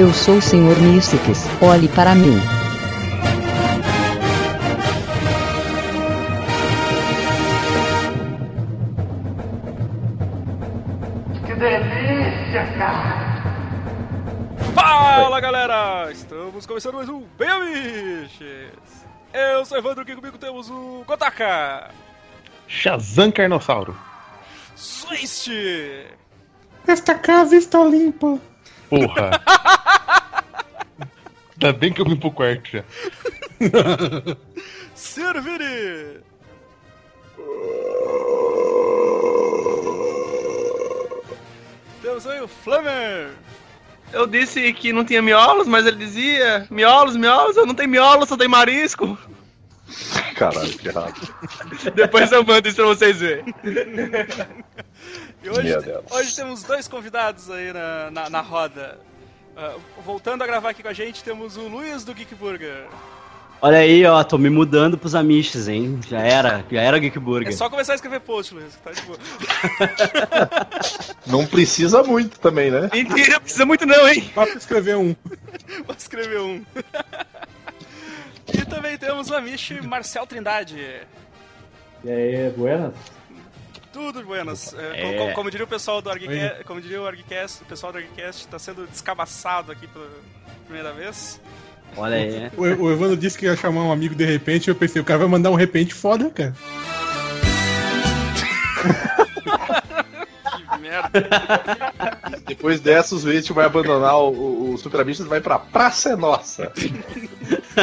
Eu sou o Sr. Mystics, olhe para mim. Que delícia, cara! Fala galera! Estamos começando mais um Bem Amiches! Eu sou Evandro, aqui comigo temos o Kotaka! Shazam Carnossauro. Swist! Esta casa está limpa. Porra. Ainda bem que eu vim pro quarto já. Serviri! Temos aí o Flamer! Eu disse que não tinha miolos, mas ele dizia: miolos, miolos, eu não tenho miolos, só tenho marisco. Caralho, que errado. Depois eu mando isso pra vocês verem. E hoje, hoje temos dois convidados aí na, na, na roda. Ah, voltando a gravar aqui com a gente, temos o Luiz do Geek Burger. Olha aí, ó, tô me mudando pros amiches, hein? Já era, já era Geek Burger. É só começar a escrever post, Luiz, que tá de boa. Não precisa muito também, né? Mentira, precisa muito não, hein? Só pra escrever um. Vou escrever um. e também temos o Amish Marcel Trindade. E aí, buenas? Tudo buenas. É, É. Como, como diria o pessoal do ArgCast, como diria o ArgCast, o pessoal do ArgCast tá sendo descabaçado aqui pela primeira vez. Olha aí. O, o Evandro disse que ia chamar um amigo de repente, eu pensei, o cara vai mandar um repente foda, cara. Que merda. Depois dessa, os Veit vai abandonar o, o, Super Amigos e vai pra Praça é Nossa.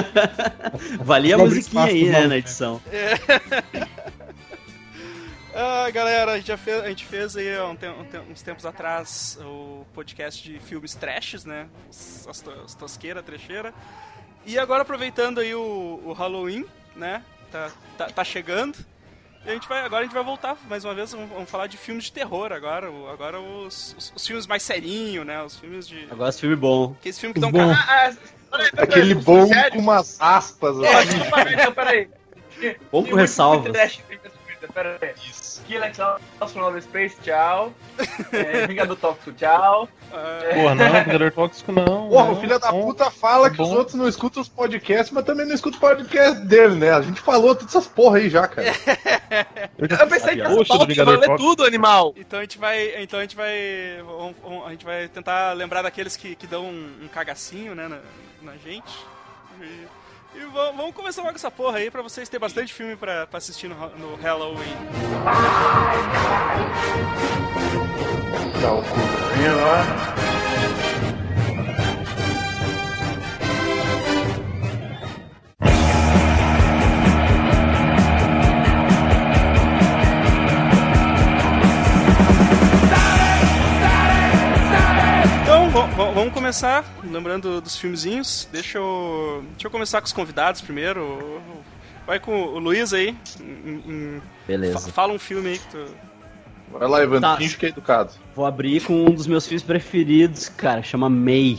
Valia a musiquinha aí, né, na edição. Ah, galera, a gente já fez, a gente fez aí há um um uns tempos atrás o podcast de filmes trashes, né? As, as, to- as tosqueiras, trecheira. E agora aproveitando aí o, o Halloween, né? Tá, tá, tá chegando. E a gente vai, agora a gente vai voltar mais uma vez, vamos, vamos falar de filmes de terror agora. o- Agora os, os, os filmes mais serinho, né? Os filmes de. Agora esse filme bom. Aqueles filmes que dão Bom. ca- Ah, peraí, Aquele bom sério? com umas aspas. Ó, assim. peraí. Bom com ressalvas. Peraí. Killer Clowns from Outer Space, tchau. É, Vingador Tóxico, tchau. ah, Porra, não, Vingador Tóxico não. Porra, não, o filho da puta fala é que os outros não escutam os podcasts, mas também não escutam o podcast dele, né? A gente falou todas essas porra aí já, cara. Eu pensei que Poxa, essa do pauta Vingador ia valer Tóxico. tudo, animal. Então a gente vai. Então a gente vai. A gente vai tentar lembrar daqueles que, que dão um, um cagacinho, né, na, na gente. E, e va- vamos começar logo essa porra aí pra vocês terem bastante filme pra, pra assistir no, no Halloween. Dá começar, lembrando dos filmezinhos. Deixa eu, deixa eu começar com os convidados primeiro. Vai com o Luiz aí. em- em- Beleza. fa- fala um filme aí que tu. Vai lá, Evandro, Tá. finge que é educado. Vou abrir com um dos meus filmes preferidos, cara, chama May.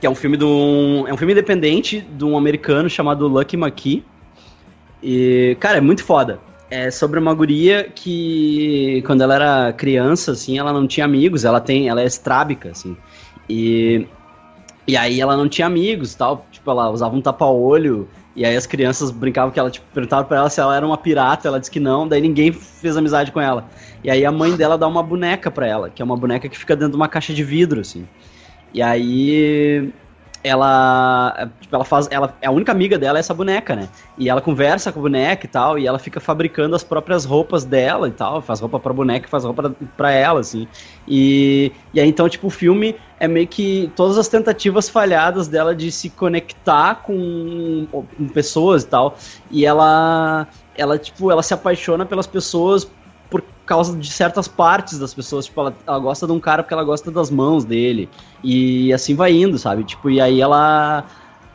Que é um filme de um. É um filme independente de um americano chamado Lucky McKee. E, cara, é muito foda. É sobre uma guria que, quando ela era criança, assim, ela não tinha amigos, ela tem. Ela é estrábica, assim. E. E aí ela não tinha amigos tal. Tipo, ela usava um tapa-olho. E aí as crianças brincavam que ela, tipo, perguntavam pra ela se ela era uma pirata, ela disse que não, daí ninguém fez amizade com ela. E aí a mãe dela dá uma boneca pra ela, que é uma boneca que fica dentro de uma caixa de vidro, assim. E aí ela, tipo, ela faz, ela a única amiga dela é essa boneca, né? E ela conversa com a boneca e tal, e ela fica fabricando as próprias roupas dela e tal, faz roupa pra boneca, faz roupa pra ela, assim. E, e aí então, tipo, o filme é meio que todas as tentativas falhadas dela de se conectar com, com pessoas e tal, e ela ela tipo, ela se apaixona pelas pessoas por causa de certas partes das pessoas. Tipo, ela, ela gosta de um cara porque ela gosta das mãos dele. E assim vai indo, sabe? Tipo, e aí ela.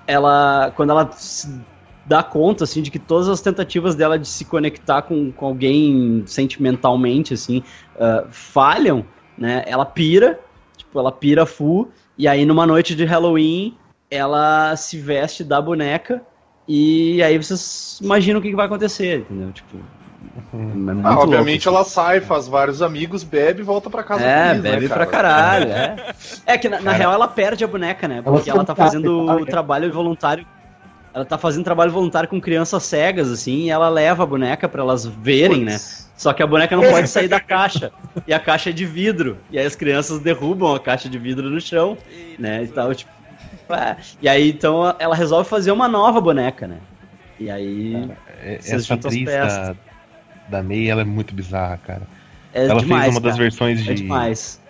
Ela. Quando ela se dá conta, assim, de que todas as tentativas dela de se conectar com, com alguém sentimentalmente, assim, ah, falham, né? Ela pira, tipo, ela pira full. E aí, numa noite de Halloween, ela se veste da boneca. E aí vocês imaginam o que, que vai acontecer, entendeu? Tipo, muito Ah, louco. obviamente ela sai, faz vários amigos, bebe e volta pra casa É, feliz, né, bebe cara? pra caralho, é. É que na, na real ela perde a boneca, né? Porque ela, Ela tá fazendo sabe? trabalho voluntário. Ela tá fazendo trabalho voluntário com crianças cegas, assim, e ela leva a boneca pra elas verem, né? Só que a boneca não pode sair da caixa. E a caixa é de vidro. E aí as crianças derrubam a caixa de vidro no chão, né? E tal, tipo. é. E aí então ela resolve fazer uma nova boneca, né? E aí. É- Vocês Essa atriz peças. da, da May, ela é muito bizarra, cara. É ela demais, fez uma das cara. versões É de, demais.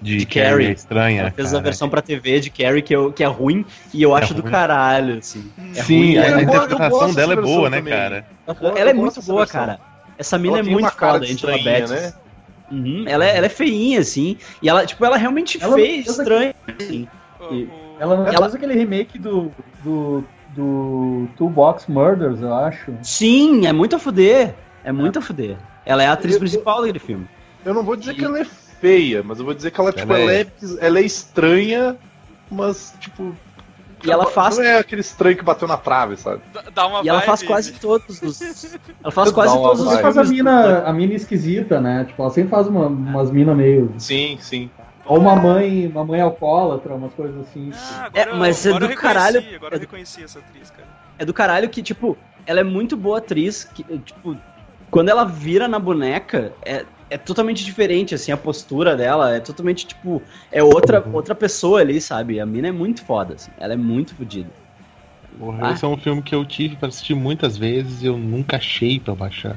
de, de Carrie Carrie. estranha. Ela fez a cara. versão pra TV de Carrie que, eu, que é ruim e eu É acho do ruim. caralho, assim. É Sim, ruim, a, é a interpretação dela é boa, né, também. cara? Ela é muito boa, versão. cara. Essa mina Ela é muito foda, Angela estranha, Betts. né? Uhum, ela, é, ela é feinha, assim. E ela, tipo, ela realmente Ela fez estranho. Assim. E- Ela não Ela- fez aquele remake do, do, do Toolbox Murders, eu acho. Sim, é muito a fuder. É muito a fuder. Ela é a atriz Eu- principal daquele filme. Eu não vou dizer que ela é feia, mas eu vou dizer que ela, tipo, Ela ela, é- é... ela é estranha, mas, tipo. E ela faz- Não é aquele estranho que bateu na trave, sabe? dá- uma E ela vibe faz quase todos os. Ela faz quase uma todos os vibe. Ela faz a mina, a mina esquisita, né? Tipo, ela sempre faz uma- umas minas meio. Sim, sim. Ou uma mãe, uma mãe alcoólatra, umas coisas assim. Ah, É, agora, mas é agora do caralho. Agora É eu do- reconheci essa atriz, cara. É do caralho que, tipo, ela é muito boa atriz. Que, tipo, quando ela vira na boneca, é, é totalmente diferente, assim, a postura dela é totalmente, tipo, é outra, outra pessoa ali, sabe? A mina é muito foda, assim, ela é muito fodida. Porra, Ah. esse é um filme que eu tive pra assistir muitas vezes e eu nunca achei pra baixar.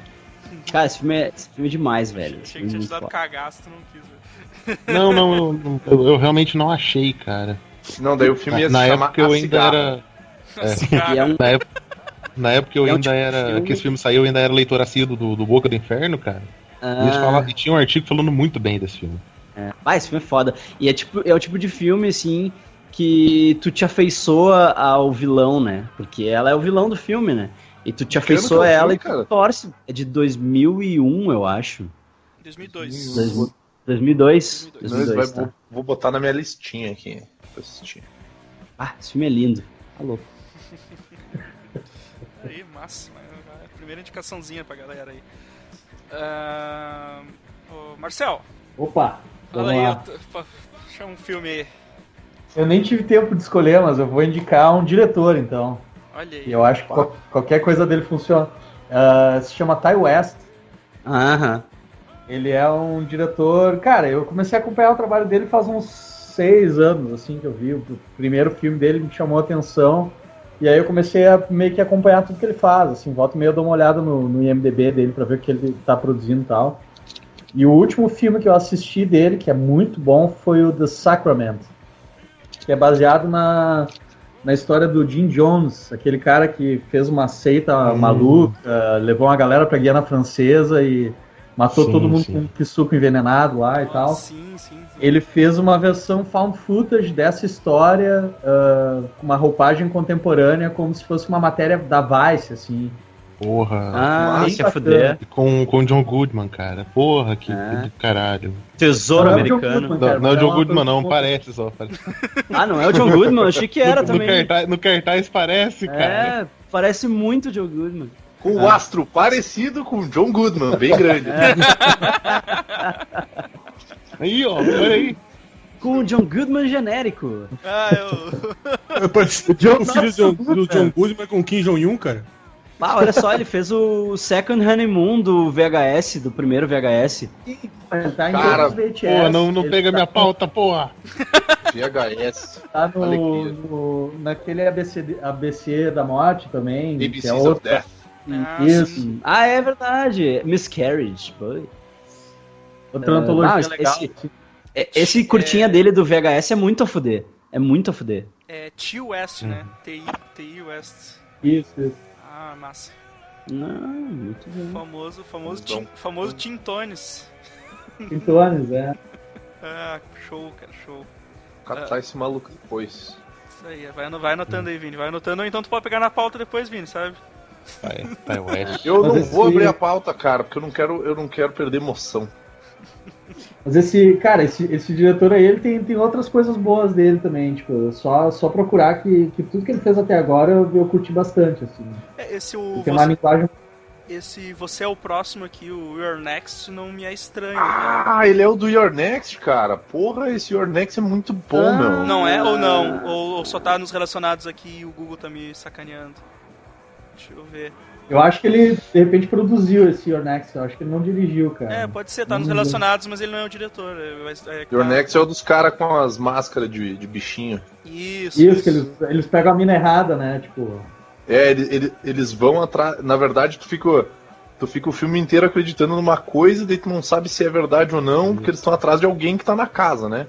Cara, esse filme é, esse filme é demais, velho. Achei que é tinha te dado cagaço, tu não quis, velho. Não, não, eu, eu- eu realmente não achei, cara. Não, daí o filme ia Na, se na chamar época eu ainda Cigarra. era. E é um, Na época, na época eu É ainda tipo era. filme- Que esse filme saiu, eu ainda era leitor assíduo do, do Boca do Inferno, cara. E, eles ah, falavam- e tinha um artigo falando muito bem desse filme. é. Ah, esse filme é foda. E é, tipo, é o tipo de filme, assim, que tu te afeiçoa ao vilão, né? Porque ela é o vilão do filme, né? E tu te afeiçoa a é ela filme, e tu cara? torce. É de 2001, eu acho. 2002. Dois- 2002. 2002. 2002 Vai- tá. vou, vou botar na minha listinha aqui pra assistir. Ah, esse filme é lindo. Tá louco. Mas, ah, Primeira indicaçãozinha pra galera aí. Ô, Marcel, Opa! fala aí, chama um filme aí. Eu nem tive tempo de escolher, mas eu vou indicar um diretor, então. Olha aí. E eu acho que qual- qualquer coisa dele funciona. Ah, se chama Ty West. Aham. Ele é um diretor. Cara, eu comecei a acompanhar o trabalho dele faz uns seis anos, assim, que eu vi. O primeiro filme dele me chamou a atenção. E aí eu comecei a meio que acompanhar tudo que ele faz. Assim, volta e meia eu dou uma olhada no, no IMDB dele pra ver o que ele tá produzindo e tal. E o último filme que eu assisti dele, que é muito bom, foi o The Sacrament. Que é baseado na, na história do Jim Jones, aquele cara que fez uma seita maluca, levou uma galera pra Guiana Francesa e matou Sim, todo mundo sim. com um pisuco envenenado lá e tal. Sim, sim, sim. Ele fez uma versão found footage dessa história, ah, com uma roupagem contemporânea, como se fosse uma matéria da Vice, assim. Porra. Ah, é bacana. fuder. Com, com o John Goodman, cara. Porra, que É. caralho. Tesouro Não é o John americano. Goodman, Não, cara, não é o John é Goodman, não, produção- parece só. parece. Ah, não é o John Goodman? Eu achei que era no, também. No cartaz, no cartaz parece, cara. É, parece muito o John Goodman. Com o astro parecido com o John Goodman, bem grande. Aí, ó, olha aí. Com o John Goodman genérico. Ah, eu. Parece o filho do John, do John Goodman com Kim Jong-un, cara. Ah, olha só, ele fez o Second Honeymoon do VHS, do primeiro VHS. Tá em Cara, VHS, Porra, não, não pega tá- minha pauta, porra. VHS. Tá no, no- naquele ABC, ABC da morte também, que é ABCs of outro. Death. Ah, Isso. Ah, é verdade. Miscarriage, pô. Outra É, antologia não, esse- legal. É, Esse curtinha dele do VHS é muito a fuder. É muito a fuder. É T West, né? TI, TI West. Isso, isso. Ah, massa. Não, muito bem. Famoso, famoso, Muito Tim, bom. famoso Tim Tones. Sintones, é. Ah, show, cara, show. Catar esse maluco depois. Isso aí, vai, vai anotando aí, Vini. Vai anotando, ou então tu pode pegar na pauta depois, Vini, sabe? Vai, vai, West. Eu não esse- vou abrir a pauta, cara, porque eu não quero, eu não quero perder emoção. Mas esse, cara, esse, esse diretor aí, ele tem, tem outras coisas boas dele também, tipo, só, só procurar que, que tudo que ele fez até agora eu, eu curti bastante, assim. É, esse o. Tem uma Você, linguagem... esse Você é o Próximo aqui, o Your Next, não me é estranho. cara. Ah, ele é o do Your Next, cara. Porra, esse Your Next é muito bom, Ah. meu. Não é ou não? Ou, ou só tá nos relacionados aqui e o Google tá me sacaneando? Deixa eu ver. Eu acho que ele, de repente, produziu esse Your Next. Eu acho que ele não dirigiu, cara. É, pode ser, tá nos Não relacionados, mas ele não é o diretor. É, é, Your tá- Next é o dos caras com as máscaras de, de bichinho. Isso, Isso, que eles, eles pegam a mina errada, né? Tipo, É, ele- ele- eles vão atrás. Na verdade, tu fica, tu fica o filme inteiro acreditando numa coisa, daí tu não sabe se é verdade ou não, porque eles estão atrás de alguém que tá na casa, né?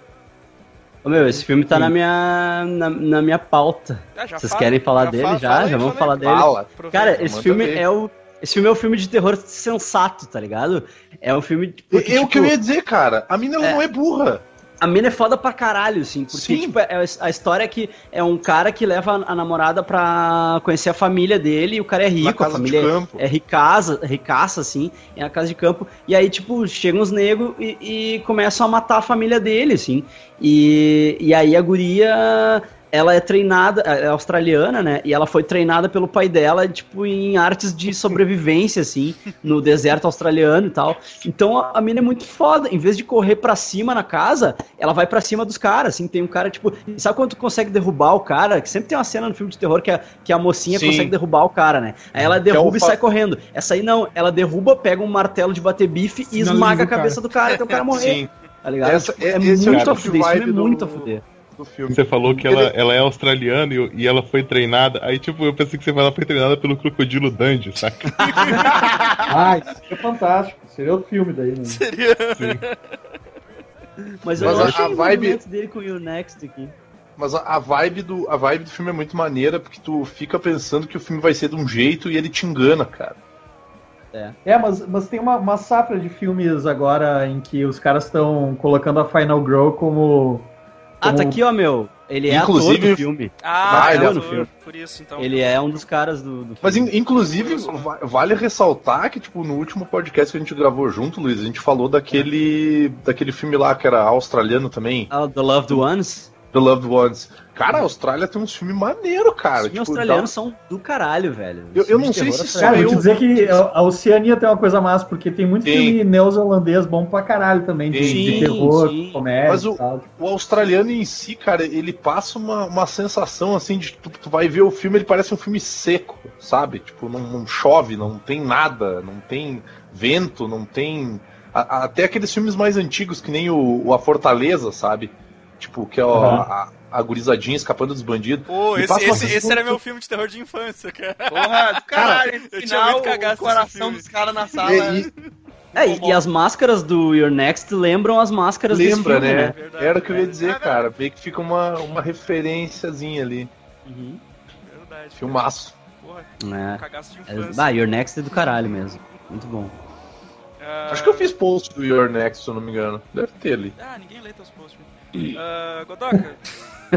Ô, meu, esse filme tá na minha, na, na minha pauta. Ah, já Vocês fala- querem falar já dele fala- já? fala já vamos fala falar dele. Fala. Cara, esse filme ver. é o. Esse filme é um filme de terror sensato, tá ligado? É um filme. Tipo, É, o que eu ia dizer, cara. A mina É. não é burra. A mina é foda pra caralho, assim, porque, Sim. tipo, é- a história é que é um cara que leva a a namorada pra conhecer a família dele, e o cara é Na rico, a família campo. é ricaça, ricaça, assim, é a casa de campo, e aí, tipo, chegam os negros e, e começam a matar a família dele, assim, e, e aí a guria, ela é treinada, é australiana, né, e ela foi treinada pelo pai dela, tipo, em artes de sobrevivência, assim, no deserto australiano e tal, então a, a mina é muito foda, em vez de correr pra cima na casa, ela vai pra cima dos caras, assim, tem um cara, tipo, sabe quando tu consegue derrubar o cara, que sempre tem uma cena no filme de terror que a, que a mocinha Sim. consegue derrubar o cara, né, aí ela é derruba o e sai correndo, essa aí não, ela derruba, pega um martelo de bater bife e Finaliza esmaga a o cara. cabeça do cara até o cara morrer, Sim. tá ligado? Essa- Tipo, é, é- é muito tipo a de fuder, esse filme é do- muito a fuder. Do filme. Você falou que ela, ela é australiana e, e ela foi treinada. Aí, tipo, eu pensei que você ela foi treinada pelo crocodilo Dandy, saca? ah, isso seria fantástico. Seria outro filme daí, né? Seria. Mas eu Mas não a- achei a o vibe- dele com o You Next aqui. Mas a, a vibe do, a vibe do filme é muito maneira, porque tu fica pensando que o filme vai ser de um jeito e ele te engana, cara. É, mas, mas tem uma, uma safra de filmes agora em que os caras estão colocando a Final Girl como. Ah, tá aqui, ó, meu. Ele é Inclusive- ator do filme. Ah, ele é ator, no filme. por isso, então. Ele é um dos caras do, do Mas inclusive, va- vale ressaltar que, tipo, no último podcast que a gente gravou junto, Luiz, a gente falou daquele. daquele filme lá que era australiano também, Ah, The Loved Ones. The Loved Ones. Cara, a Austrália tem uns filmes maneiros, cara. Os filmes tipo, australianos dá- são do caralho, velho. Eu- eu não sei se só Cara, eu eu- vou dizer que a Oceania tem uma coisa massa, porque tem muito Tem. filme neozelandês bom pra caralho também, de, Sim, de terror, sim. comédia Mas o- tal. O australiano em si, cara, ele passa uma, uma sensação assim de tu, tu vai ver o filme, ele parece um filme seco, sabe? Tipo, não, não chove, não tem nada, não tem vento, não tem. a- a- até aqueles filmes mais antigos, que nem o, o A Fortaleza, sabe? Tipo, que é ó, Uhum. a, a gurizadinha escapando dos bandidos. Pô, esse, esse, esse era meu filme de terror de infância, cara. Porra, do caralho, esse eu tinha final, muito cagaço o coração dos caras na sala. E- e- É, e, e as máscaras do Your Next lembram as máscaras lembra, filme, né? né? Verdade, Era o que eu ia cara. dizer, cara. Meio que fica uma, uma referenciazinha ali. Uhum. Verdade. Filmaço. Porra, É. cagaço de É, infância. Ah, Your Next é do caralho mesmo. Muito bom. Ah, Acho que eu fiz post do Your Next, se eu não me engano. Deve ter ali. Ah, ninguém lê teus posts. Ah, Godoka,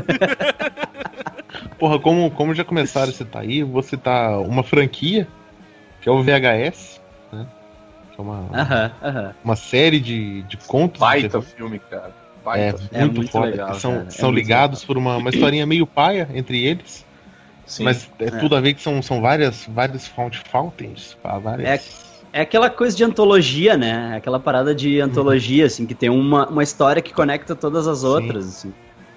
Porra, como, como já começaram a citar aí, vou citar uma franquia, que é o VHS, né? Que é uma, Aham, aham. uma série de, de contos. Baita filme, cara. É, Baita. É muito, muito foda. legal, são cara, é são muito ligados por uma, uma historinha meio paia entre eles. Sim. Mas é, tudo a ver que são, são várias, várias fount fountains. Várias... É aquela coisa de antologia, né? É Aquela parada de antologia, assim, que tem uma, uma história que conecta todas as outras, assim.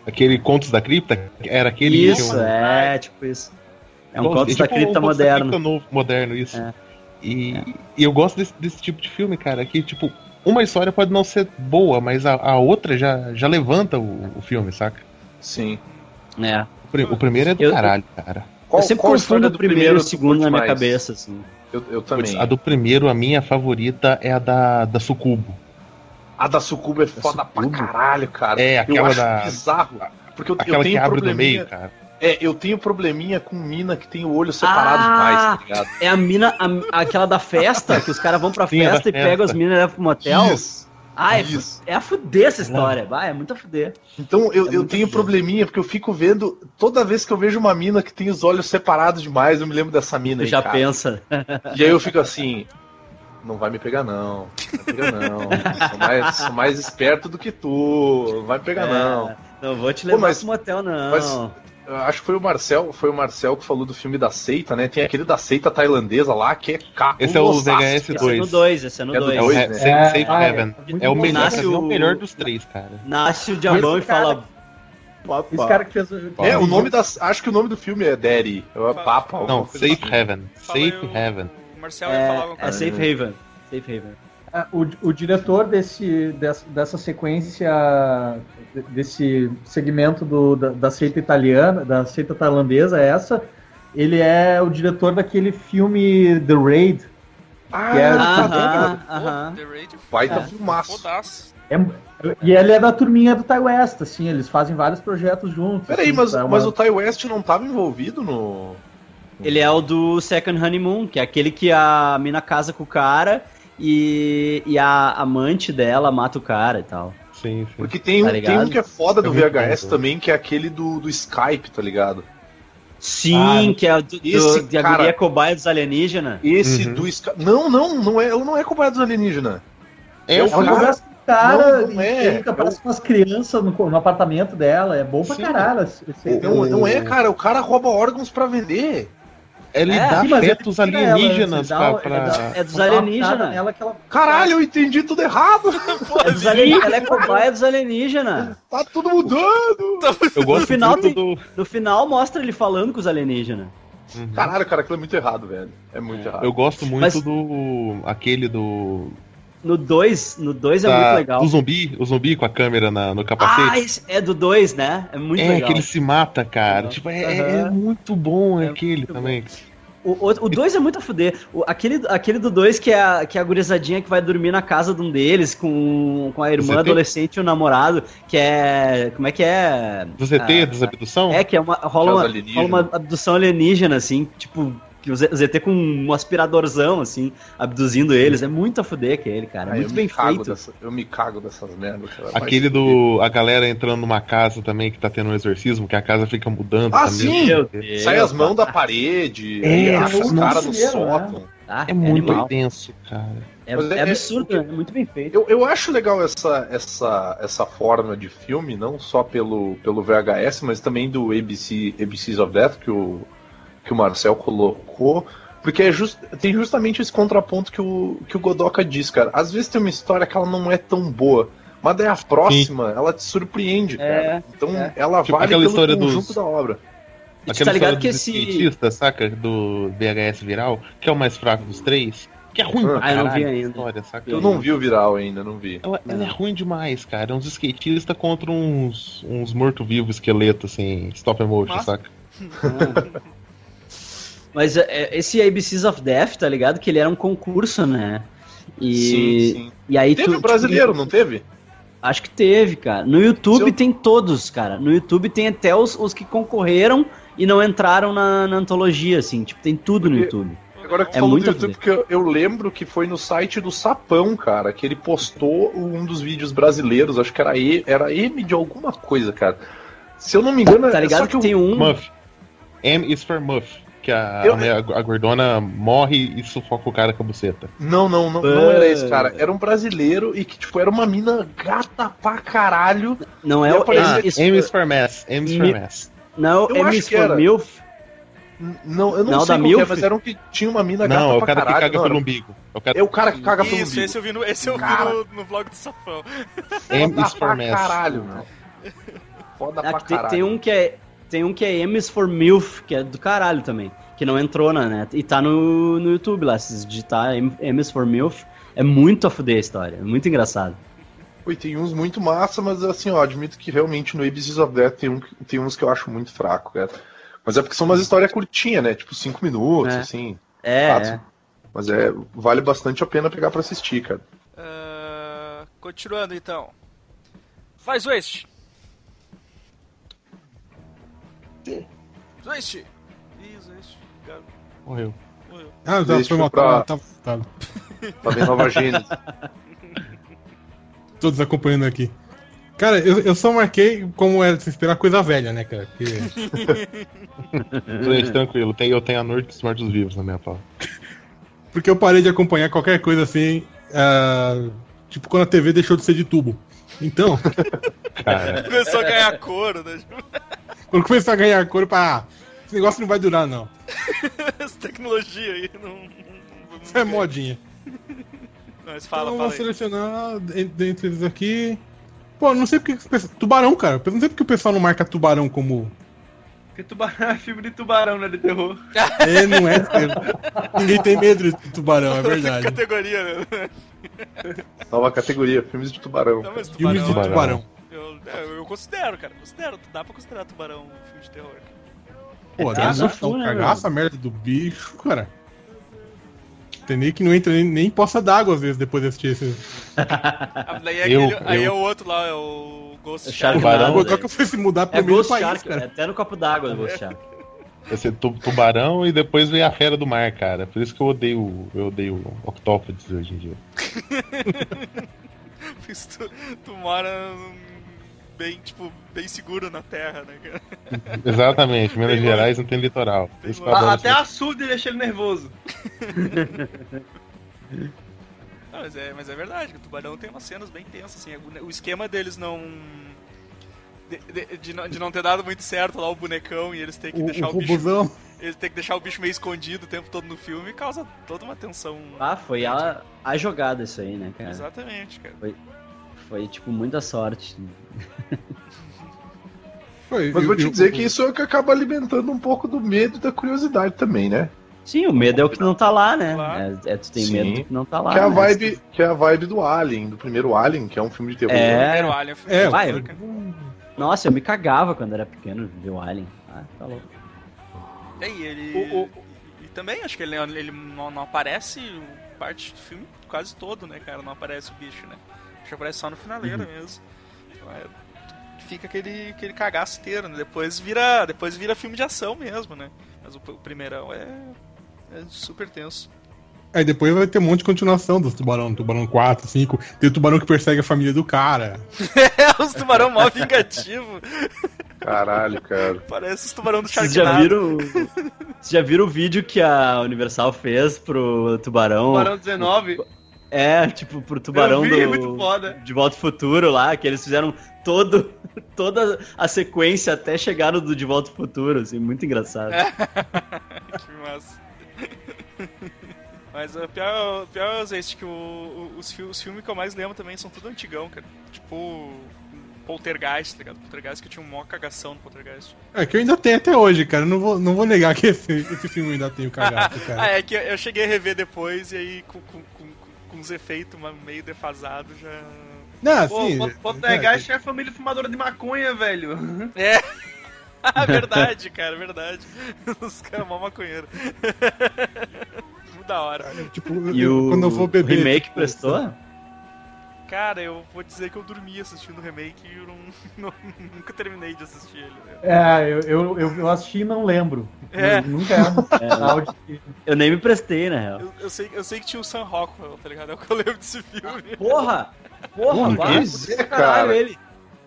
Aquele Contos da Cripta, era aquele que Isso, um- é, tipo isso. É um Contos é da tipo Cripta um Contos da moderno. Cripta novo, moderno, isso. É. E, e eu gosto desse, desse tipo de filme, cara, que, tipo, uma história pode não ser boa, mas a, a outra já, já levanta o, o filme, saca? Sim. É. O, o primeiro é do Eu- caralho, cara. Qual, eu sempre confundo o primeiro e o segundo na minha mais? cabeça, assim. Eu, eu também. A do primeiro, a minha favorita é a da, da Sucubo. A da Sucubo é foda pra Sucubo? caralho, cara. É, eu aquela acho da- bizarro. Porque eu, eu tenho probleminha. meio, cara. É, eu tenho probleminha com mina que tem o olho separado Ah! demais, tá ligado? É a mina, a- aquela da festa, que os caras vão pra Sim, da festa e pegam as minas e levam pro motel. Isso. Ah, é, Isso. é a fuder essa história. Vai, é muito a fuder. Então eu, É eu tenho foda. probleminha, porque eu fico vendo. Toda vez que eu vejo uma mina que tem os olhos separados demais, eu me lembro dessa mina Tu aí. já cara. pensa. E aí eu fico assim. Não vai me pegar, não. Não vai pegar, não. sou, mais, sou mais esperto do que tu. Não vai me pegar, É, não. Não vou te levar mas- pro motel, não. mas- eu acho que foi o Marcel, foi o Marcel que falou do filme da seita, né? Tem aquele da seita tailandesa lá que é cabulosaço. Esse é o VHS Esse é 2. no 2, esse é no É do 2. É o dois, né? É, Safe ah, é. Heaven. Muito É o melhor, Nasce é o o- melhor dos três, cara. Nasce o diabão e fala. Esse cara que fez. É, o nome das. Acho que o nome do filme é Daddy. É Papa. Não, Safe assim. Heaven. Safe o- Heaven. Marcel ia falar É, alguma é coisa. Safe Haven. Safe Haven. Ah, O, o diretor desse, dessa, dessa sequência, de- desse segmento do, da, da seita italiana, da seita tailandesa, essa, ele é o diretor daquele filme The Raid. Ah, Que é- tá Aham. The Raid, Baita É. filmaço. fodaço. É- e ele é da turminha do Ty West, assim, eles fazem vários projetos juntos. Peraí, assim, mas, é uma- mas o Ty West não tava envolvido no. Ele é o do Second Honeymoon, que é aquele que a mina casa com o cara e, e a amante dela mata o cara e tal. Sim, sim. Porque tem, Tá um, tem um que é foda do É VHS também, que é aquele do, do Skype, tá ligado? Sim, que é o do, do, esse de a cara- guria cobaia dos alienígenas. Esse Uhum. do Skype. Não, não, não é, ela não é cobaia dos alienígenas. É o Ela cara. com o cara Não, não é. fica, parece umas crianças no, no apartamento dela. É bom pra Sim. caralho. esse- esse- Não, não é, cara. O cara rouba órgãos pra vender. Ele É, dá Sim, mas ele fetos ela, alienígenas você dá- pra. é pra- da- É dos Dá uma alienígenas. pitada nela que ela- Caralho, eu entendi tudo errado. É dos alienígenas. Ela é cobaia dos alienígenas. Tá tudo mudando. Eu gosto final muito tem- do. No final mostra ele falando com os alienígenas. Uhum. Caralho, cara, aquilo é muito errado, velho. É muito errado. Eu gosto muito Mas- do. aquele do. No 2, no 2 é da- muito legal. Do zumbi, o zumbi com a câmera na- no Ah, capacete. esse é do 2, né? É muito é, legal. que ele se mata, cara. Aham. Tipo, é, é Aham. muito bom É aquele muito também. O 2 é muito a fuder. O- aquele, aquele do 2 que é, a, que é a gurizadinha que vai dormir na casa de um deles com, com a irmã ZT? adolescente e o namorado, que é. Como é que é? Do ZT, Ah, dos abdução? É, que é uma, rola, é uma, rola uma abdução alienígena, assim, tipo, que o ZT com um aspiradorzão, assim, abduzindo eles. É muito a fuder aquele, cara. É Ah, muito eu bem me cago feito. dessa- eu me cago dessas merdas. cara. Aquele se do. A galera entrando numa casa também que tá tendo um exorcismo, que a casa fica mudando Ah, também. sim! Sai as mãos da cara. parede, É, acha é os o caras no né? sótão. Ah, É muito animal. intenso, cara. É, Mas é- é absurdo, é muito bem feito. Eu, eu acho legal essa, essa, essa forma de filme, não só pelo, pelo VHS, mas também do ABC, ABCs of Death, que o, que o Marcel colocou. Porque é just, tem justamente esse contraponto que o, que o Godoka diz, cara. Às vezes tem uma história que ela não é tão boa, mas daí a próxima, ela te surpreende, cara. É, então é. ela Tipo vale aquela pelo história conjunto dos- da obra. E Aquela tá ligado que esse. saca? Do VHS viral, que é o mais fraco dos três. Que é ruim pra Ah, eu não caralho vi a ainda. história, saca? Eu não vi o viral ainda, não vi. Ela, ela é ruim demais, cara. É uns skatistas contra uns, uns morto-vivo esqueleto, assim, stop motion, Massa. saca? Mas é, esse ABCs of Death, tá ligado? Que ele era um concurso, né? E, Sim, sim. e aí Teve tu, um brasileiro, tu- não teve? Acho que teve, cara. No YouTube Seu- tem todos, cara. No YouTube tem até os, os que concorreram e não entraram na, na antologia, assim. Tipo, tem tudo no Porque- YouTube. Agora que tu É falou do YouTube, porque eu, eu lembro que foi no site do Sapão, cara, que ele postou um dos vídeos brasileiros, acho que era, e, era M de alguma coisa, cara. Se eu não me engano, Tá é ligado só que, eu- tem um. Muff. M is for Muff. Que a, Eu- a, gordona morre e sufoca o cara com a buceta. Não, não, não, não era esse, cara. Era um brasileiro e que, tipo, era uma mina gata pra caralho. Não é o aparece- Ah, M is M is for, Mass. M is for Mass. não, Eu que for era. MILF. Não, eu não, Não, sei da qual que é, mas era um que tinha uma mina gata Não, é o pra cara que caralho. caga não, pelo era- umbigo. É o cara... É o cara que caga pelo Isso, umbigo. esse eu vi no, esse eu vi Cara. no, no vlog do Safão. M is for pra Mass. caralho, meu. Foda Ah, pra que tem, caralho. tem um que é. Tem um que é M is for MILF, que é do caralho também. Que não entrou na net. E tá no, no YouTube lá. Se digitar M, M is for MILF, é muito a fuder a história. É muito engraçado. Oi, tem uns muito massa, mas assim, ó, admito que realmente no ABCs of Death tem, um, tem uns que eu acho muito fraco, cara. Mas é porque são umas histórias curtinhas, né? Tipo, cinco minutos, É. assim. É, é. Mas é, vale bastante a pena pegar pra assistir, cara. Ah, continuando então. Faz Waste. Waste. Isso, Waste. Cara, Morreu. morreu. Ah, Deixa foi mal. pra- Tá, tá, tá. Bem Nova Gênesis. Todos acompanhando aqui. Cara, eu, eu só marquei como era de se esperar coisa velha, né, cara? Que- Gente, tranquilo. Tem, eu tenho a Noite dos Mortos Vivos na minha pauta. porque eu parei de acompanhar qualquer coisa assim. ah, tipo quando a TV deixou de ser de tubo. Então, Cara, Começou a ganhar couro, né? Quando começar a ganhar cor, para ah, esse negócio não vai durar, não. Essa tecnologia aí não. Isso é modinha. Mas fala, então eu fala vou aí. selecionar en- dentre eles aqui. Pô, não sei porque. Tubarão, cara. Eu não sei porque o pessoal não marca tubarão como. Porque tubarão é filme de tubarão, né? De terror. É, não é. Ninguém tem medo de tubarão, é verdade. categoria, né? Nova categoria, filmes de tubarão. Não, mas Filmes de tubarão. tubarão. Eu, é, eu considero, cara. Considero. Dá pra considerar tubarão um filme de terror. Pô, É, dá um né, a merda do bicho, cara. Tem nem que não entra nem, nem em poça d'água às vezes depois de assistir esse. Daí é Eu- aquele, aí é eu- o outro lá, é o Ghost O Shark. Tubarão. O Godoka foi se mudar pro É meio do país, Shark, é cara. até no copo d'água do Ghost Shark. Vai ser tu- tubarão e depois vem a fera do mar, cara. Por isso que eu odeio, eu odeio octópodes hoje em dia. Isso, tu, tu mora bem, tipo, bem seguro na terra, né, cara? Exatamente, Minas Tem Gerais não tem litoral. Uma- adoro até a surda deixa ele nervoso. Não, mas, é, mas é verdade, o tubarão tem umas cenas bem tensas, assim. O esquema deles não. De, de- de não, de não ter dado muito certo lá o bonecão e eles terem que O, deixar o o, bicho. Eles terem que deixar o bicho meio escondido o tempo todo no filme causa toda uma tensão. Ah, foi a, a jogada isso aí, né, cara? Exatamente, cara. Foi, tipo, muita sorte. Foi, Mas eu- vou te eu- dizer que isso é o que acaba alimentando um pouco do medo e da curiosidade também, né? Sim, o medo é o que não tá lá, né? É, é tu tem Sim. medo do que não tá lá. que é a né? vibe, que é a vibe do Alien, do primeiro Alien, que é um filme de terror. É. Primeiro Alien foi É, Vai, eu- cara. Nossa, eu me cagava quando era pequeno ver o Alien. Ah, tá louco. E ele. O- o- E, e também acho que ele, ele não, não aparece parte do filme quase todo, né, cara? Não aparece o bicho, né? Que aparece só no finaleiro mesmo. Então, é, fica aquele, aquele cagaço inteiro, né? Depois vira, depois vira filme de ação mesmo, né? Mas o, o primeirão é, é super tenso. Aí depois vai ter um monte de continuação dos tubarão, tubarão 4, 5. Tem o tubarão que persegue a família do cara. É, os tubarão mó vingativo. Caralho, cara. Parece os tubarão do Vocês Sharknado. já viram. Vocês já viram o vídeo que a Universal fez pro tubarão? Tubarão 19. É, tipo, pro tubarão vi, do. muito foda. De Volta ao Futuro lá, que eles fizeram todo, toda a sequência até chegar no do De Volta ao Futuro, assim, muito engraçado. que massa. Mas o pior, o pior é este, que o- o- os, os filmes que eu mais lembro também são tudo antigão, cara. Tipo. Poltergeist, tá ligado? Poltergeist que eu tinha um maior cagação no Poltergeist. É que eu ainda tenho até hoje, cara. Não vou, não vou negar que esse, esse filme eu ainda tenho cagado, ah, cara. é que eu- eu cheguei a rever depois e aí com, com, com, com uns efeitos meio defasados já. Não, Pô, assim. Pol- Poltergeist é a família fumadora de maconha, velho. É! Ah, verdade, cara, verdade. Os caras mó maconheiro. Muito da hora. Tipo, E eu- o, quando eu vou beber. remake tipo, prestou? Cara, eu vou dizer que eu dormi assistindo o remake e eu não, não- nunca terminei de assistir ele. Né? É, eu, eu, eu, assisti e não lembro. É. Eu nunca é. Eu nem me prestei, na real. Eu, eu sei, eu sei que tinha o Sam Rockwell, tá ligado? É o que eu lembro desse filme. Porra! Porra, vai, caralho, cara. ele.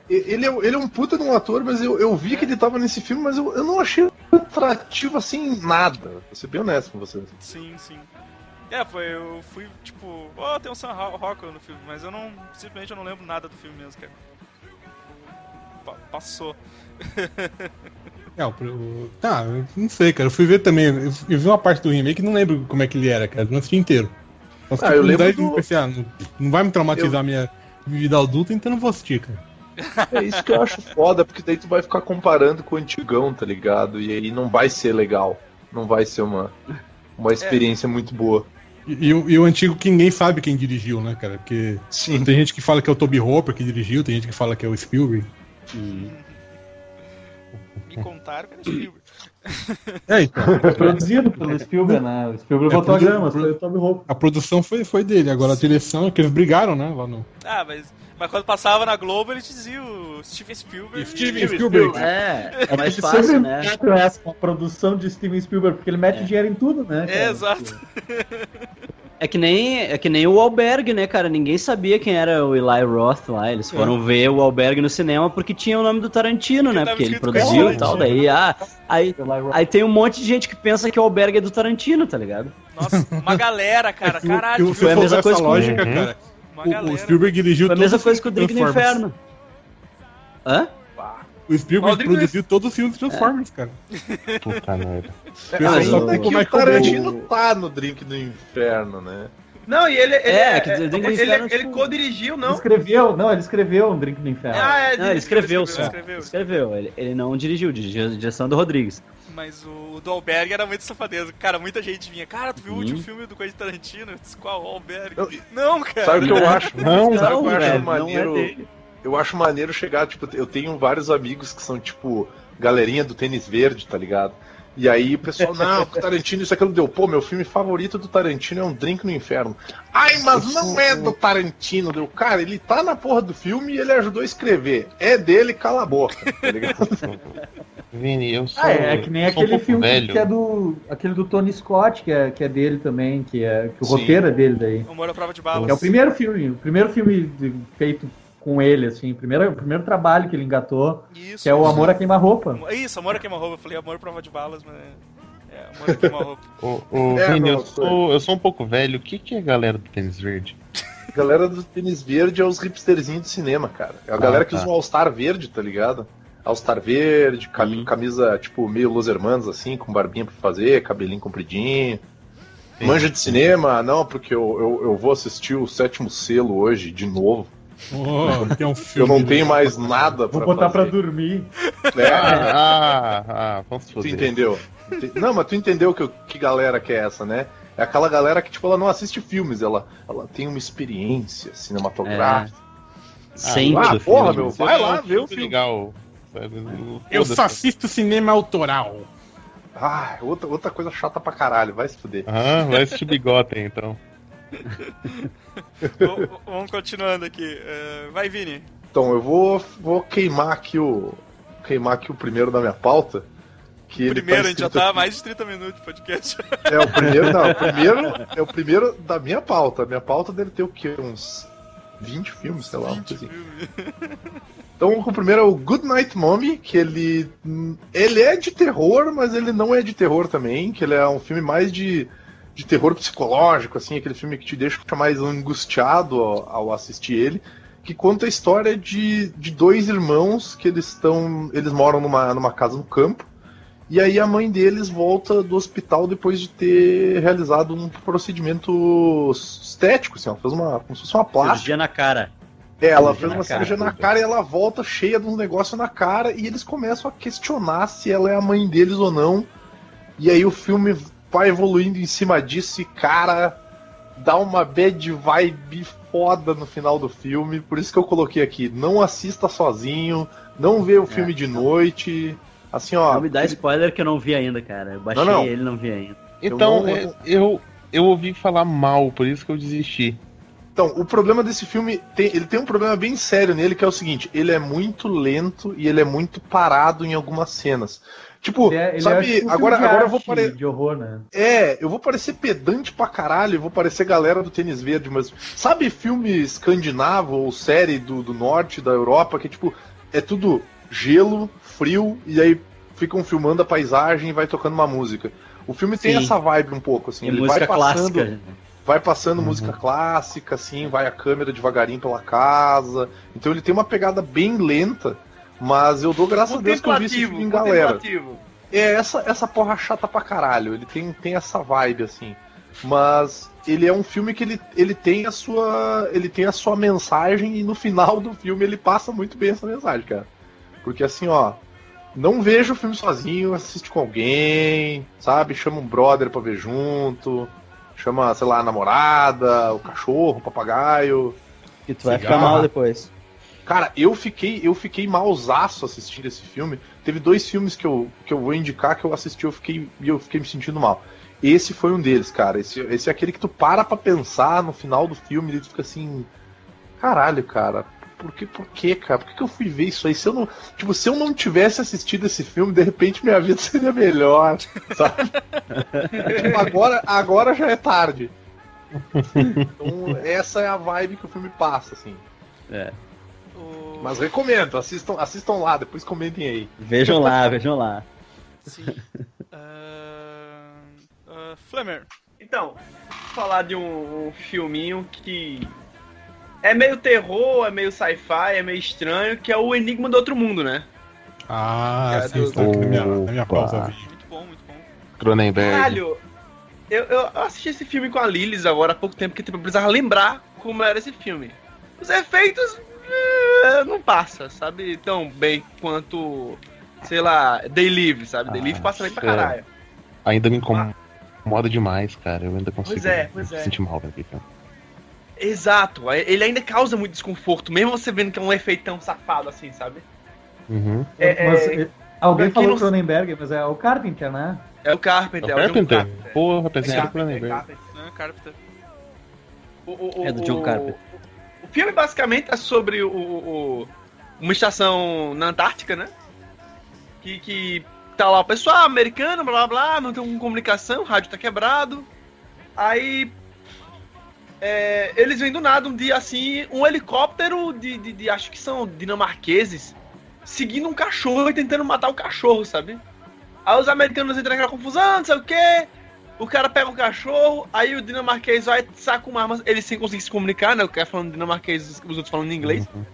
Ele é, ele é um puta de um ator, mas eu, eu vi que ele tava nesse filme, mas eu, eu não achei atrativo assim nada. Vou ser bem honesto com você. Sim, sim. É, foi, eu fui, tipo, ó, tem o Sam Ro- Rockwell no filme, mas eu não, simplesmente eu não lembro nada do filme mesmo, cara. Pa- passou. É, o, o- tá, eu não sei, cara. Eu fui ver também. Eu, eu vi uma parte do remake e não lembro como é que ele era, cara. Não assisti inteiro. Então, Ah, eu lembro daí do- pensei, ah, não, não vai me traumatizar a minha vida adulta, então não vou assistir, cara. É isso que eu acho foda, porque daí tu vai ficar comparando com o antigão, tá ligado? E aí não vai ser legal. Não vai ser uma, uma experiência muito boa. E, e o, e o antigo que ninguém sabe quem dirigiu, né, cara? Porque Sim. tem gente que fala que é o Toby Hopper que dirigiu, tem gente que fala que é o Spielberg. Me contaram que era Spielberg. É, então. Produzido pelo Spielberg, né? O Spielberg É, botou a grama, pro- foi o Tommy Hope. A produção foi, foi dele, agora a direção é que eles brigaram, né? Lá no. Ah, mas, mas quando passava na Globo, ele dizia o Steven Spielberg. Steven Spielberg. É, é mais fácil, né? essa uma produção de Steven Spielberg, porque ele mete dinheiro em tudo, né? É, exato. É que nem, é que nem o Albergue, né, cara? Ninguém sabia quem era o Eli Roth lá. Eles foram ver o Albergue no cinema porque tinha o nome do Tarantino, né? tava Porque ele produziu com e tal. Tarantino. Daí, ah, aí, aí tem um monte de gente que pensa que o Albergue é do Tarantino, tá ligado? Nossa, uma galera, cara. Se- Caralho, foi a mesma coisa com- lógica, Uhum. cara. Uma O, o galera. Spielberg dirigiu Foi a todos mesma os coisa com o Drink no Transformers. Inferno. Hã? O Spielberg Rodrigo produziu todos os filmes de Transformers, cara. Puta merda. Pensa Ainda só que como é o que Tarantino tá no Drink do Inferno, né? Não, e ele. ele É, quer dizer, Drink do ele, Inferno, ele tipo- co-dirigiu, Ele não? escreveu, não, ele escreveu um Drink no Inferno. Ah, é, Não, ele escreveu só. escreveu. Escreveu. Ele, ele não dirigiu, dirigiu a direção do Rodrigues. Mas o, o do Alberg era muito safadeza. Cara, muita gente vinha. Cara, tu viu o último filme do Quentin Tarantino? Eu disse, qual? O Alberg? Eu- Não, cara. Sabe o que eu acho? Não, sabe o que eu acho velho, não maneiro? é eu acho maneiro chegar, tipo, eu tenho vários amigos que são, tipo, galerinha do tênis verde, tá ligado? E aí o pessoal, não, o Tarantino, isso aquilo deu. Pô, meu filme favorito do Tarantino é um Drink no Inferno. Ai, mas não é do Tarantino, deu. Cara, ele tá na porra do filme e ele ajudou a escrever. É dele, cala a boca, tá ligado? Vini, eu sou. Ah, é, é que nem um aquele pouco filme velho. que é do. aquele do Tony Scott, que é, que é dele também, que, é, que o Sim. roteiro é dele daí. Amor à prova de balas. É o primeiro filme, o primeiro filme de- feito com ele, assim, o primeiro, o primeiro trabalho que ele engatou, Isso. que é o Amor a Queima-Roupa. Isso, amor a queima-roupa. Eu falei amor prova de balas, mas. É, amor a queima-roupa. Ô, ô, É, Vini, não, eu, sou, eu sou um pouco velho. O que, que é a galera do tênis verde? galera do tênis verde é os hipsterzinhos do cinema, cara. É a galera que tá. usa o All-Star verde, tá ligado? All-Star verde, cami- Uhum. camisa, tipo, meio Los Hermanos, assim, com barbinha pra fazer, cabelinho compridinho. Manja de cinema? Não, porque eu, eu, eu vou assistir o sétimo selo hoje, de novo. Oh, que é um Eu filme. não tenho mais nada Vou pra botar pra fazer. dormir. É, Ah, ah, vamos tu entendeu? Ente- Não, mas tu entendeu que, que galera que é essa, né? É aquela galera que, tipo, ela não assiste filmes, ela, ela tem uma experiência cinematográfica. Sem ah, do porra, filme. meu, vai é lá ver o filme legal. Eu só assisto cinema autoral. Ah, outra, outra coisa chata pra caralho, vai se fuder. Ah, vai assistir Bigotem, então. Vamos continuando aqui. Eh, vai, Vini. Então, eu vou, vou queimar aqui o. Queimar aqui o primeiro da minha pauta. Que ele Primeiro, tá a gente já tá há mais de 30 minutos de podcast. É, o primeiro, não, o primeiro é o primeiro da minha pauta. A minha pauta deve ter o quê? Uns 20 filmes, sei lá. uma coisa assim. Então, o primeiro é o Good Night Mommy, que ele. Ele é de terror, mas ele não é de terror também, que ele é um filme mais de, de terror psicológico, assim, aquele filme que te deixa mais angustiado ao, ao assistir ele. Que conta a história de, de dois irmãos que eles estão. Eles moram numa, numa casa no campo. E aí a mãe deles volta do hospital depois de ter realizado um procedimento estético, assim, ela fez uma. como se fosse uma plástica. Cirurgia na cara. É, ela Cirurgia fez uma cirurgia na cara e ela volta cheia de uns negócios na cara e eles começam a questionar se ela é a mãe deles ou não. E aí o filme vai evoluindo em cima disso e, cara, dá uma bad vibe foda no final do filme. Por isso que eu coloquei aqui, não assista sozinho, não vê o filme de noite. Assim, ó. Não me dá spoiler que eu não vi ainda, cara. Eu baixei Não, não. ele e não vi ainda. Então, não- é, eu, eu ouvi falar mal, por isso que eu desisti. Então, o problema desse filme, tem- ele tem um problema bem sério nele, que é o seguinte, ele é muito lento e ele é muito parado em algumas cenas. Tipo, Ele é, ele é sabe, tipo agora, agora eu vou parecer. de horror, né? É, eu vou parecer pedante pra caralho, eu vou parecer galera do tênis verde, mas. Sabe filme escandinavo ou série do, do norte da Europa que, tipo, é tudo gelo, frio, e aí ficam filmando a paisagem e vai tocando uma música. O filme tem Sim. essa vibe um pouco, assim, E ele música vai passando clássica. vai passando música clássica, assim, vai a câmera devagarinho pela casa. Então ele tem uma pegada bem lenta, mas eu dou graças a Deus que eu vi esse filme em galera. É, essa, essa porra chata pra caralho. Ele tem, tem essa vibe, assim. Mas ele é um filme que ele, ele tem a sua. Ele tem a sua mensagem e no final do filme ele passa muito bem essa mensagem, cara. Porque assim, ó. Não veja o filme sozinho, assiste com alguém, sabe? Chama um brother pra ver junto. Chama, sei lá, a namorada, o cachorro, o papagaio. Que tu vai ficar mal depois. Cara, eu fiquei, eu fiquei malzaço assistindo esse filme. Teve dois filmes que eu, que eu vou indicar que eu assisti eu fiquei, e eu fiquei me sentindo mal. Esse foi um deles, cara. Esse, esse é aquele que tu para pra pensar no final do filme e tu fica assim. Caralho, cara. Por que, por que, cara? Por que, que eu fui ver isso aí? Se eu não. Tipo, se eu não tivesse assistido esse filme, de repente minha vida seria melhor. Sabe? tipo, agora, agora já é tarde. Então, essa é a vibe que o filme passa, assim. O- Mas recomendo, assistam, assistam lá, depois comentem aí. Vejam lá, vejam lá. Sim. Ah, ah, Flamer. Então, falar de um, um filminho que é meio terror, é meio sci-fi, é meio estranho, que é o Enigma do Outro Mundo, né? Ah, Cara, sim, do- tá aqui na minha, na minha Opa. pausa. Muito bom, muito bom. Cronenberg. Caralho, eu, eu assisti esse filme com a Lilis agora há pouco tempo, porque tipo, eu precisava lembrar como era esse filme. Os efeitos eh, não passa, sabe? Tão bem quanto, sei lá, They Live, sabe? They Ah, Live passa bem pra é. caralho. Ainda me incomoda demais, cara. Eu ainda consigo Pois é, pois me é. sentir mal filme. Exato, ele ainda causa muito desconforto, mesmo você vendo que é um efeitão safado assim, sabe? Uhum. É, Mas, é- alguém falou não- Cronenberg, mas é o Carpenter, né? É o Carpenter, É o é Carpenter? Carpenter. Porra, É pensei que era o Carpenter, Cronenberg. Carpenter. Né, Carpenter. O, o- É do John o- Carpenter. Filme basicamente é sobre o, o- uma estação na Antártica, né? Que, que tá lá o pessoal americano, blá blá blá, não tem comunicação, o rádio tá quebrado. Aí é, eles vêm do nada um dia assim, um helicóptero de, de, de- acho que são dinamarqueses, seguindo um cachorro e tentando matar o cachorro, sabe? Aí os americanos entram naquela confusão, não sei o quê. O cara pega o cachorro, aí o dinamarquês vai, saca uma arma, ele sem conseguir se comunicar, né? O cara falando dinamarquês, os outros falando em inglês. Uhum.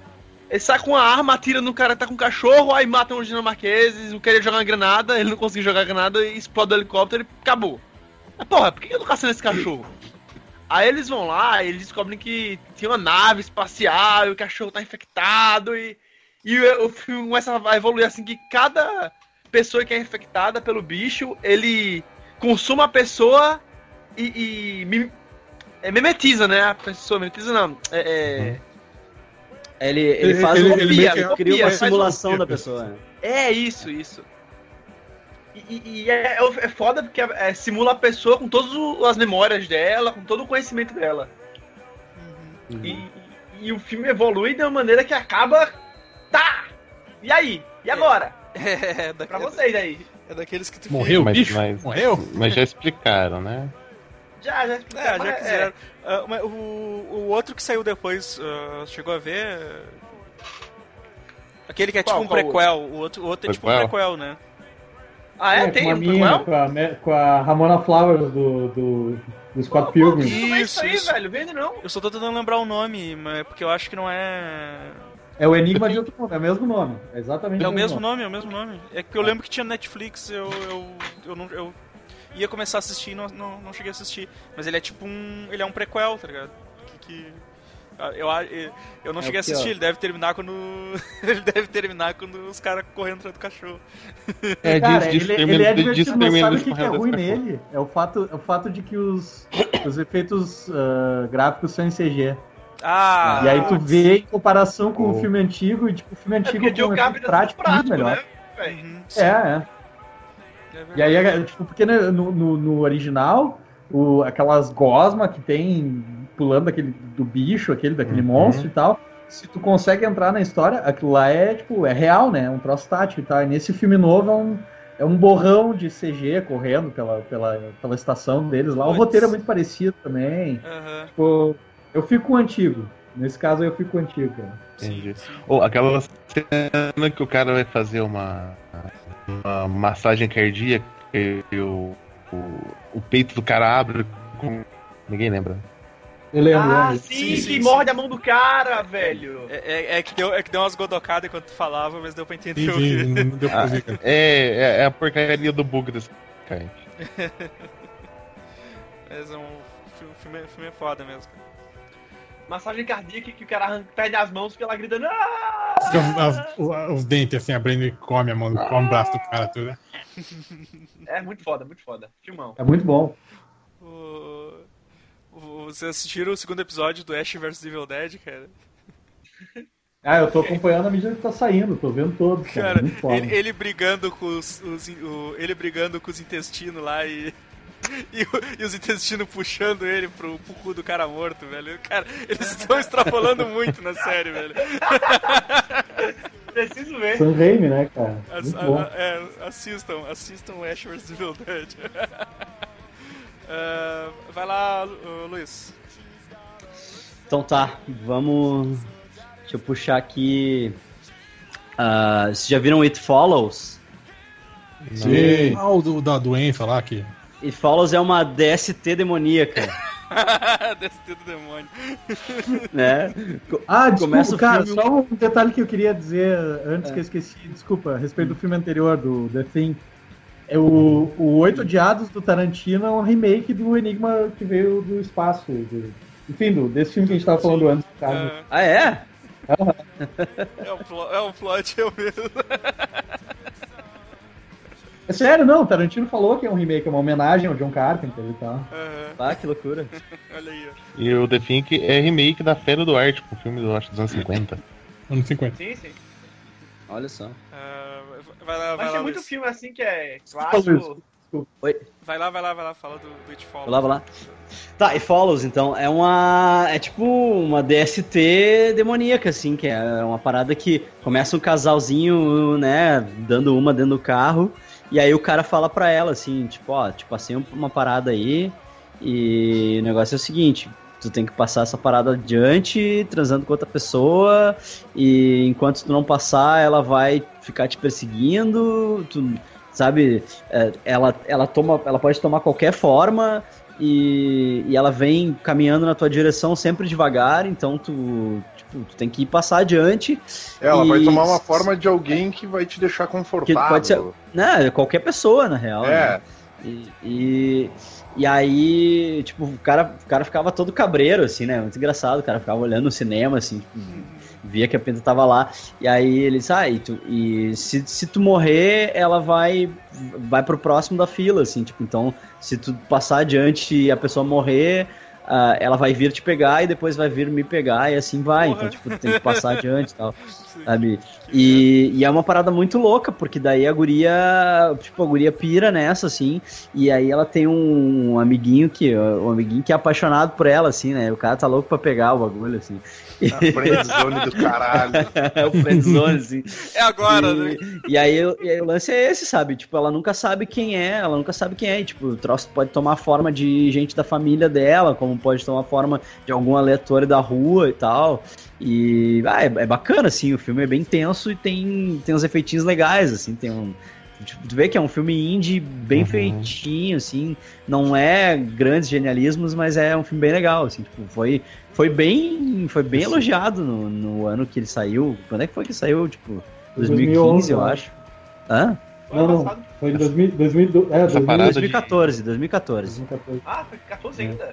Ele saca uma arma, atira no cara que tá com o cachorro, aí matam os dinamarqueses, o queria jogar uma granada, ele não conseguiu jogar granada explode o helicóptero e acabou. Mas porra, por que eu tô caçando esse cachorro? Aí eles vão lá e eles descobrem que tinha uma nave espacial e o cachorro tá infectado e, e o, o filme começa a evoluir assim que cada pessoa que é infectada pelo bicho, ele consuma a pessoa e, e mim- é, mimetiza, né? A pessoa, mimetiza não, é- é, Ele, ele Ele- faz ele- uma, ele meio cria, que- cria uma uma simulação cópia. da pessoa. né? É isso, isso. E, e- e é, é foda porque é, simula a pessoa com todas as memórias dela, com todo o conhecimento dela. Uhum. E, e- o filme evolui de uma maneira que acaba. Tá! E aí? E agora? É, Pra vocês aí. É daqueles que tu Morreu Mas- bicho? mas- Morreu? Mas já explicaram, né? Já, já É, explicaram. já mas quiseram. Ah, mas o, o outro que saiu depois, ah, chegou a ver? Aquele que é Qual- tipo um prequel. O outro, o outro é tipo um Prequel? né? Ah, é? com Tem a um mina, prequel? com a, com a Ramona Flowers do, do, do Scott Pilgrim. Isso, é isso aí, Isso, isso. velho. Vende não. Eu só tô tentando lembrar o nome, mas porque eu acho que não é. É o Enigma de outro mundo, é o mesmo nome. É exatamente É o mesmo nome, é o mesmo nome. É que eu lembro que tinha Netflix, eu. eu, eu, não, eu ia começar a assistir e não, não, não cheguei a assistir. Mas ele é tipo um. Ele é um prequel, tá ligado? Que. que- ah, eu, a- eu não É cheguei a ó. assistir, ele deve terminar quando. ele deve terminar quando os caras correndo atrás do cachorro. É, Cara, disso- disso ele, ele é divertido, mas sabe o que, que é ruim nele? É o fato, é o fato de que os, os efeitos ah, gráficos são em CG. Ah! e aí tu vê em comparação com Oh. o filme antigo, e tipo, o filme É antigo porque Joe com efeito Carpenter é prático, prático, muito melhor. né? Uhum, É, é. é E aí, é, tipo, porque né, no, no, no original, o, aquelas gosma que tem pulando daquele, do bicho, aquele, daquele Uhum. monstro e tal, se tu consegue entrar na história, aquilo lá é, tipo, é real, né? É um troço tático e tal. E nesse filme novo é um, é um borrão de CG correndo pela, pela, pela estação deles lá. O roteiro é muito parecido também. Aham. Tipo, eu fico com o antigo. Nesse caso eu fico com o antigo, cara. Entendi. Ou aquela cena que o cara vai fazer uma, uma massagem cardíaca e o, o, o peito do cara abre com. Ninguém lembra. Eu lembro, Ah, lembro. sim, Sim, sim, sim. morde a mão do cara, velho. É, é- é que deu, é que deu umas godocadas enquanto tu falava, mas deu pra entender Sim, o sim, que. não não deu pra ver, cara. É, é, é a porcaria do bug desse cara. Mas é um filme, filme, é- filme é foda mesmo. Massagem cardíaca que o cara arranca, perde as mãos porque ela grita. Os, dentes assim abrindo e come a mão, come o braço do cara, tudo. né? É muito foda, muito foda. Filmão. É muito bom. O... o- Vocês assistiram o segundo episódio do Ash vs Evil Dead, cara? Ah, eu tô acompanhando à medida que tá saindo, tô vendo todos, cara. Cara, ele, ele brigando com os, os o- ele brigando com os intestinos lá e e, e os intestinos puxando ele pro, pro cu do cara morto, velho. Cara, eles estão extrapolando muito na série, velho. Preciso ver. Sam Raimi, né, cara? As- Muito a- é, assistam, assistam Ash vs Evil Dead. Ah, vai lá, Lu- Luiz. Então tá, vamos. Deixa eu puxar aqui. Ah, vocês já viram It Follows? Sim. Ah, o do- da doença lá que. It Follows é uma DST demoníaca. DST do demônio. né? Ah, desculpa, Começa o cara, filme- só um detalhe que eu queria dizer antes É. que eu esqueci, desculpa, a respeito do filme anterior, do The Thing. É o, o Oito Odiados do Tarantino é um remake do Enigma que veio do espaço. do- enfim, do, desse filme que a gente tava falando antes. Sabe? É, Ah, é? é, o plot, é o plot, eu mesmo. É sério, não, o Tarantino falou que é um remake, é uma homenagem ao John Carpenter e tal. Aham, Ah, que loucura. olha aí, ó. E o The Think é remake da Fera do Arte, um filme do, acho, dos anos 50. Anos 50. Sim, sim. Olha só. Ah, vai lá, vai Mas lá, tem muito Luiz. filme assim que é clássico. Vai lá, vai lá, vai lá, fala do, do It Follows. Vou lá, vou lá. Tá, e Follows, então, é uma. É tipo uma DST demoníaca, assim, que é uma parada que começa um casalzinho, né, dando uma dentro do carro, e aí o cara fala pra ela, assim, tipo, ó, te passei uma parada aí, e o negócio é o seguinte. Tu tem que passar essa parada adiante, transando com outra pessoa, e enquanto tu não passar, ela vai ficar te perseguindo, tu, sabe? É, ela, ela, toma, ela pode tomar qualquer forma e, e ela vem caminhando na tua direção sempre devagar, então tu, tipo, tu tem que ir passar adiante. Ela E- vai tomar uma forma de alguém que vai te deixar confortável. Que pode ser- Né, qualquer pessoa, na real. né? É, E, e, e aí, tipo, o cara, o cara ficava todo cabreiro, assim, né? Muito engraçado, o cara ficava olhando no cinema, assim, tipo, via que a Penta tava lá. E aí ele disse, ah, e, tu, e se, se tu morrer, ela vai, vai pro próximo da fila, assim, tipo, então, se tu passar adiante e a pessoa morrer. ah, ela vai vir te pegar e depois vai vir me pegar e assim vai. Porra. Então, tipo, tu tem que passar adiante e tal. sabe? E, e é uma parada muito louca, porque daí a guria, tipo, a guria pira nessa, assim, e aí ela tem um amiguinho que, um amiguinho que é apaixonado por ela, assim, né? O cara tá louco pra pegar o bagulho, assim. a friendzone do caralho. É o friendzone, assim. É agora, né? E, e aí, e aí o lance é esse, sabe? Tipo, ela nunca sabe quem é, ela nunca sabe quem é. E, tipo, o troço pode tomar forma de gente da família dela, como pode tomar forma de algum aleatório da rua e tal. E ah, é, é bacana, assim, o filme é bem tenso e tem, tem uns efeitinhos legais, assim, tem um. Tu vê que é um filme indie bem Uhum. feitinho, assim, não é grandes genialismos, mas é um filme bem legal, assim, tipo, foi, foi bem, foi bem elogiado no, no ano que ele saiu. Quando é que foi que saiu? Tipo, 2015, eu né? acho. Hã? Não, não, foi em 2000, 2000, é, Essa 2000, parada de- 2014, 2014. 2014. Ah, foi 14 ainda.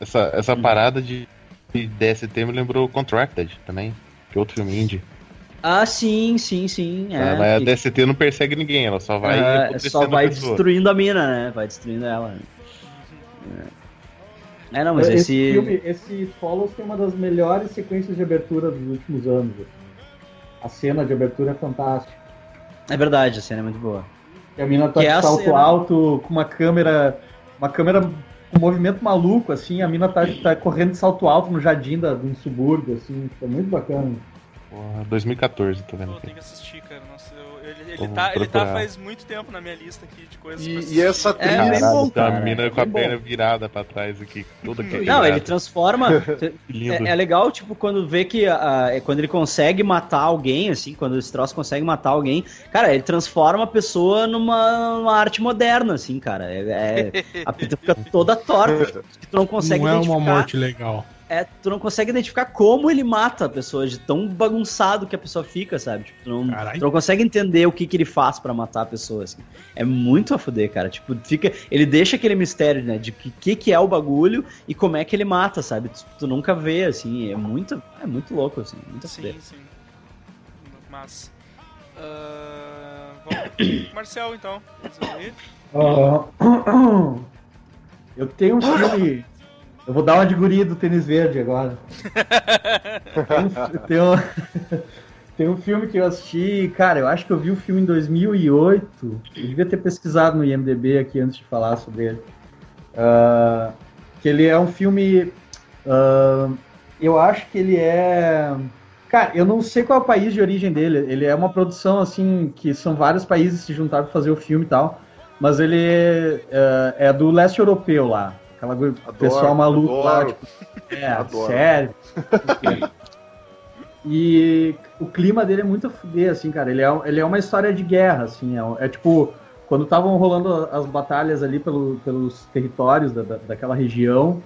Essa, essa parada de, de DST me lembrou Contracted também, que é outro filme indie. Ah, sim, sim, sim. É, Ela é a DST não persegue ninguém, ela só vai é, apodrecendo só vai a destruindo a mina, né? Vai destruindo ela. né? É, É, não, mas esse, esse. filme, esse Follows tem uma das melhores sequências de abertura dos últimos anos. A cena de abertura é fantástica. É verdade, a cena é muito boa. E a mina tá Que é de salto cena- alto, com uma câmera. Uma câmera com movimento maluco, assim, a mina tá, tá correndo de salto alto no jardim da, de um subúrbio, assim, é muito bacana. Porra, 2014, tô vendo Pô, aqui. tem que assistir, cara. Nossa, ele, ele, tá, ele tá faz muito tempo na minha lista aqui de coisas E, e essa É, trilha. bem Caralho, bom, uma cara, mina é com a perna virada pra trás aqui, toda que Não, ele transforma. É, é legal, tipo, quando vê que. a- é quando ele consegue matar alguém, assim, quando esse troço consegue matar alguém, cara, ele transforma a pessoa numa, numa arte moderna, assim, cara. É, é- a pessoa fica toda torta. que tu não consegue não é uma morte legal. É, tu não consegue identificar como ele mata a pessoa, de tão bagunçado que a pessoa fica, sabe? Tipo, tu não, tu não consegue entender o que, que ele faz pra matar a pessoa, assim. É muito a fuder, cara. Tipo, fica. Ele deixa aquele mistério, né? De que, que que é o bagulho e como é que ele mata, sabe? Tu, tu nunca vê, assim. É muito, é muito louco, assim. Muito a fuder. Sim, sim. Mas. vamos. Marcel, então. Ah, eu tenho um filme. Eu vou dar uma de guria do tênis verde agora. Tem um, tem um- tem um filme que eu assisti, cara, eu acho que eu vi o filme em 2008. Eu devia ter pesquisado no IMDB aqui antes de falar sobre ele. Ah, que ele é um filme. ah, eu acho que ele é. Cara, eu não sei qual é o país de origem dele. Ele é uma produção assim que são vários países se juntaram para fazer o filme e tal. Mas ele é, é do leste europeu lá. Aquela Adoro, pessoal maluco lá, adoro. tipo, é, Adoro. sério. E o clima dele é muito a fuder, assim, cara. Ele é, ele é uma história de guerra, assim. É, é tipo, quando estavam rolando as batalhas ali pelo- pelos territórios da, da- daquela região,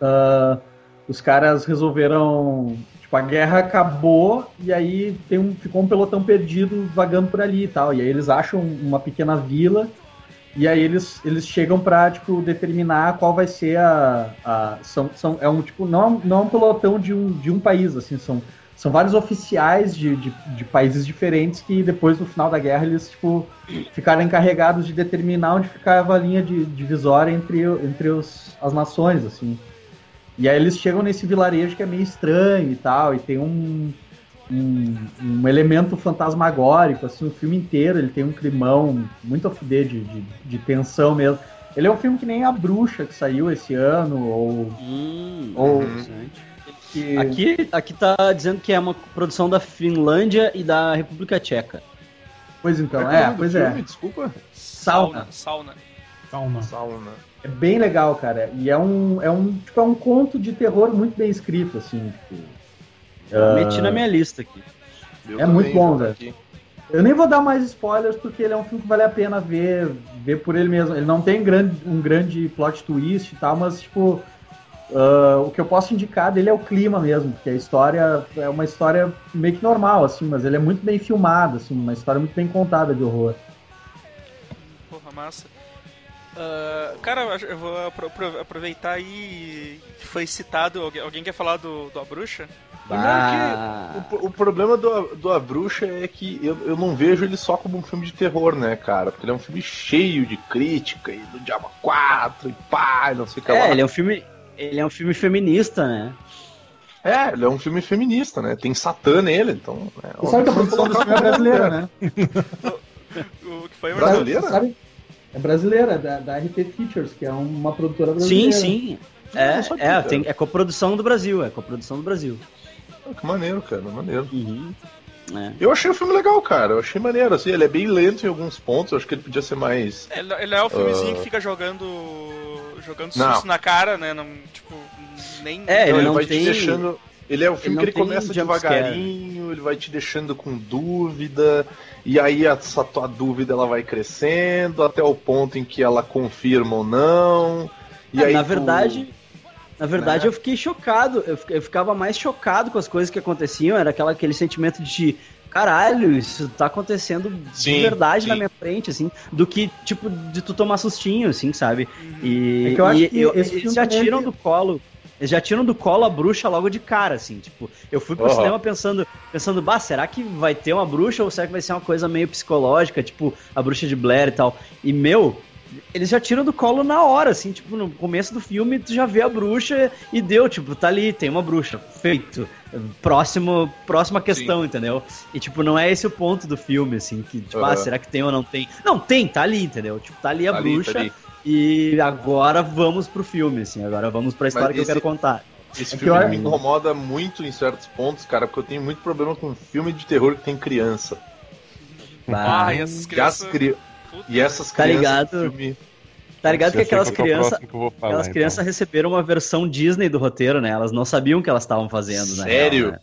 ah, os caras resolveram. Tipo, a guerra acabou e aí tem um, ficou um pelotão perdido vagando por ali e tal. E aí eles acham uma pequena vila e aí eles, eles chegam pra, tipo, determinar qual vai ser a. a são, são, é um tipo, não, não é um pelotão de um, de um país, assim, são, são vários oficiais de, de, de países diferentes que depois, no final da guerra, eles, tipo, ficaram encarregados de determinar onde ficava a linha de divisória entre, entre os, as nações, assim. E aí eles chegam nesse vilarejo que é meio estranho e tal, e tem um, um, um elemento fantasmagórico, assim, o filme inteiro, ele tem um climão muito a fuder de, de, de tensão mesmo. Ele é um filme que nem A Bruxa, que saiu esse ano, ou... Hum, ou interessante. que- Aqui, aqui tá dizendo que é uma produção da Finlândia e da República Tcheca. Pois então, é, do pois filme? é. Desculpa. Sauna. Sauna. Calma. Sauna. É bem legal, cara. E é um, é um, tipo, é um conto de terror muito bem escrito, assim. Tipo, Ah. Meti na minha lista aqui. Eu É muito bom, velho. eu nem vou dar mais spoilers porque ele é um filme que vale a pena ver, ver por ele mesmo. Ele não tem grande, um grande plot twist e tal, mas tipo. ah, o que eu posso indicar dele é o clima mesmo, porque a história é uma história meio que normal, assim, mas ele é muito bem filmado, assim, uma história muito bem contada de horror. Porra, massa. Ah, cara, eu vou apro- apro- aproveitar aí que foi citado. Alguém, alguém quer falar do, do A Bruxa? Ah, O, o problema do, do A Bruxa é que eu, eu não vejo ele só como um filme de terror, né, cara? Porque ele é um filme cheio de crítica e do Diabo 4 e pá, e não sei o que lá. é, ele é um filme. Ele é um filme feminista, né? É, ele é um filme feminista, né? Tem Satã nele, então. É, Você sabe que a produção desse filme é brasileira, né? O que foi Brasileira? Sabe? É brasileira, é da, da RT Features, que é uma produtora Sim, brasileira. sim. não É, é, tem, é coprodução do Brasil, é coprodução do Brasil. Que maneiro, cara, maneiro. Uhum. É. Eu achei o filme legal, cara. Eu achei maneiro, assim, ele é bem lento em alguns pontos, eu acho que ele podia ser mais. Ele, ele é o filmezinho Ah. que fica jogando. jogando susto na cara, né? Não, tipo, nem. É, ele ele não vai tem- te deixando. Ele é o filme não que ele começa devagarinho, ele vai te deixando com dúvida, e aí essa tua dúvida ela vai crescendo até o ponto em que ela confirma ou não. E É, aí na tu- verdade, na verdade né? eu fiquei chocado. Eu, eu ficava mais chocado com as coisas que aconteciam. Era aquela, aquele sentimento de caralho, isso tá acontecendo Sim, de verdade sim. na minha frente, assim, do que tipo de tu tomar sustinho, assim, sabe? E, É que eu acho e que eu- eles já também tiram do colo. Eles já tiram do colo a bruxa logo de cara, assim, tipo, eu fui pro Aham. cinema pensando, pensando, bah, será que vai ter uma bruxa ou será que vai ser uma coisa meio psicológica, tipo, a bruxa de Blair e tal? E, meu, eles já tiram do colo na hora, assim, tipo, no começo do filme tu já vê a bruxa e deu, tipo, tá ali, tem uma bruxa, feito. Próximo, próxima questão, entendeu? E, tipo, não é esse o ponto do filme, assim, que, tipo, ah, Aham. será que tem ou não tem? Não, tem, tá ali, entendeu? Tipo, tá ali a Tá ali, bruxa tá ali. e agora vamos pro filme, assim, agora vamos pra história que eu esse- quero contar. Esse É que filme eu- me incomoda muito em certos pontos, cara, porque eu tenho muito problema com filme de terror que tem criança. Ah, e essas E, as crianças. E essas Tá crianças. ligado? Filme... Tá ligado que aquelas que é crianças, que aquelas então. crianças receberam uma versão Disney do roteiro, né? Elas não sabiam o que elas estavam fazendo, né? Sério?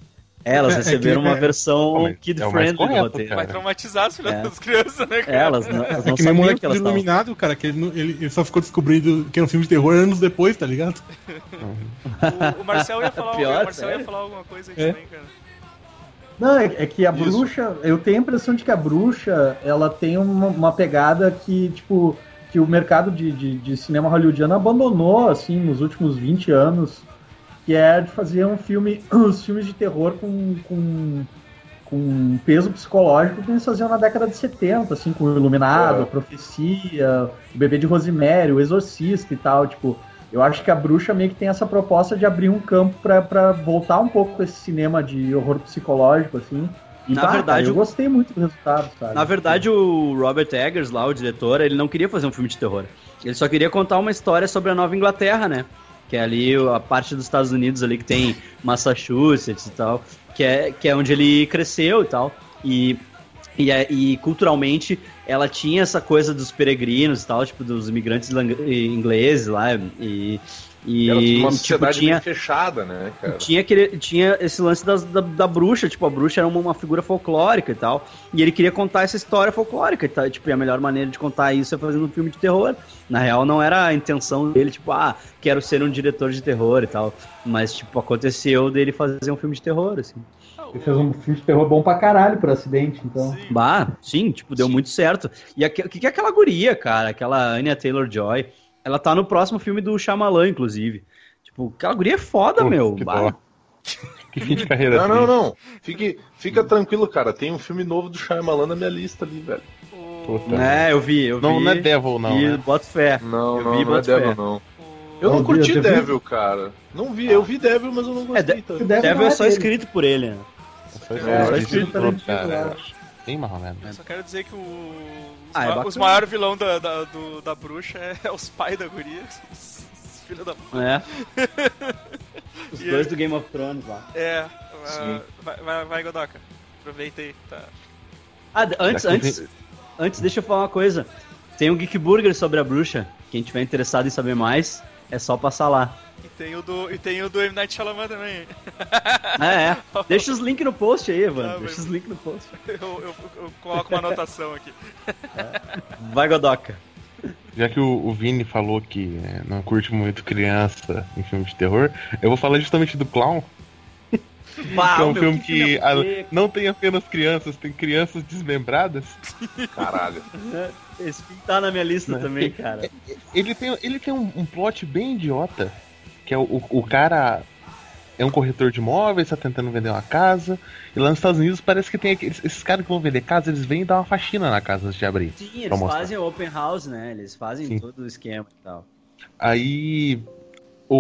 É, elas É, é receberam que- uma é- versão é o mais friendly do roteiro. cara. Vai traumatizar as filhas É. das crianças, né, É, cara? elas não, elas É não que nem o sabiam moleque que elas. Iluminado, cara, que ele, não- ele- ele só ficou descobrindo que era um filme de terror anos depois, tá ligado? O, o Marcel ia falar, Pior, o Marcel ia sério? falar alguma coisa aí É. também, cara. Não, é, é que a Isso. bruxa, eu tenho a impressão de que a bruxa, ela tem uma, uma pegada que, tipo, que o mercado de, de, de cinema hollywoodiano abandonou, assim, nos últimos 20 anos, que é de fazer um filme, os filmes de terror com, com, com peso psicológico que eles faziam na década de 70, assim, com o Iluminado, É. a Profecia, o Bebê de Rosemary, o Exorcista e tal, tipo... Eu acho que a bruxa meio que tem essa proposta de abrir um campo pra, pra voltar um pouco com esse cinema de horror psicológico, assim. E, Na bah, verdade, cara, eu gostei muito do resultado, sabe? Na verdade, o Robert Eggers, lá, o diretor, ele não queria fazer um filme de terror. Ele só queria contar uma história sobre a Nova Inglaterra, né? Que é ali a parte dos Estados Unidos ali que tem Massachusetts e tal, que é, que é onde ele cresceu e tal. E, e, é- e culturalmente ela tinha essa coisa dos peregrinos e tal, tipo, dos imigrantes ingleses lá. E, E, Era tipo uma sociedade tinha, fechada, né, cara? Tinha, aquele, tinha esse lance das, da, da, bruxa, tipo, a bruxa era uma, uma, figura folclórica e tal. E ele queria contar essa história folclórica e tal. Tipo, e a melhor maneira de contar isso é fazendo um filme de terror. Na real, não era a intenção dele, tipo, ah, quero ser um diretor de terror e tal. Mas, tipo, aconteceu dele fazer um filme de terror, assim. Ele fez um filme de terror bom pra caralho por acidente, então. Sim. Bah, sim, tipo, deu sim. muito certo. E o que, que é aquela guria, cara? Aquela Anya Taylor-Joy. Ela tá no próximo filme do Shyamalan, inclusive. Tipo, aquela guria é foda, Pô, meu. Que, que fim de carreira Não, não, não. Fique, fica tranquilo, cara. Tem um filme novo do Shyamalan na minha lista ali, velho. Puta é, eu vi, eu não, vi. Não é Devil, não. E né? boto fé. Não, eu não, vi, não é Devil, fé. não. Eu não, não curti vi, Devil, vi. cara. Não vi, eu vi Devil, mas eu não gostei. É, Devil, Devil é, é só dele. escrito por ele, né? É, é, só escrito por ele. Tem mais ou menos. Só quero dizer que o, ah, é os maiores vilão da, da, do, da bruxa é, é os pais da guria. Filho da puta. É. Os e dois do Game of Thrones lá. É. Uh, vai, vai, vai, Godoka. Aproveitei. Tá. Ah, antes, antes, antes, deixa eu falar uma coisa. Tem um Geek Burger sobre a bruxa. Quem tiver interessado em saber mais, é só passar lá. E tem o do, e tem o do M. Night Shyamalan também. É, é. Deixa os links no post aí, Evan. Ah, Deixa os links no post. Eu, eu, eu, coloco uma anotação aqui. É. Vai, Godoka. Já que o, o Vini falou que é, não curte muito criança em filmes de terror, eu vou falar justamente do Clown. Uau, que é um filme que, a, não tem apenas crianças, tem crianças desmembradas. Caralho. Esse filme tá na minha lista não, também, cara. Ele tem, ele tem um, um plot bem idiota, que é o, o, o cara é um corretor de imóveis, tá tentando vender uma casa. E lá nos Estados Unidos parece que tem aqueles, esses caras que vão vender casa, eles vêm dar uma faxina na casa antes de abrir. Sim, eles fazem o open house, né? Eles fazem Sim. todo o esquema e tal. Aí o,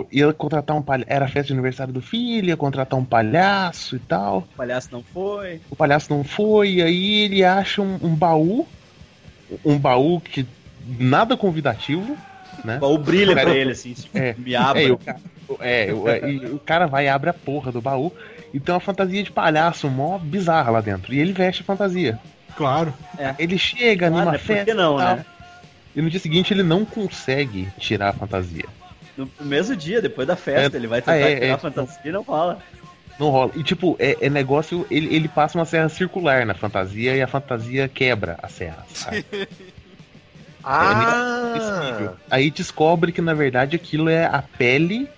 o, ia contratar um palhaço. Era festa de aniversário do filho, ia contratar um palhaço e tal. O palhaço não foi. O palhaço não foi, e aí ele acha um, um baú. Um baú que nada convidativo. Né? O baú brilha cara, pra ele, assim, tipo, é, me abre. É, o cara, é, o, é, o cara vai e abre a porra do baú e tem uma fantasia de palhaço mó bizarra lá dentro. E ele veste a fantasia. Claro. É. Ele chega claro, numa é festa. não, né? E no dia seguinte ele não consegue tirar a fantasia. No mesmo dia, depois da festa, é, ele vai tentar ah, é, tirar a fantasia e não rola. Não rola. E tipo, é, é, negócio. Ele, ele passa uma serra circular na fantasia e a fantasia quebra a serra. ah! Aí descobre que na verdade aquilo é a pele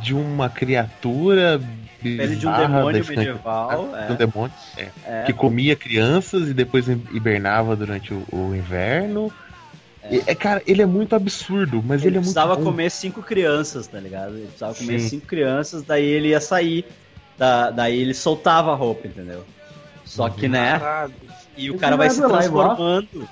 de uma criatura pele de um demônio medieval, é. de um demônio, é, é. que comia crianças e depois hibernava durante o, o inverno. É. cara, ele é muito absurdo, mas ele, ele é muito. precisava comer cinco crianças, tá ligado? Ele precisava comer Sim. cinco crianças, daí ele ia sair. Da, daí ele soltava a roupa, entendeu? Só que, né? E o cara vai se transformando.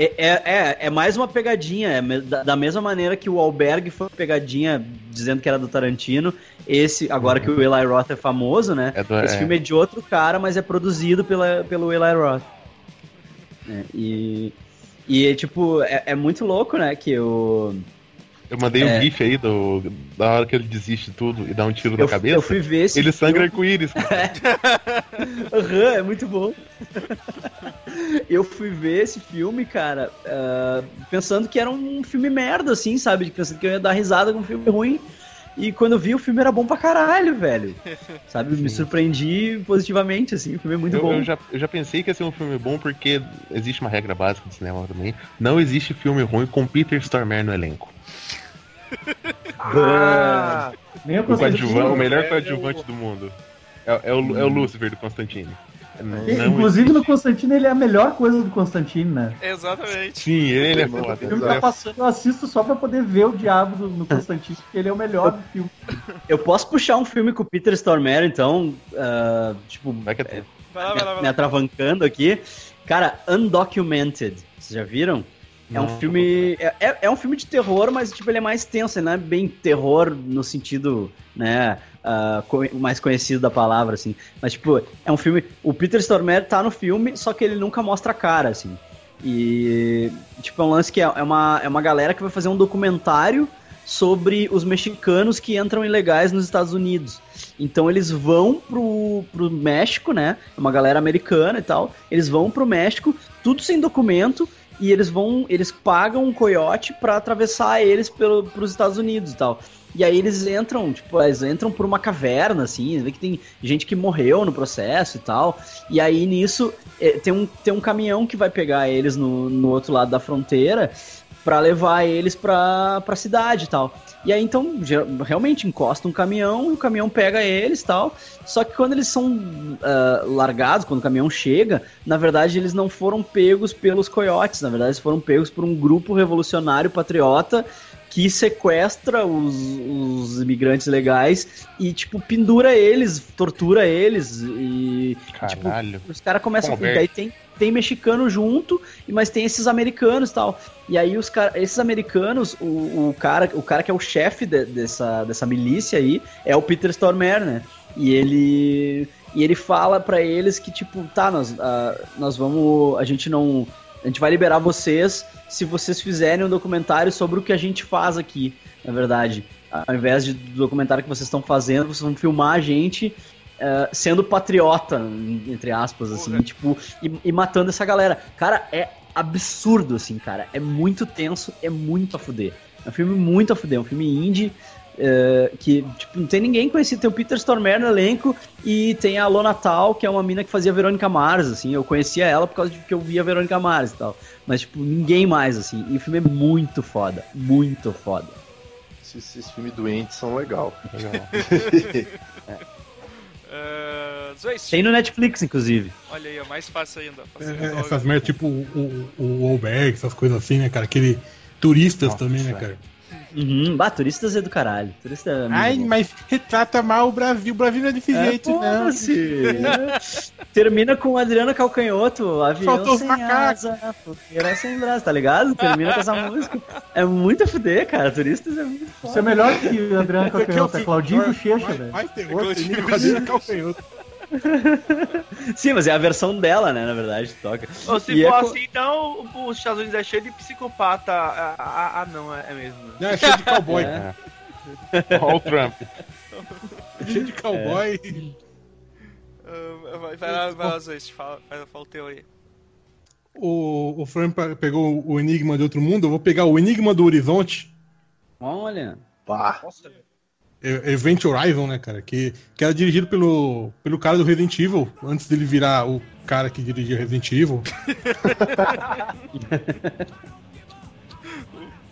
É, é, é, é, mais uma pegadinha, é da, da, mesma maneira que o Alberg foi uma pegadinha dizendo que era do Tarantino, esse, agora uhum. que o Eli Roth é famoso, né? É do, esse é. filme é de outro cara, mas é produzido pela, pelo Eli Roth. É, e, e, tipo, é, é muito louco, né, que o... Eu mandei é. um gif aí do, da hora que ele desiste tudo e dá um tiro eu, na cabeça. Eu fui ver esse Ele sangra com íris. uhum, é muito bom. eu fui ver esse filme, cara, uh, pensando que era um filme merda, assim, sabe? Pensando que eu ia dar risada com um filme ruim. E quando eu vi, o filme era bom pra caralho, velho. Sabe? Me surpreendi positivamente, assim. O filme é muito eu, bom. Eu já, eu já pensei que ia ser um filme bom porque existe uma regra básica do cinema também. Não existe filme ruim com Peter Stormare no elenco. Ah, o, coadjuvante, o melhor coadjuvante do mundo. É, é, o, é o Lúcifer do Constantine. Não Inclusive no Constantino ele é a melhor coisa do Constantino, né? Exatamente. Sim, ele é foda. O filme tá passando, eu assisto só pra poder ver o diabo no Constantino, porque ele é o melhor do filme. Eu posso puxar um filme com o Peter Stormare, então, uh, tipo, vai que é, vai lá, vai lá, vai lá. me atravancando aqui. Cara, Undocumented, vocês já viram? É um filme. É, é, é um filme de terror, mas tipo, ele é mais tenso, ele não é bem terror no sentido, né? Uh, mais conhecido da palavra, assim. Mas, tipo, é um filme. O Peter Stormare tá no filme, só que ele nunca mostra a cara, assim. E, tipo, é um lance que é, é uma, é uma galera que vai fazer um documentário sobre os mexicanos que entram ilegais nos Estados Unidos. Então eles vão pro, pro México, né? É uma galera americana e tal. Eles vão pro México, tudo sem documento, e eles vão, eles pagam um coiote pra atravessar eles pelo, pros Estados Unidos e tal. E aí eles entram, tipo, eles entram por uma caverna, assim, vê que tem gente que morreu no processo e tal. E aí nisso eh, tem um, tem um caminhão que vai pegar eles no, no outro lado da fronteira pra levar eles pra, pra cidade e tal. E aí então realmente encosta um caminhão e o caminhão pega eles tal. Só que quando eles são ah, largados, quando o caminhão chega, na verdade eles não foram pegos pelos coiotes, na verdade eles foram pegos por um grupo revolucionário patriota que sequestra os, os imigrantes legais e, tipo, pendura eles, tortura eles e. Caralho. Os caras começam. E daí tem, tem mexicano junto, e- mas tem esses americanos e tal. E aí os cara, esses americanos, o, o, cara, o cara que é o chefe de- dessa, dessa milícia aí é o Peter Stormare, né? E ele. E ele fala pra eles que, tipo, tá, nós, ah, nós vamos. A gente não. A gente vai liberar vocês se vocês fizerem um documentário sobre o que a gente faz aqui, na verdade. Ao invés de, do documentário que vocês estão fazendo, vocês vão filmar a gente eh, sendo patriota, entre aspas, assim, Porra. tipo, e, e matando essa galera. Cara, é absurdo, assim, cara. É muito tenso, é muito a fuder. É um filme muito a fuder, é um filme indie. Eh, que, tipo, não tem ninguém conhecido. Tem o Peter Stormare no elenco e tem a Lona Tal, que é uma mina que fazia Verônica Mars, assim. Eu conhecia ela por causa de que eu via Verônica Mars e tal. Mas, tipo, ninguém mais, assim. E o filme é muito foda. Muito foda. Esses, esses filmes doentes são legal. Uh, Zoist, Tem no Netflix, inclusive. olha aí, é mais fácil ainda. É, facilitou. essas merdas, tipo o, o, o Wahlberg, essas coisas assim, né, cara? Aquele turistas Nossa, também, né, velho. cara? Uhum. Bah, turistas é do caralho. Turista é Ai, bom. mas retrata mal o Brasil. O Brasil não é desse É, jeito, não. foda-se. Termina com Adriana Calcanhoto, avião Faltou sem macacos. asa, fogueira sem braço, tá ligado? Termina com essa música. É muito a fuder, cara. Turistas é muito foda. Isso é melhor que o Adriano é Calcanhoto, é. Claudinho Bochecha, velho. Mais terror, Claudinho calcanhoto. Sim, mas é a versão dela, né? Na verdade, toca. Ou se E for é assim, então o- os Estados Unidos é cheio de psicopata. Ah, ah, ah, não, é, é mesmo. Não, é cheio de cowboy, É. Olha o Trump. é cheio de cowboy. Uh, vai, vai lá, vai lá, Zoist, fala, fala, o teu aí. O, o Fran pa- pegou o Enigma de Outro Mundo, eu vou pegar o Enigma do Horizonte. Olha. Pá. É- Event Horizon, né, cara? Que, que era dirigido pelo, pelo cara do Resident Evil, antes dele virar o cara que dirigia Resident Evil.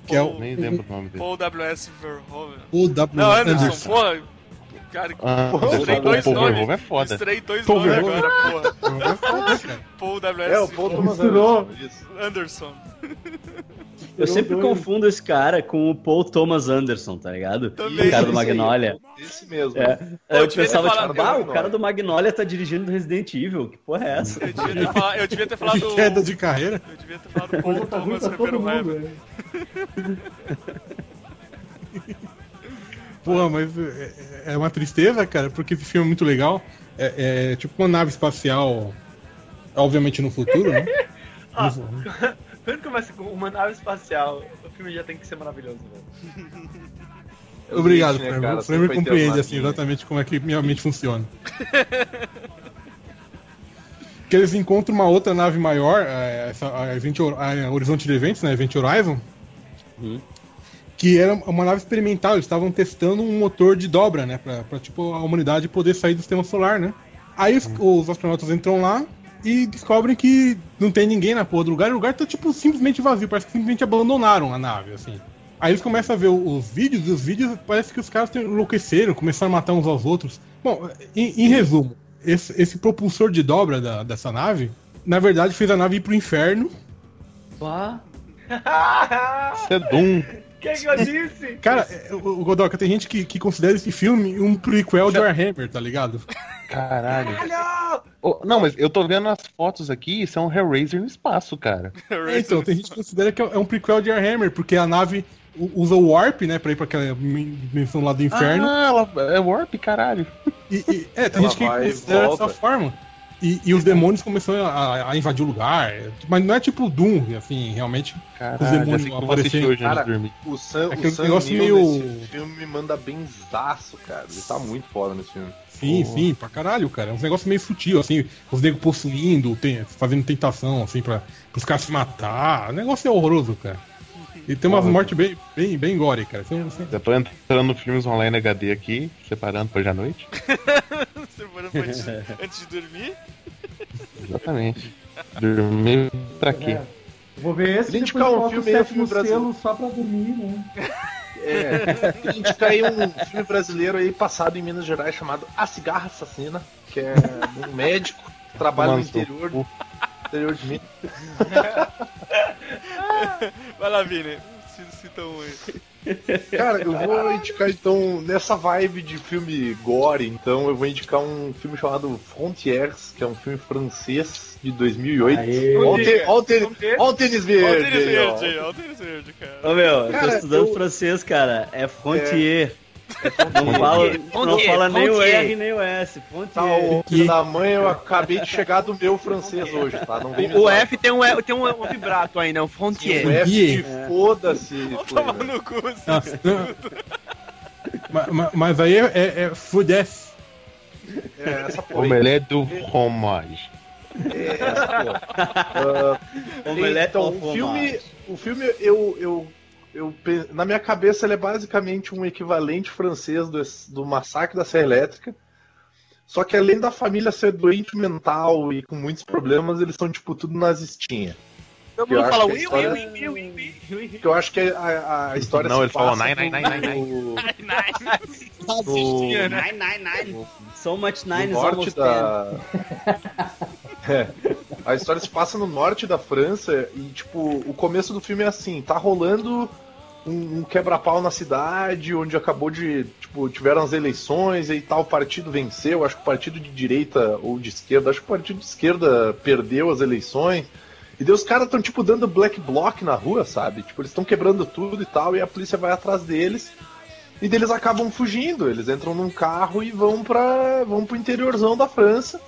que é o Nem lembro o nome dele. Paul W.S. Verhoeven. o W. Não, Anderson, Anderson. porra. Cara, Ah, dois o nomes. É foda. Misturei dois Paul nomes agora, porra. É cara. Paul W.S. É, o Paul Thomas. Anderson. Eu sempre dois. confundo esse cara com o Paul Thomas Anderson, tá ligado? Também. O cara do Magnolia. Esse mesmo. É. eu eu devia ter pensava, falado tipo, ah, o cara do Magnolia tá dirigindo Resident Evil. Que porra é essa? Eu devia ter falado, eu devia ter falado De queda de carreira. Eu devia ter falado Paul tá ruim Thomas Ribeiro velho. Porra, mas é, é uma tristeza, cara, porque esse filme é muito legal. É, é tipo uma nave espacial, obviamente no futuro, né? Ah. No- Quando começa com uma nave espacial, o filme já tem que ser maravilhoso, velho. Obrigado, Existe, né, cara? O ter compreende as assim, exatamente como é que minha mente funciona. que eles encontram uma outra nave maior, é, essa, a, Event, a Horizonte de Eventos, né? Event Horizon. Uhum. Que era uma nave experimental, eles estavam testando um motor de dobra, né? Pra, pra, tipo, a humanidade poder sair do sistema solar, né? Aí os, os astronautas entram lá e descobrem que não tem ninguém na porra do lugar, e o lugar tá, tipo, simplesmente vazio, parece que simplesmente abandonaram a nave, assim. Aí eles começam a ver os vídeos, e os vídeos parece que os caras enlouqueceram, começaram a matar uns aos outros. Bom, em, em resumo, esse, esse propulsor de dobra da- dessa nave, na verdade, fez a nave ir pro inferno. É Doom. O que, que eu disse? Cara, é, o, Godoka, tem gente que, que considera esse filme um prequel de Warhammer, tá ligado? Caralho. Ô, não, mas eu tô vendo as fotos aqui, isso é um Hellraiser no espaço, cara. É, então, tem gente que considera que é um prequel de Warhammer, porque a nave usa o Warp, né, pra ir pra aquela dimensão lá do inferno. Ah, ela é Warp, caralho. E, e- é, tem Ela gente que e considera dessa forma. E, e os demônios começaram a, a invadir o lugar. Mas não é tipo Doom, assim, realmente. Caralho, Os demônios assim assistir hoje Cara, dormir. O Sam, É o Sam negócio Neill meio- nesse filme manda benzaço, cara. Ele tá muito foda nesse filme. Sim, sim, pra caralho, cara. É um negócio meio sutil, assim, os negros possuindo, tem- fazendo tentação, assim, pra os caras se matar. O negócio é horroroso, cara. E tem umas mortes bem, bem, bem gore, cara. Você- você- Já tô entrando no filmes online HD aqui, separando pra hoje à noite. Separando pra antes, antes de dormir. Exatamente. Dormir pra quê? É. Vou ver esse depois indicar um filme aí, filme brasileiro. só pra dormir, né? É, indicar aí um filme brasileiro aí passado em Minas Gerais chamado A Cigarra Assassina, que é um médico que trabalha no interior, cu. Interior de Minas. Vai lá, Vini. Cita- um aí. Cara, eu vou indicar então, nessa vibe de filme gore, então eu vou indicar um filme chamado Frontiers, que é um filme francês de 2008. Aê. Olha o tênis verde. olha o tênis verde, cara. Ô meu, eu tô estudando eu- francês, cara. É frontier. Não fala, não Frontier, fala nem o frontier. R nem o S. Tá, o da mãe, eu acabei de chegar do meu francês hoje, tá? Não vem O. F tem um, tem um, um vibrato aí, né? Um frontier. O F de É. foda-se. Né? no cu, assim. Nossa, não. Ma- ma- mas aí é, é, é Fudesse. É, essa porra. Omelete do fromage. É, essa porra. Ah, Omelete então, o filme, o filme eu, eu, eu na minha cabeça ele é basicamente um equivalente francês do, do massacre da Serra Elétrica. Só que além da família ser doente mental e com muitos problemas, eles são tipo tudo nazistinha. Todo Eu mundo fala ui, ui, ui. Que eu acho que a, a história Não, ele falou nine, nine, nine, nine? Nine, nine, nine. So much nine is almost da. É. A história se passa no norte da França e, tipo, o começo do filme é assim: tá rolando um, um quebra-pau na cidade, onde acabou de. Tipo, tiveram as eleições e tal partido venceu. Acho que o partido de direita ou de esquerda, acho que o partido de esquerda perdeu as eleições. E daí os caras estão, tipo, dando black block na rua, sabe? Tipo, eles estão quebrando tudo e tal, e a polícia vai atrás deles. E deles acabam fugindo. Eles entram num carro e vão para vão pro interiorzão da França.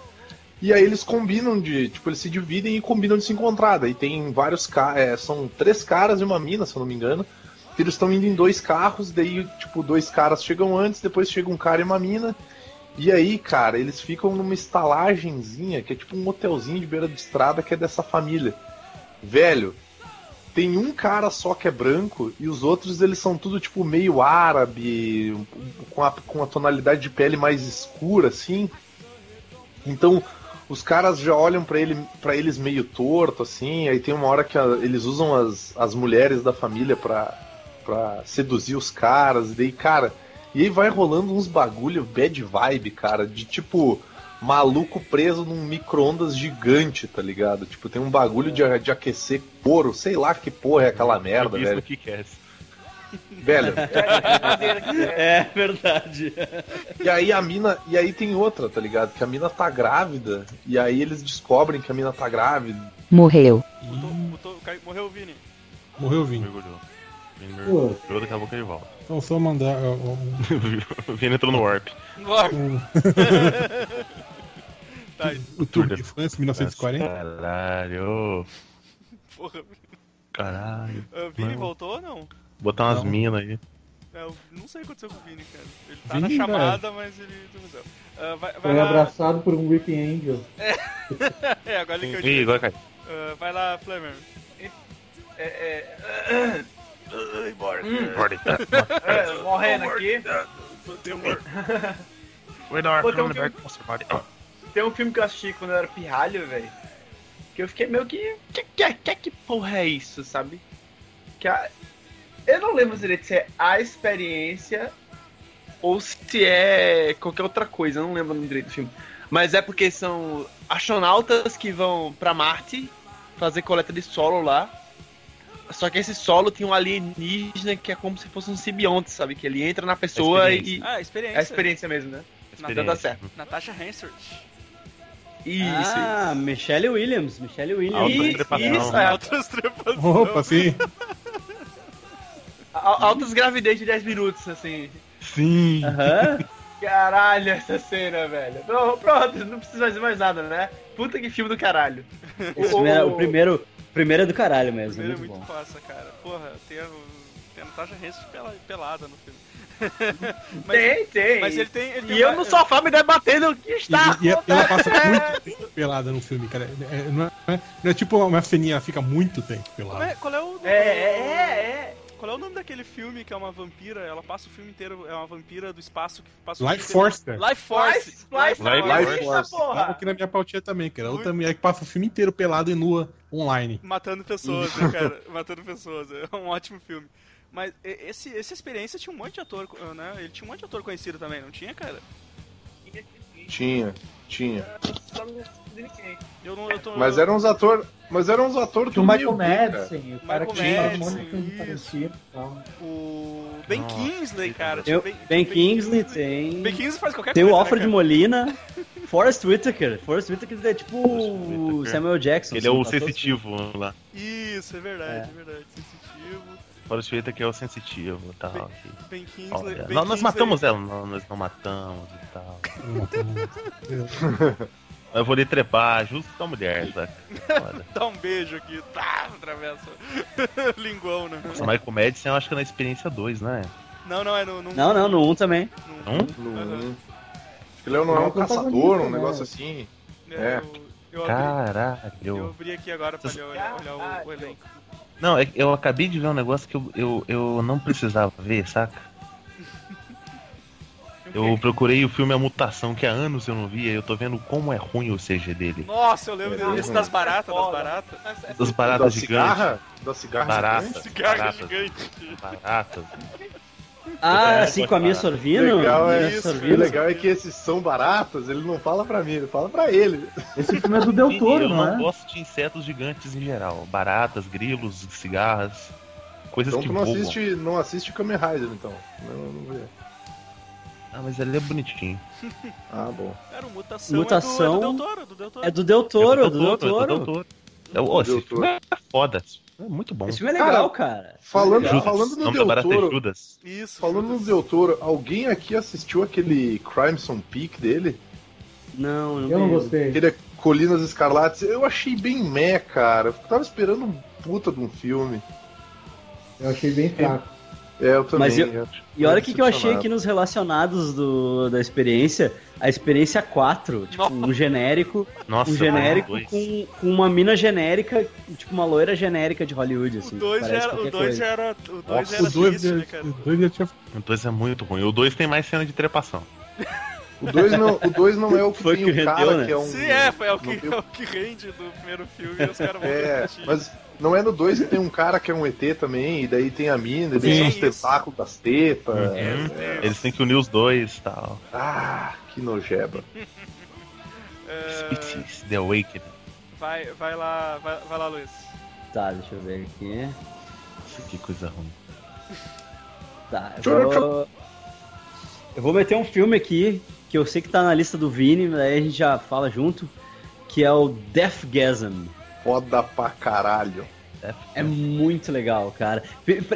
E aí eles combinam de, tipo, eles se dividem e combinam de se encontrar. Daí tem vários caras, são três caras e uma mina, se eu não me engano. Que eles estão indo em dois carros, daí, tipo, dois caras chegam antes, depois chega um cara e uma mina. E aí, cara, eles ficam numa estalagenzinha, que é tipo um hotelzinho de beira de estrada que é dessa família. Velho, tem um cara só que é branco e os outros eles são tudo tipo meio árabe, com a, com a tonalidade de pele mais escura, assim. Então os caras já olham pra ele, para eles meio torto, assim. Aí tem uma hora que a- eles usam as, as mulheres da família pra, pra seduzir os caras. E daí, cara, e aí vai rolando uns bagulho bad vibe, cara, de tipo maluco preso num micro-ondas gigante, tá ligado? Tipo, tem um bagulho de, de aquecer couro, sei lá que porra é aquela merda, Isso velho. que quer. Velho, É verdade. E aí a mina. E aí tem outra, tá ligado? Que a mina tá grávida. E aí eles descobrem que a mina tá grávida. Morreu. Botou, cai- morreu o Vini. Morreu o Vini. Mergulhou. Vini Pô. mergulhou, daqui a pouco ele volta. Então só mandar. O Vini entrou no Warp. O, Tá, o Tour de France 1940. Caralho. porra. Caralho. O Vini voltou ou não? Botar umas Não. minas aí. É, eu não sei o que aconteceu com o Vini, cara. Ele tá Vini, na chamada, mas ele. Ah, vai, vai Foi lá. abraçado por um Weeping Angel. É, agora ele que eu Ih, agora cai. Ah, vai lá, Flamer. É, é, Bora. é, morrendo aqui. Vai dar Pô, tem um filme- Tem um filme que eu assisti quando eu era pirralho, velho. Que eu fiquei meio que. Que, que, que, que porra é isso, sabe? Que a... Eu não lembro direito se é a experiência ou se é qualquer outra coisa, eu não lembro o nome direito do filme. Mas é porque são astronautas que vão pra Marte fazer coleta de solo lá. Só que esse solo tem um alienígena que é como se fosse um simbionte, sabe? Que ele entra na pessoa e. Ah, experiência. É a experiência mesmo, né? Então dá certo. Natasha Hansard. Isso, Ah, Michelle Williams. Michelle Williams. Alta Isso, isso, é. Altas trepações. Opa, sim. Al- Altas gravidez de 10 minutos, assim. Sim. Aham. Caralho, essa cena, velho. Não, pronto, não precisa fazer mais nada, né? Puta que filme do caralho. Esse filme é- o primeiro, o primeiro é do caralho mesmo. Primeiro é muito muito bom. massa, cara. Porra, tem a, tem a Natasha Henson pelada no filme. Tem, tem. Mas ele tem. Ele tem E eu uma- no sofá me debatendo o que E, está e ela passa muito tempo pelada no filme, cara. É, não, é, não é tipo uma ceninha, ela fica muito tempo pelada. é- qual é o. É, é, é. Qual é o nome daquele filme que é uma vampira? Ela passa o filme inteiro, é uma vampira do espaço que passa o Life filme inteiro- Force, cara. Life Force. Life, life, Life life, Force. Tava aqui na minha pautinha também, cara. Outra mulher que passa o filme inteiro pelado e nua online. Matando pessoas, né, cara? Matando pessoas. É um ótimo filme. Mas esse, essa experiência tinha um monte de ator, né? Ele tinha um monte de ator conhecido também, não tinha, cara? Tinha, tinha. Eu não. Eu tô, Mas eram uns atores. Mas eram uns atores o do Michael cara. Madsen, o cara que Michael tinha um monte de filme isso. parecido e tal. O Ben Nossa, Kingsley, cara. Tem o tinha Ben Kingsley, tem. Ben Kingsley faz qualquer Tem o coisa. Alfred né, Molina. Forrest Whitaker. Forrest Whitaker é tipo o Whitaker. Samuel Jackson. Ele é assim, o tá todo- sensitivo lá. Isso, é verdade, é, verdade. Sensitivo. Fora o sujeito que é o sensitivo e tal. Ben- que- Ben Kingsley. Olha, ben nós, Kingsley- matamos ela, não, nós não matamos e tal. Eu vou lhe trepar justo com a mulher, saca? Dá um beijo aqui, tá, atravessa. Linguão, né? Nossa, Michael Madison eu acho que é na experiência 2, né? Não, não, é no. no Não, não, no 1 também. no- Um? No Aham. um. Acho que ele não é Ele é um protagonista, caçador, um né? negócio assim. É, É. Eu, eu, abri, eu Caralho. abri aqui agora pra olhar, olhar o, o elenco. Não, é eu acabei de ver um negócio que eu, eu, eu não precisava ver, saca? Eu procurei o filme A Mutação, que há anos eu não via, e eu tô vendo como é ruim o CG dele. Nossa, eu lembro É, desse é. das baratas, das Foda. baratas. Das Da baratas gigantes. cigarra? Da cigarra Barata. gigante? Cigarro Baratas. gigante. Baratas. Ah, É, assim pode com a minha. Sorvino? Legal, é isso, O Sorvino. legal é que esses são baratas, ele não fala pra mim, ele fala pra ele. Esse filme é do Del Toro, eu não é? gosto de insetos gigantes em geral. Baratas, grilos, cigarras, coisas Então que tu não voam. assiste, não assiste Kamen Rider, então. Não, não vê. Ah, mas ele é bonitinho. Ah, bom. Era o Mutação. Mutação É do, é do Del Toro, do Del Toro. É do Del Toro, É do Del é Toro. Del Toro. É, ô, Del esse filme é foda. esse filme É muito bom. Esse filme é legal, cara. Falando, Judas. falando no Del é Toro, Judas. Isso. falando no Judas. Del Toro, alguém aqui assistiu aquele Crimson Peak dele? Não, não Eu não gostei. Aquele Colinas Escarlates? Eu achei bem meh, cara. Eu tava esperando um puta de um filme. Eu achei bem fraco. É, eu também. Mas eu- eu- E olha o que, que eu achei aqui nos relacionados do, da experiência. A experiência 4, tipo, um genérico. Nossa, um genérico com, com uma mina genérica, tipo uma loira genérica de Hollywood, assim. O 2 já, parece era- o qualquer dois era. O 2 Nossa, já era O 2 triste, né, tinha. O 2 é muito ruim. O 2 tem mais cena de trepação. O 2 não, o dois não é o que Foi tem que o rendeu, cara né? que é um. Sim, é, foi é o, que, é o que rende do primeiro filme e os caras vão É, mas não é no 2 que tem um cara que é um ET também, e daí tem a mina, e daí tem os tentáculos das tetas. Uhum. É. Eles têm que unir os dois e tal. Ah, que nojeba. É, Species, The Awakening. vai, vai lá, vai, vai lá, Luiz. Tá, deixa eu ver aqui. Que coisa ruim. Tá, eu Tchau, vou... Eu vou meter um filme aqui, que eu sei que tá na lista do Vini, mas aí a gente já fala junto, que é o Deathgasm. Foda pra caralho. É muito legal, cara.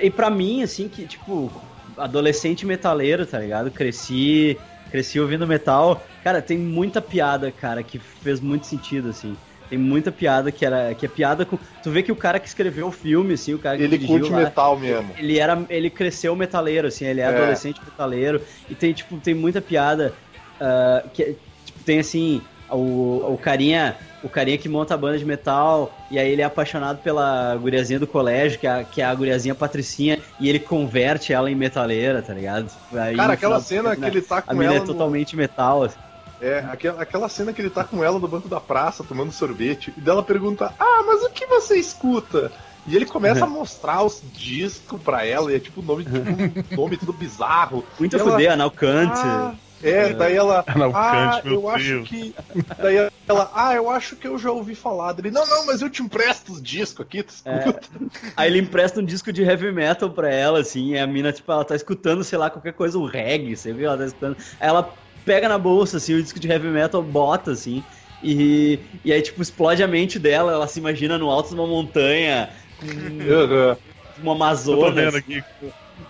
E pra mim, assim, que, tipo, adolescente metaleiro, tá ligado? Cresci, cresci ouvindo metal. Cara, tem muita piada, cara, que fez muito sentido, assim. Tem muita piada que era que é piada com. Tu vê que o cara que escreveu o filme, assim, o cara que Ele curte lá, metal mesmo. ele era ele cresceu metaleiro assim ele é, É. adolescente metaleiro e tem tipo tem muita piada ah, que tipo, tem assim o, o carinha o carinha que monta a banda de metal e aí ele é apaixonado pela guriazinha do colégio que é, a- que é a guriazinha patricinha e ele converte ela em metaleira tá ligado Aí, Cara, aquela cena filme, que né, ele tá a com mina ela. é no- totalmente metal assim. É, aquela, aquela cena que ele tá com ela no banco da praça, tomando sorvete, e dela pergunta: Ah, mas o que você escuta? E ele começa a mostrar os discos pra ela, e é tipo nome, tipo, nome tudo bizarro. muito a ela- analcante Ah, é, daí ela. Analcante, ah, eu acho que. Daí ela, ah, eu acho que eu já ouvi falar dele. Não, não, mas eu te empresto os discos aqui, tu escuta. Aí ele empresta um disco de heavy metal pra ela, assim, e a mina, tipo, ela tá escutando, sei lá, qualquer coisa, um reggae, lá, que ela tá escutando. Aí ela pega na bolsa, assim, o disco de heavy metal, bota, assim, e, e aí, tipo, explode a mente dela, ela se imagina no alto de uma montanha, Aham. uma Eu tô Amazônia. vendo assim. aqui.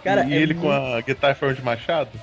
Cara, e é ele com muito- a guitarra de machado?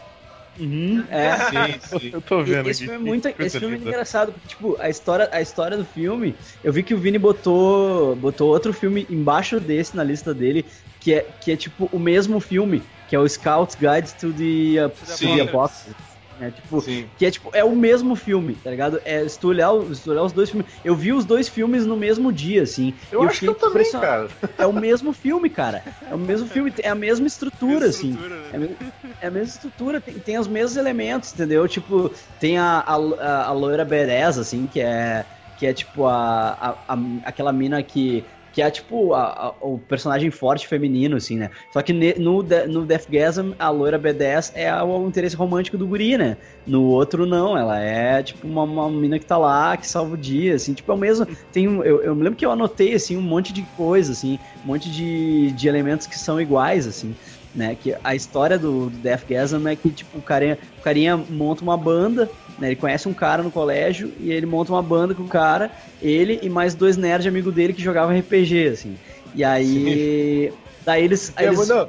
Uhum, é. Sim, sim. Eu tô vendo esse aqui. filme é muito, esse filme é coisa engraçado, porque, tipo, a história, a história do filme, eu vi que o Vini botou, botou outro filme embaixo desse na lista dele, que é, que é tipo o mesmo filme, que é o Scout's Guide to the, uh, to the Apocalypse. É, tipo, Sim. que é tipo, é o mesmo filme, tá ligado? É, se tu olhar, se tu olhar os dois filmes. Eu vi os dois filmes no mesmo dia, assim. Eu acho que eu também, cara. É o mesmo filme, cara. É o mesmo filme, é a mesma estrutura, assim. Estrutura, né? É a, me- é a mesma estrutura, tem, tem os mesmos elementos, entendeu? Tipo, tem a, a, a, a loira Berez, assim, que é, que é tipo a, a, a- aquela mina que, que é tipo a- a- o personagem forte feminino, assim, né? Só que ne- no, no Deathgasm, a loira B10 é a- o interesse romântico do guri, né? No outro, não, ela é tipo uma, uma mina que tá lá, que salva o dia, assim, tipo, é o mesmo. Tem eu, eu me lembro que eu anotei, assim, um monte de coisa, assim, um monte de, de elementos que são iguais, assim né? Que a história do, do Deathgasm é que, tipo, o carinha, o carinha monta uma banda, né? Ele conhece um cara no colégio e ele monta uma banda com o cara, ele e mais dois nerds amigo dele que jogavam RPG, assim. E aí. Daí eles. aí É, eles- não,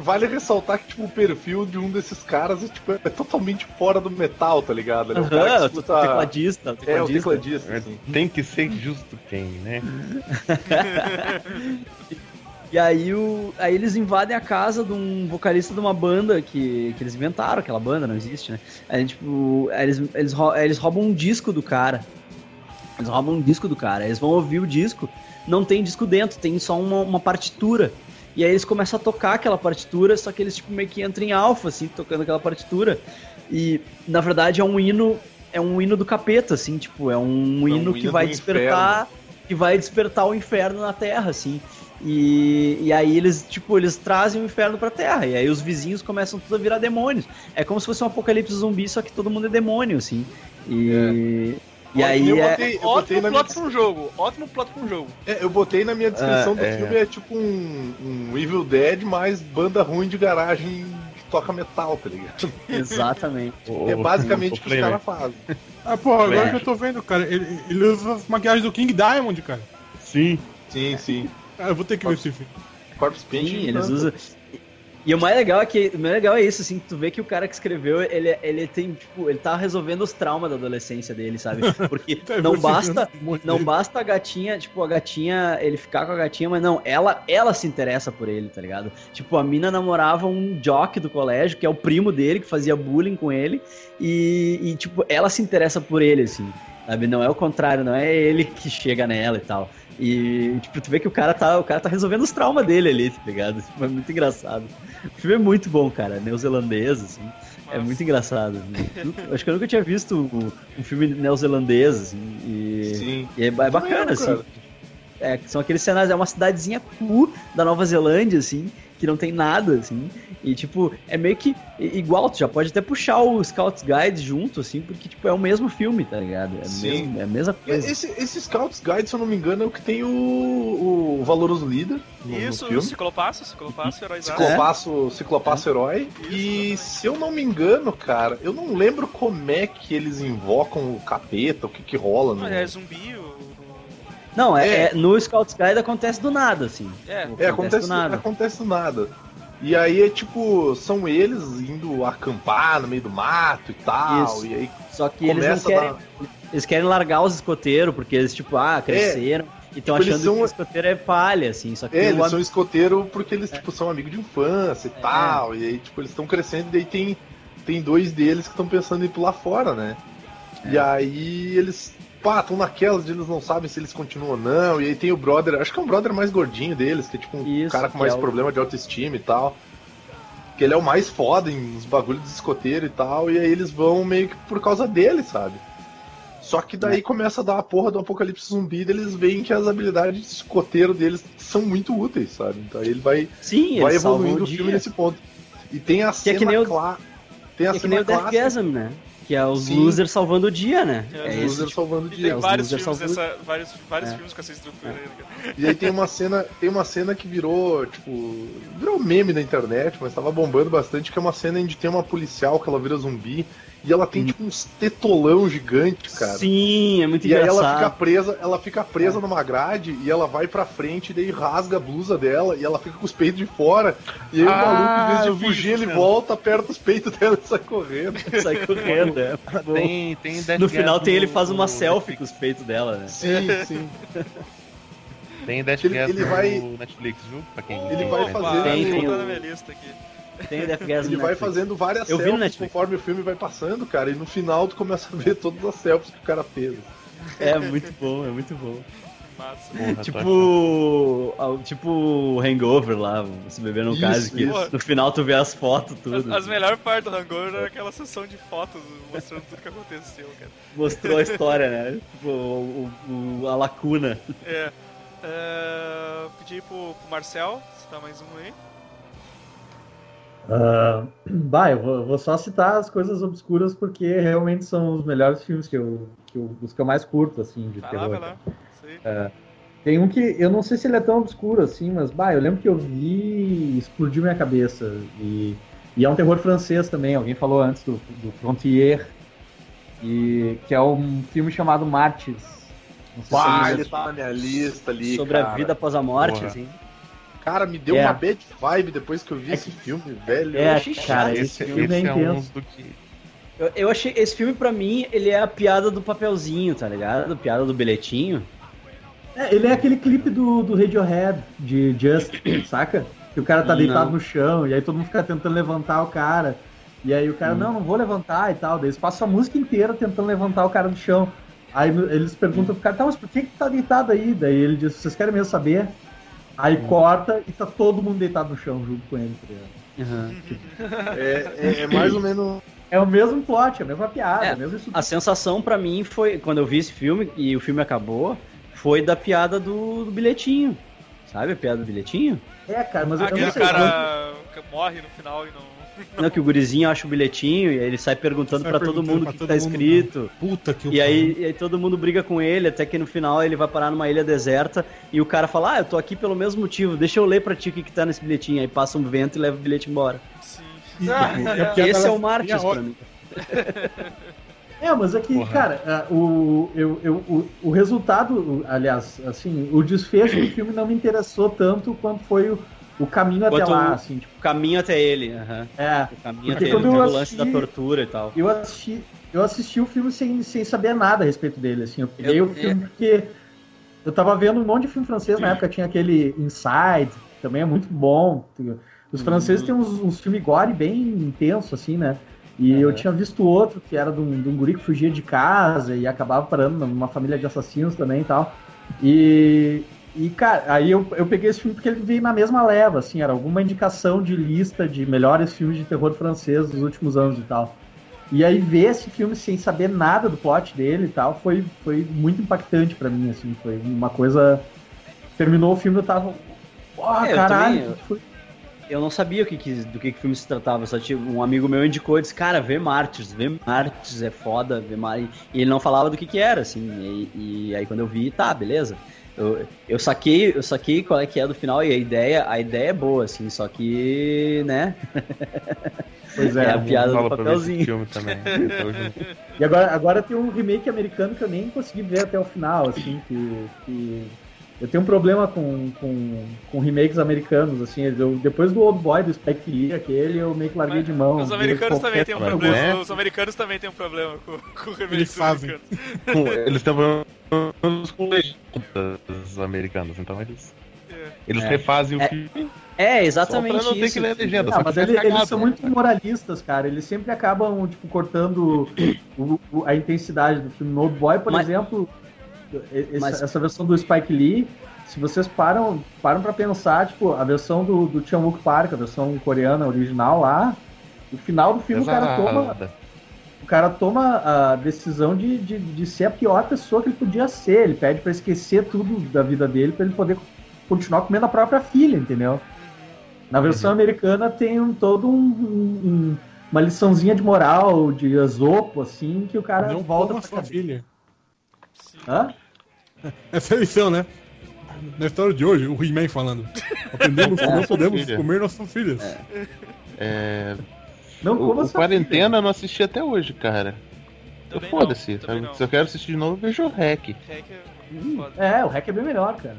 vale ressaltar que tipo, o perfil de um desses caras é, tipo, é totalmente fora do metal, tá ligado? Ele é um cara que o escuta- tecladista, o É, o tecladista. tecladista, assim. Tem que ser justo quem, né? E aí, o, aí eles invadem a casa de um vocalista de uma banda que, que eles inventaram, aquela banda, não existe, né? Aí, tipo, aí eles, eles, rou- aí eles roubam um disco do cara. Eles roubam um disco do cara. Eles vão ouvir o disco, não tem disco dentro, tem só uma, uma partitura. E aí eles começam a tocar aquela partitura, só que eles tipo, meio que entram em alfa, assim, tocando aquela partitura. E, na verdade, é um hino. É um hino do capeta, assim, tipo, é um hino que hino vai do despertar. Que vai despertar o inferno na Terra, assim. E, e aí eles, tipo, eles trazem o inferno pra Terra. E aí os vizinhos começam tudo a virar demônios. É como se fosse um apocalipse zumbi, só que todo mundo é demônio, assim. E. E Ó, aí eu é. botei, eu botei Ótimo na minha, plot pra um jogo. Ótimo plot pra um jogo. é, eu botei na minha descrição Ah, do é. filme, é tipo um, um Evil Dead mais banda ruim de garagem que toca metal, tá ligado? Exatamente. É basicamente o que os caras fazem. Ah, porra, agora É. que eu tô vendo, cara, ele, ele usa as maquiagens do King Diamond, cara. Sim. Sim, sim. Ah, eu vou ter que ver esse filme. Corpse Paint. Sim, não eles usam. E o mais legal é que o mais legal é isso, assim, que tu vê que o cara que escreveu, ele, ele tem, tipo, ele tá resolvendo os traumas da adolescência dele, sabe? Porque Tá não basta, não basta a gatinha, tipo, a gatinha, ele ficar com a gatinha, mas não, ela, ela se interessa por ele, tá ligado? Tipo, a mina namorava um jock do colégio, que é o primo dele, que fazia bullying com ele, e, e, tipo, ela se interessa por ele, assim, sabe? Não é o contrário, não é ele que chega nela e tal. E, tipo, tu vê que o cara tá, o cara tá resolvendo os traumas dele ali, tá ligado? Tipo, é muito engraçado. O filme é muito bom, cara, neozelandês, assim. É muito engraçado. Eu Acho que eu nunca tinha visto um, filme neozelandês, assim. E, Sim. e é, ba- é bacana, lembro, assim. É, são aqueles cenários, é uma cidadezinha cu da Nova Zelândia, assim, que não tem nada, assim. E, tipo, é meio que igual, tu já pode até puxar o Scouts Guide junto, assim, porque, tipo, é o mesmo filme, tá ligado? É, Sim. mesmo, é a mesma coisa. Esse, esse Scouts Guide, se eu não me engano, é o que tem o, o Valoroso Líder no, Isso, no o filme. Ciclopaço, Ciclopaço, heróizaço. Ciclopaço, Ciclopaço Herói. E se eu não me engano, cara, eu não lembro como é que eles invocam o capeta, o que que rola no. Mas É zumbi, Não, é, É. é- no Scouts Guide acontece do nada, assim. É, É, acontece, do nada. acontece do nada. E aí é tipo, são eles indo acampar no meio do mato e tal. Isso. E aí Só que eles não querem. dar. Eles querem largar os escoteiros, porque eles, tipo, ah, cresceram. e estão Tipo, eles achando são- que o escoteiro é palha, assim. Só que É, eles am- são escoteiro porque eles, tipo, são amigos de infância e É. tal. E aí, tipo, eles estão crescendo e daí tem, tem dois deles que estão pensando em pular fora, né? É. E aí eles, pá, estão naquelas de eles não sabem se eles continuam ou não. E aí tem o brother, acho que é um brother mais gordinho deles, que é tipo um Isso, cara com que mais é o- problema de autoestima e tal. Que ele é o mais foda em uns bagulhos de escoteiro e tal. E aí eles vão meio que por causa dele, sabe? Só que É. daí começa a dar a porra do apocalipse zumbi e eles veem que as habilidades de escoteiro deles são muito úteis, sabe? Então aí ele vai, Sim, vai evoluindo o dia. filme nesse ponto. E tem a Que é cena que nem o- clara. Tem a Que é que nem cena o clássica. Deathgasm, né? Que é os Sim. losers salvando o dia, né? É, É, os esse, Loser tipo, salvando o E dia. tem os vários losers filmes, salvam- dessa, vários, vários É. filmes com essa estrutura aí, né, cara? E aí tem uma cena, tem uma cena que virou, tipo, virou meme na internet, mas tava bombando bastante, que é uma cena onde tem uma policial que ela vira zumbi e ela tem tipo uns tetolão gigante, cara. Sim, é muito E aí engraçado. ela fica presa, ela fica presa numa grade e ela vai pra frente e daí rasga a blusa dela e ela fica com os peitos de fora. E aí o Ah, maluco, em vez de fugir, ele mesmo. volta, aperta os peitos dela e sai correndo. Sai correndo, é. Tem, tem Death No final tem ele faz uma no selfie com os peitos dela, né? Sim, sim. Tem Death Ele- Gas ele no vai- Netflix, viu? Pra quem Ele vai fazer- Tem, Tem, tem tá. Tem o Death Gas Ele vai Netflix. fazendo várias Eu vi no selfies conforme o filme vai passando, cara, e no final tu começa a ver todas as selfies que o cara fez. É muito bom, é muito bom. Massa. Porra. Tipo. ah, Tipo o Hangover lá, você beber no caso, que isso. no final tu vê as fotos, tudo. As, as melhores partes do Hangover era aquela sessão de fotos mostrando tudo que aconteceu, cara. Mostrou a história, né? Tipo, o, o- a lacuna. É. É, pedi pro, pro Marcel, citar mais um aí. Ah, bah, eu vou, vou só citar as coisas obscuras porque realmente são os melhores filmes que eu, que eu os que eu mais curto, assim, de Vai terror. lá, vai lá. Isso aí. Tem um que eu não sei se ele é tão obscuro assim, mas bah, eu lembro que eu vi e explodiu minha cabeça. E, e é um terror francês também, alguém falou antes do, do Frontier, e, que é um filme chamado Mártires. Não sei se Bah, vocês- ele tá na minha lista ali. Sobre a cara. vida após a morte, Porra. assim. Cara, me deu É. uma bad vibe depois que eu vi esse filme, velho. É, Eu achei cara, chato. esse Esse, filme é esse é um intenso. do que. Eu, eu achei. Esse filme, pra mim, ele é a piada do papelzinho, tá ligado? A piada do bilhetinho. É, ele é aquele clipe do, do Radiohead, de Just, saca? Que o cara tá Não. deitado no chão, e aí todo mundo fica tentando levantar o cara. E aí o cara, não, não vou levantar e tal. Daí eles passam a música inteira tentando levantar o cara do chão. Aí eles perguntam pro cara, tá, mas por que, que tá deitado aí? Daí ele diz, vocês querem mesmo saber? Aí corta e tá todo mundo deitado no chão junto com ele. tá ligado? É, é- é mais ou menos. É o mesmo plot, é a mesma piada, É, é, o mesmo isso. A sensação pra mim foi, quando eu vi esse filme e o filme acabou, foi da piada do, do bilhetinho. Sabe a piada do bilhetinho? É, cara, mas eu, não sei. cara que morre no final e não. Não, que o gurizinho acha o bilhetinho e aí ele sai perguntando Sai pra todo mundo o que, todo tá mundo, escrito. Puta que o E aí, e aí todo mundo briga com ele, até que no final ele vai parar numa ilha deserta e o cara fala: Ah, eu tô aqui pelo mesmo motivo, deixa eu ler pra ti o que, que tá nesse bilhetinho. Aí passa um vento e leva o bilhete embora. Sim. E, a piada, Esse é o Martins e pra mim. É, mas é que, Porra. cara, é, o, eu, eu, o, o resultado, aliás, assim, o desfecho do filme não me interessou tanto quanto foi o, o caminho até Quanto lá, o- assim, tipo, O caminho até ele, aham. é, O caminho até ele, o lance da tortura e tal. eu assisti, eu assisti o filme sem, sem saber nada a respeito dele, assim, eu peguei Eu- o filme porque eu tava vendo um monte de filme francês na época, tinha aquele Inside, que também é muito bom, os franceses têm uns, uns filmes gore bem intensos, assim, né, e eu tinha visto outro que era de um, de um guri que fugia de casa e acabava parando numa família de assassinos também e tal. E, e cara, aí eu, eu peguei esse filme porque ele veio na mesma leva, assim, era alguma indicação de lista de melhores filmes de terror francês dos últimos anos e tal. E aí ver esse filme sem saber nada do plot dele e tal foi, foi muito impactante pra mim, assim, foi uma coisa. Terminou o filme eu tava. Porra, É, eu caralho! também, foi- Eu não sabia o que, que- do que, que o filme se tratava, só tinha um amigo meu indicou e disse, cara, vê Mártires, vê Mártires, é foda, vê Mar... E ele não falava do que que era, assim, e, e aí quando eu vi, tá, beleza. Eu, eu saquei, eu saquei qual é que é do final e a ideia, a ideia é boa, assim, só que, né, Pois é, é. a piada do papelzinho. filme também. Junto. E agora, agora tem um remake americano que eu nem consegui ver até o final, assim, que. que... Eu tenho um problema com, com, com remakes americanos, assim, eu, depois do Old Boy, do Spike Lee, aquele, eu meio que larguei de mão. Os americanos também têm um Mas, problema. né? Os americanos também têm um problema com, com Eles remakes fazem. americanos. Com- eles estão falando com legendas americanas, então eles. É. Eles É. refazem o É, filme É, só exatamente pra não ter isso. que ler a legenda. Só que mas ele- eles cagado, são né? muito moralistas, cara. Eles sempre acabam, tipo, cortando o- o- a intensidade do filme. No Old Boy, por Mas- exemplo, essa, Mas- essa versão do Spike Lee, se vocês param, param pra pensar, tipo, a versão do, do Chan-wook Park, a versão coreana original lá, no final do filme o cara toma o cara toma a decisão de, de, de ser a pior pessoa que ele podia ser. Ele pede pra esquecer tudo da vida dele pra ele poder continuar comendo a própria filha, entendeu? Na versão americana tem um, todo um, um- um- uma liçãozinha de moral, de Esopo, assim, que o cara Não volta pra sua cadeia. filha. Hã? Essa é a lição, né? Na história de hoje, o He-Man falando. Aprendemos que não podemos filha. comer nossas filhas. É, Não, O, como o? Quarentena eu não assisti até hoje, cara. Foda-se. Se eu quero assistir de novo, eu vejo o REC. Hack é Hum. É, o hack é bem melhor, cara.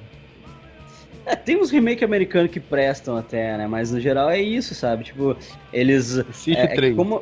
É, tem uns remake americanos que prestam até, né? Mas no geral é isso, sabe? Tipo, eles. City é, é 3. como, é,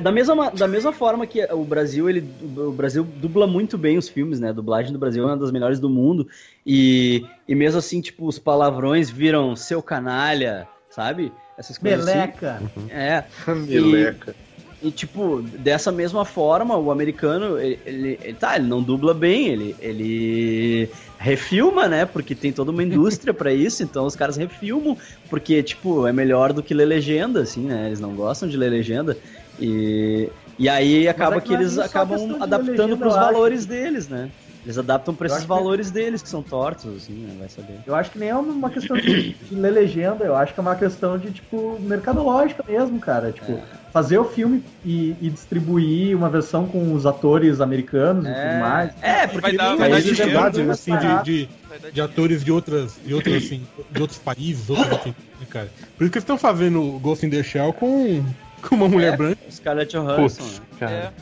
da, mesma, da mesma forma que o Brasil, ele, o Brasil dubla muito bem os filmes, né? A dublagem do Brasil é uma das melhores do mundo. E, e mesmo assim, tipo, os palavrões viram seu canalha, sabe? Essas coisas assim. Meleca. É. Meleca. E, tipo, dessa mesma forma, o americano, ele, ele- ele- tá, ele não dubla bem, ele, ele refilma, né? Porque tem toda uma indústria pra isso, então os caras refilmam, porque, tipo, é melhor do que ler legenda, assim, né? Eles não gostam de ler legenda. E, e aí acaba é que que, é eles acabam de adaptando legenda, pros eu acho. valores deles, né? Eles adaptam pra Eu esses acho que- valores deles, que são tortos, assim, né? Vai saber. Eu acho que nem é uma questão de, de ler legenda, eu acho que é uma questão de, tipo, mercadológica mesmo, cara. Tipo, fazer o filme e, e distribuir uma versão com os atores americanos e tudo mais. É, porque Vai dar- nem- vai Aí dar verdade, né? assim, de, de, Vai de atores de outras, de outras, assim, de outros países, outros, assim, né, cara. Por isso que eles estão fazendo o Ghost in the Shell com, com uma mulher É. branca. Scarlett Johansson, Putz, cara.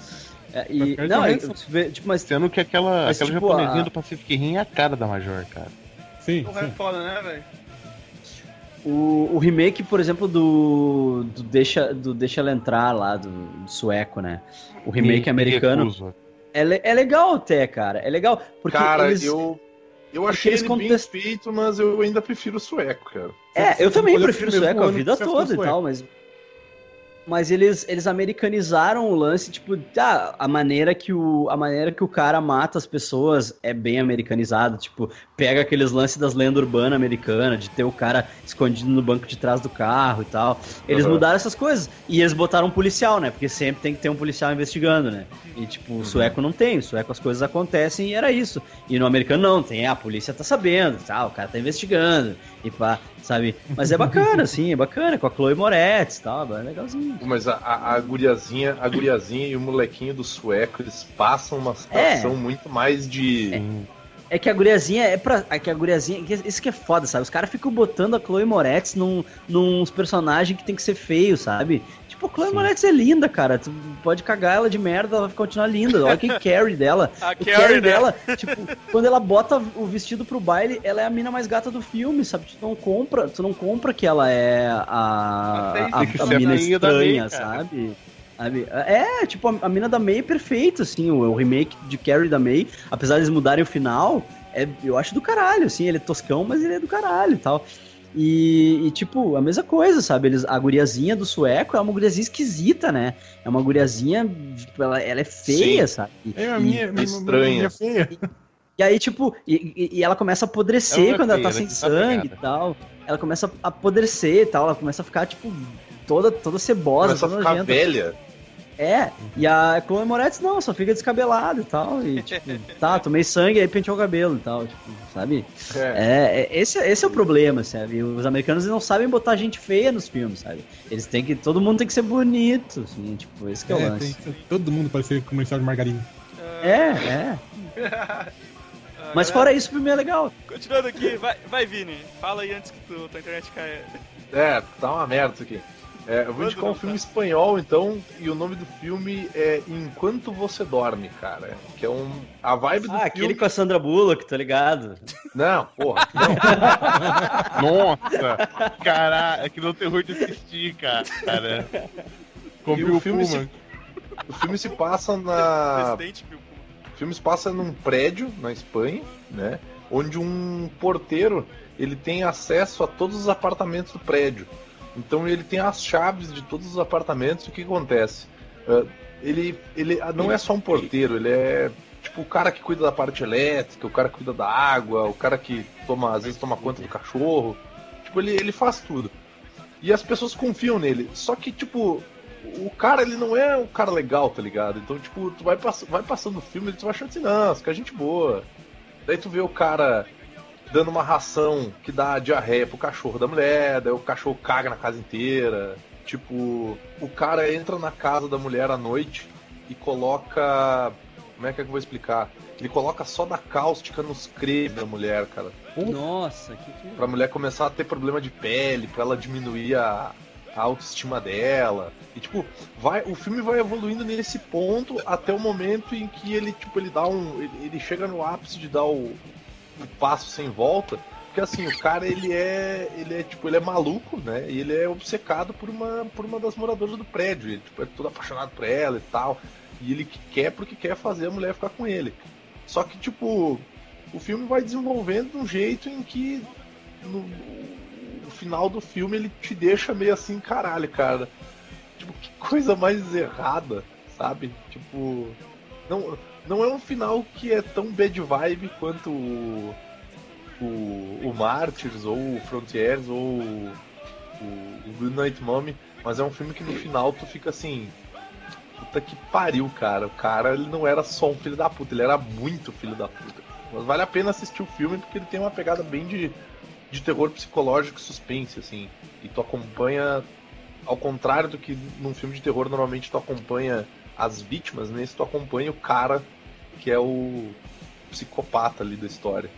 É, e, Scarlett não, você vê, tipo, mas Sendo que aquela, Mas, aquela tipo, japonesinha a- do Pacific Rim é a cara da Major, cara. Sim, Porra, é sim. foda, né, velho? O, o remake, por exemplo, do, do Deixa, do Deixa Ela Entrar lá, do, do sueco, né? O remake Me- me americano. É, le- é legal até, cara. É legal. Porque Cara, eles. eu. Eu achei eles ele contest- bem feito, mas eu ainda prefiro o sueco, cara. É, eu também Olha o prefiro o sueco a vida toda e tal, mas. Mas eles, eles americanizaram o lance, tipo, tá, a maneira que o a maneira que o cara mata as pessoas é bem americanizado, tipo, pega aqueles lances das lendas urbanas americanas, de ter o cara escondido no banco de trás do carro e tal. Eles Aham. mudaram essas coisas. E eles botaram um policial, né? Porque sempre tem que ter um policial investigando, né? E tipo, o sueco não tem, o sueco as coisas acontecem e era isso. E no americano não, tem, ah, a polícia tá sabendo, tá, o cara tá investigando, e pá, sabe? Mas é bacana, assim, é bacana, com a Chloe Moretz e tal, é legalzinho. Mas a, a, a guriazinha, a guriazinha e o molequinho do sueco, eles passam uma situação muito mais de. É que a guriazinha é pra. É que a guriazinha. que Isso que é foda, sabe? Os caras ficam botando a Chloe Moretz num, nos personagens que tem que ser feio, sabe? Tipo, Chloe Moretz é linda, cara. Tu pode cagar ela de merda, ela vai continuar linda. Olha que carry dela. A o Carrie, carry né? dela, tipo, quando ela bota o vestido pro baile, ela é a mina mais gata do filme, sabe? Tu não compra, tu não compra que ela é a, a, a a mina estranha, May, sabe? Sabe? É, tipo, a, a mina da May é perfeita, assim, o, o remake de Carrie da May, apesar de eles mudarem o final, é, eu acho do caralho, assim, ele é toscão, mas ele é do caralho e tal. E, e, tipo, a mesma coisa, sabe? Eles, a guriazinha do sueco é uma guriazinha esquisita, né? É uma guriazinha, tipo, ela, ela é feia, Sim. sabe? E, É a minha, e- minha, estranha. minha feia. e aí, tipo, e, e- e ela começa a Ela apodrecer é quando ela feia, tá ela sem é sangue e desapegada. tal. Ela começa a apodrecer e tal, ela começa a ficar, tipo, toda, toda cebosa, Começa a toda ficar nojenta. velha. É, e a Chloe Moretz não, só fica descabelado e tal. E tipo, tá, tomei sangue, aí penteou o cabelo e tal, tipo, sabe? É. É, é- esse, esse é o problema, sabe? Os americanos não sabem botar gente feia nos filmes, sabe? Eles têm que. Todo mundo tem que ser bonito, assim, tipo, esse que é, o É, lance. tem- todo mundo pode ser comercial de margarina. É, é. Mas fora isso, o filme é legal. Continuando aqui, vai, vai Vini, fala aí antes que tu, tua internet caia. É, tá uma merda isso aqui. É, eu vou indicar não um filme tá? espanhol, então, e o nome do filme é Enquanto Você Dorme, cara. Que é um. A vibe do Ah, filme. aquele com a Sandra Bullock, tô ligado. Não, porra. Nossa! Caralho, é que não terror de assistir, cara. Com E o filme Pullman. O filme se passa na. Presidente Bill Pullman. O filme se passa num prédio na Espanha, né? Onde um porteiro ele tem acesso a todos os apartamentos do prédio. Então ele tem as chaves de todos os apartamentos. O que acontece? Ah, ele, ele ah, não é só um porteiro, ele é tipo o cara que cuida da parte elétrica, o cara que cuida da água, o cara que toma, às vezes toma conta do cachorro. Tipo, ele, ele faz tudo. E as pessoas confiam nele. Só que, tipo, o cara, ele não é um cara legal, tá ligado? Então, tipo, tu vai, pass vai passando o filme e tu vai achando assim, não, esse cara é gente boa. Daí tu vê o cara dando uma ração que dá diarreia pro cachorro da mulher, daí o cachorro caga na casa inteira. Tipo, o cara entra na casa da mulher à noite e coloca. Como é que, é que eu vou explicar? Ele coloca só da cáustica nos crepes da mulher, cara. Nossa, que que... Pra mulher começar a ter problema de pele, pra ela diminuir a, a autoestima dela. E tipo, vai, o filme vai evoluindo nesse ponto até o momento em que ele, tipo, ele dá um. Ele, ele chega no ápice de dar o, o passo sem volta. Porque assim, o cara ele é. Ele é tipo, ele é maluco, né? E ele é obcecado por uma, por uma das moradoras do prédio. Ele tipo, é todo apaixonado por ela e tal. E ele quer porque quer fazer a mulher ficar com ele. Só que, tipo, o filme vai desenvolvendo de um jeito em que no, no final do filme ele te deixa meio assim, caralho, cara. Tipo, que coisa mais errada, sabe? Tipo. Não, não é um final que é tão bad vibe quanto o, o, o Martyrs, ou o Frontiers, ou o, o Good Night Mommy, mas é um filme que no final tu fica assim. Puta que pariu, cara. O cara ele não era só um filho da puta, ele era muito filho da puta. Mas vale a pena assistir o filme porque ele tem uma pegada bem de, de terror psicológico e suspense, assim. E tu acompanha, ao contrário do que num filme de terror normalmente tu acompanha as vítimas, nesse tu acompanha o cara que é o psicopata ali da história.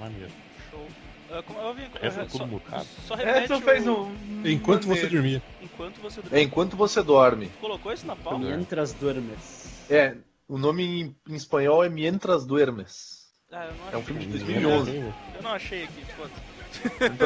Maneiro. Show. Ah, como- eu vi, Essa é só, tudo mutado. só É, repete tu fez um. Enquanto você maneiro. dormia. Enquanto você É dorme. enquanto você dorme. Colocou isso na pauta? Mientras duermes. É, o nome em, em espanhol é Mientras Duermes. Ah, eu não É um filme de 2011. Eu não achei aqui, foda-se.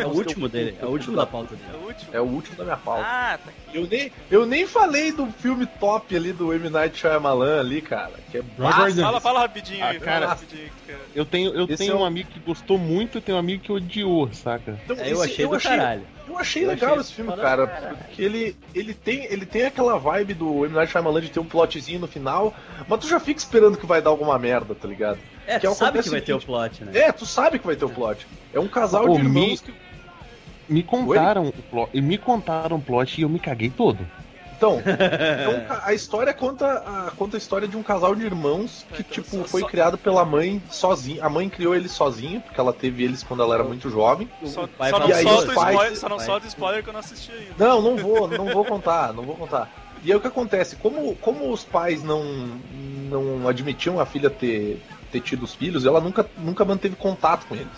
É o último dele, é o último da pauta dele. É o último? É o último da minha pauta. Ah, tá aqui. Eu nem, eu nem falei do filme top ali do M. Night Shyamalan ali, cara. Que é Robert. Fala, fala rapidinho aí, Ah, fala cara. rapidinho. cara. Eu tenho, eu Esse tenho é o- um amigo que gostou muito e tenho um amigo que odiou, saca? Então, É, eu esse- achei do caralho. Eu achei Eu legal achei esse filme, cara, caralho. porque ele, ele, tem, ele tem aquela vibe do M. Night Shyamalan de ter um plotzinho no final, mas tu já fica esperando que vai dar alguma merda, tá ligado? É, Que tu sabe acontece que vai o ter o plot, né? É, tu sabe que vai ter o plot. É um casal Ô, de irmãos me- que... Me contaram o plot, e me contaram o plot e eu me caguei todo. Então, então, a história conta a, conta a história de um casal de irmãos que, Então, tipo, só- foi só- criado pela mãe sozinha. A mãe criou ele sozinha, porque ela teve eles quando ela era muito jovem. Só, O pai só não E aí solta os pais- spoiler, só não pai- solta spoiler que eu não assisti ainda. Não, não vou, não vou contar, não vou contar. E aí o que acontece? Como, como os pais não, não admitiam a filha ter, ter tido os filhos, ela nunca, nunca manteve contato com eles.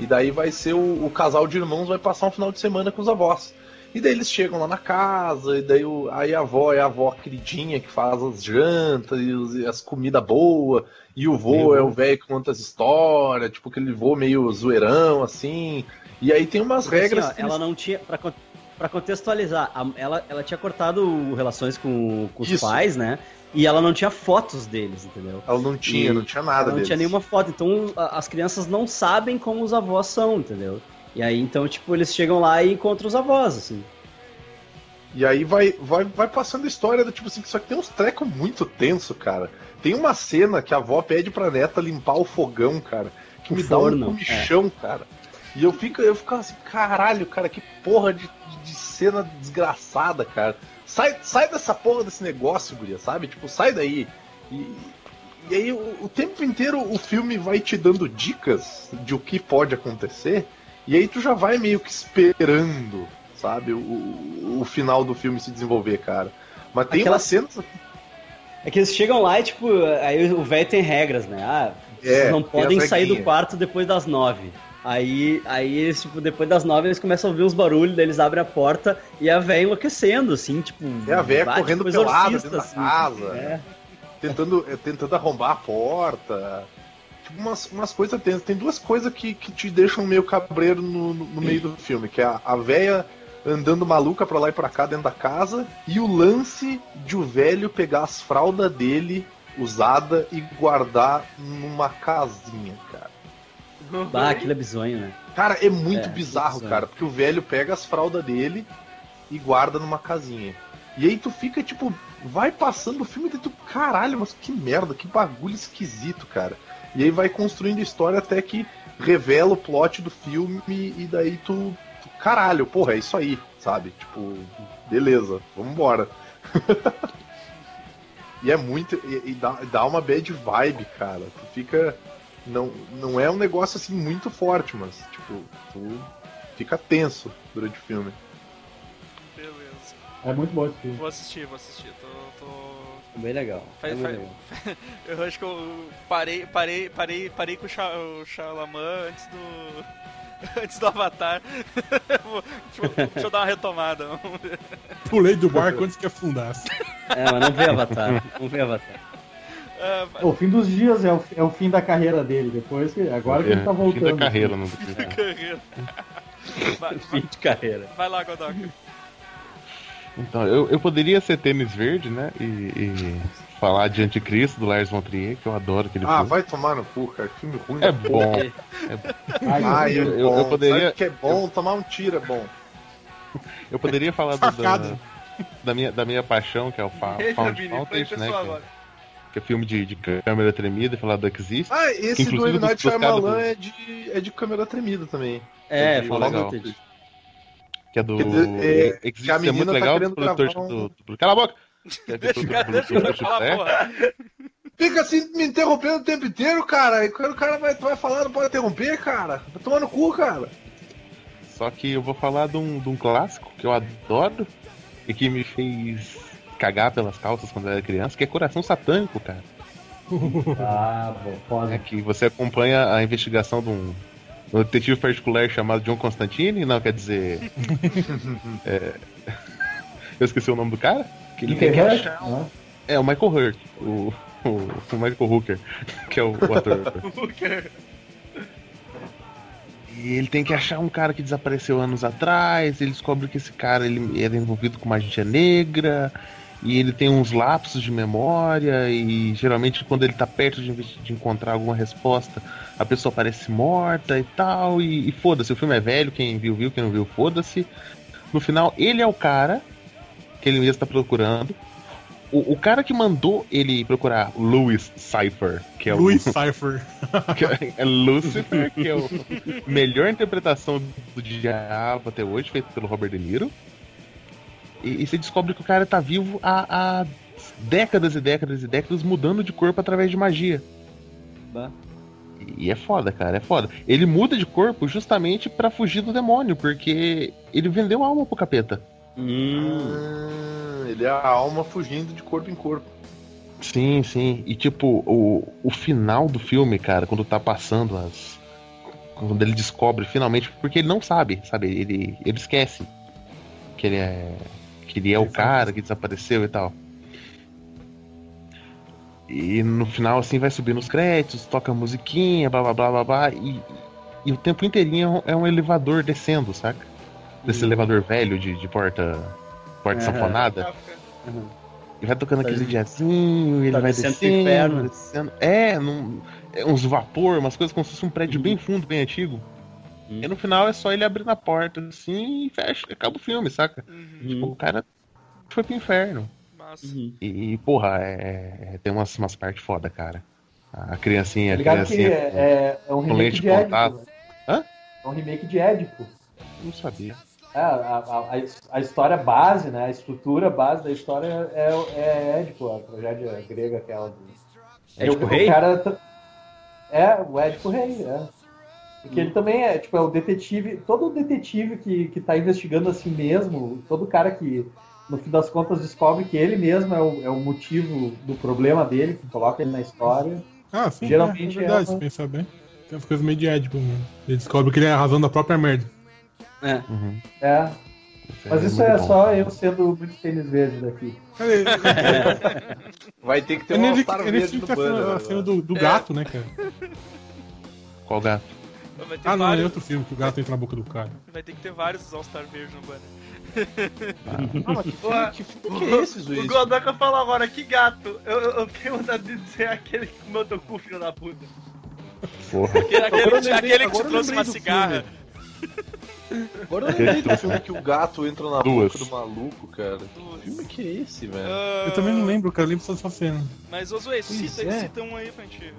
E daí vai ser o, o casal de irmãos vai passar um final de semana com os avós. E daí eles chegam lá na casa, e daí o, aí a avó é a avó queridinha que faz as jantas e, os- e as comidas boas, e o vô é o velho que conta as histórias, tipo aquele vô meio zoeirão, assim. E aí tem umas Porque, regras assim, ó, que ela eles- não tinha. Pra, pra contextualizar, ela, ela tinha cortado relações com, com os Isso. pais, né? E ela não tinha fotos deles, entendeu? Ela não tinha, E não tinha nada não deles. tinha nenhuma foto. Então a- as crianças não sabem como os avós são, entendeu? E aí, então, tipo, eles chegam lá e encontram os avós, assim. E aí vai, vai, vai passando a história do tipo assim, só que tem uns trecos muito tenso, cara. Tem uma cena que a avó pede pra neta limpar o fogão, cara, que O me forno, dá um comichão, cara. E eu fico, eu fico assim, caralho, cara, que porra de- de cena desgraçada, cara. Sai, sai dessa porra desse negócio, guria, sabe? Tipo, sai daí. E, e aí o, o tempo inteiro o filme vai te dando dicas de o que pode acontecer. E aí tu já vai meio que esperando, sabe, o, o, final do filme se desenvolver, cara. Mas tem Aquela cenas. É que eles chegam lá e, tipo, aí o velho tem regras, né? Ah, É, vocês não podem sair do quarto depois das nove. Aí, aí eles, tipo, depois das nove eles começam a ouvir uns barulhos, daí eles abrem a porta e a véia enlouquecendo, assim, tipo. É a véia bate correndo com pelada dentro da casa. É. tentando, é, tentando arrombar a porta. Tipo, umas, umas coisas tensas. Tem duas coisas que, que te deixam meio cabreiro no, no, no meio do filme, que é a, a véia andando maluca pra lá e pra cá dentro da casa, e o lance de o velho pegar as fraldas dele usada e guardar numa casinha, cara. Bah, aquilo é bizonho, né? Cara, é muito É, bizarro, bizarro. cara, porque o velho pega as fraldas dele e guarda numa casinha. E aí tu fica, tipo, vai passando o filme e tu, caralho, mas que merda, que bagulho esquisito, cara. E aí vai construindo a história até que revela o plot do filme e daí tu, tu caralho, porra, é isso aí, sabe? Tipo, beleza, vambora. e é muito, e, e dá, dá uma bad vibe, cara. Tu fica, não, não é um negócio assim muito forte, mas tipo, tu fica tenso durante o filme. Beleza. É muito bom esse filme. Vou assistir, vou assistir. Tô, tô... Bem legal. Faz- é bem faz- legal. Eu acho que eu parei, parei, parei, parei com o, Sha, o Shalaman antes do. Antes do Avatar. Vou- deixa, eu, deixa eu dar uma retomada. Pulei do barco antes que afundasse. É, mas não vê Avatar. Não vê Avatar. Vai- O fim dos dias é o, é o fim da carreira dele. Depois que. Agora que ele tá É, fim voltando. da carreira, não precisa. carreira. Vai, Fim de carreira. vai lá, Godoka. Então, eu, eu poderia ser tênis verde, né? E, e falar de Anticristo do Lars von Trier, que eu adoro aquele Ah, filme. vai tomar no cu, cara. Filme ruim. É bom. Ai, Ah, meu eu, eu- eu poderia- Sabe que é bom? Tomar um tiro é bom. Eu poderia falar do, da, da, minha, da minha paixão, que é o Fa Found Footage, né? pessoal Que, que é filme de, de câmera tremida, e falar do Exist. Ah, esse do inclusive M. Night Shyamalan do- é de, é de câmera tremida também. É, de foi legal. legal. Footage. Que é do. É, Exist que a é muito tá legal do produtor um- do, do- Cala a boca! Que é do- do- do- do- é, porra. Fica assim me interrompendo o tempo inteiro, cara. E quando o cara vai, vai falar, não pode interromper, cara. Vai tomar no cu, cara. Só que eu vou falar de um, de um clássico que eu adoro e que me fez cagar pelas calças quando eu era criança, que é Coração Satânico, cara. Ah, bom, pode. É que você acompanha a investigação de um, um detetive particular chamado John Constantine, não, quer dizer. é, eu esqueci o nome do cara. Que ele tem que achar. né? É o Michael Hurt, o, o, o Michael Hooker, que é o, o ator. E ele tem que achar um cara que desapareceu anos atrás. Ele descobre que esse cara ele era envolvido com magia negra. E ele tem uns lapsos de memória. E geralmente, quando ele tá perto de, de encontrar alguma resposta, a pessoa parece morta e tal. E, e foda-se, o filme é velho. Quem viu, viu. Quem não viu, foda-se. No final, ele é o cara que ele mesmo tá procurando. O, o cara que mandou ele procurar Louis Cypher, que é o Luiz Cypher. que é- é Lucifer, que é a melhor interpretação do diabo até hoje, feito pelo Robert De Niro. E, e você descobre que o cara tá vivo há, há décadas e décadas e décadas mudando de corpo através de magia. Bah. E, e é foda, cara, é foda. Ele muda de corpo justamente pra fugir do demônio, porque ele vendeu a alma pro capeta. Hum. Ah, ele é a alma fugindo de corpo em corpo. Sim, sim. E tipo, o, o final do filme, cara, quando tá passando as. Quando ele descobre finalmente, porque ele não sabe, sabe? Ele, ele esquece que ele é. Que ele é o cara que desapareceu e tal. E no final, assim, vai subindo os créditos, toca a musiquinha, blá blá blá blá blá, e, e o tempo inteirinho é um elevador descendo, saca? Desse elevador velho de, de porta. porta Aham. sanfonada. Uhum. E vai tocando Tá aquele jazzinho, ele tá vai descendo descendo, inferno. descendo. É, num- é, uns vapor, umas coisas como se fosse um prédio bem fundo, bem antigo. Uhum. E no final é só ele abrindo a porta assim e fecha, acaba o filme, saca? Uhum, Tipo, o cara foi pro inferno. massa. Uhum. E, e, porra, é, é- tem umas, umas partes foda, cara. A criancinha, Tá a ligado que criancinha. é, é, é um remake de Édipo. contato. né? Hã? É um remake de Édipo. Não sabia. É, a, a, a, história base, né? A estrutura base da história é, é Édipo, a tragédia grega aquela. Do... Édipo o, Rei? O cara tá- É, o Édipo Rei, é. Porque ele também é, tipo, é o detetive, todo detetive que, que tá investigando a si mesmo, todo cara que, no fim das contas, descobre que ele mesmo é o, é o motivo do problema dele, que coloca ele na história. Ah, sim. Geralmente é, é verdade, é se pensar bem. Tem umas coisas meio de Édipo, mano. Ele descobre que ele é a razão da própria merda. É. Uhum. É, mas isso muito é bom. só eu sendo muito tênis verde daqui. Vai ter que ter É um altar é nele verde que banner. a cena do, do gato, né, cara? Qual gato? Vai ter, Ah, não, é outro filme que o gato entra na boca do cara. vai ter que ter vários All-Star Verde no banner. Ah, mas que filme, que filme que é esse, O Zuiz? Godoka falou agora, que gato. Eu, eu, eu tenho vontade de dizer aquele que teu cu, filho da puta. Porra. Aquele, aquele, lembrei- aquele que te trouxe uma cigarra. Agora eu lembrei do filme que o gato entra na Duas. boca do maluco, cara. Que filme que é esse, velho? Ah, Eu também não lembro, cara. Eu lembro só dessa cena. Mas, Pois cita, é. cita um aí pra gente.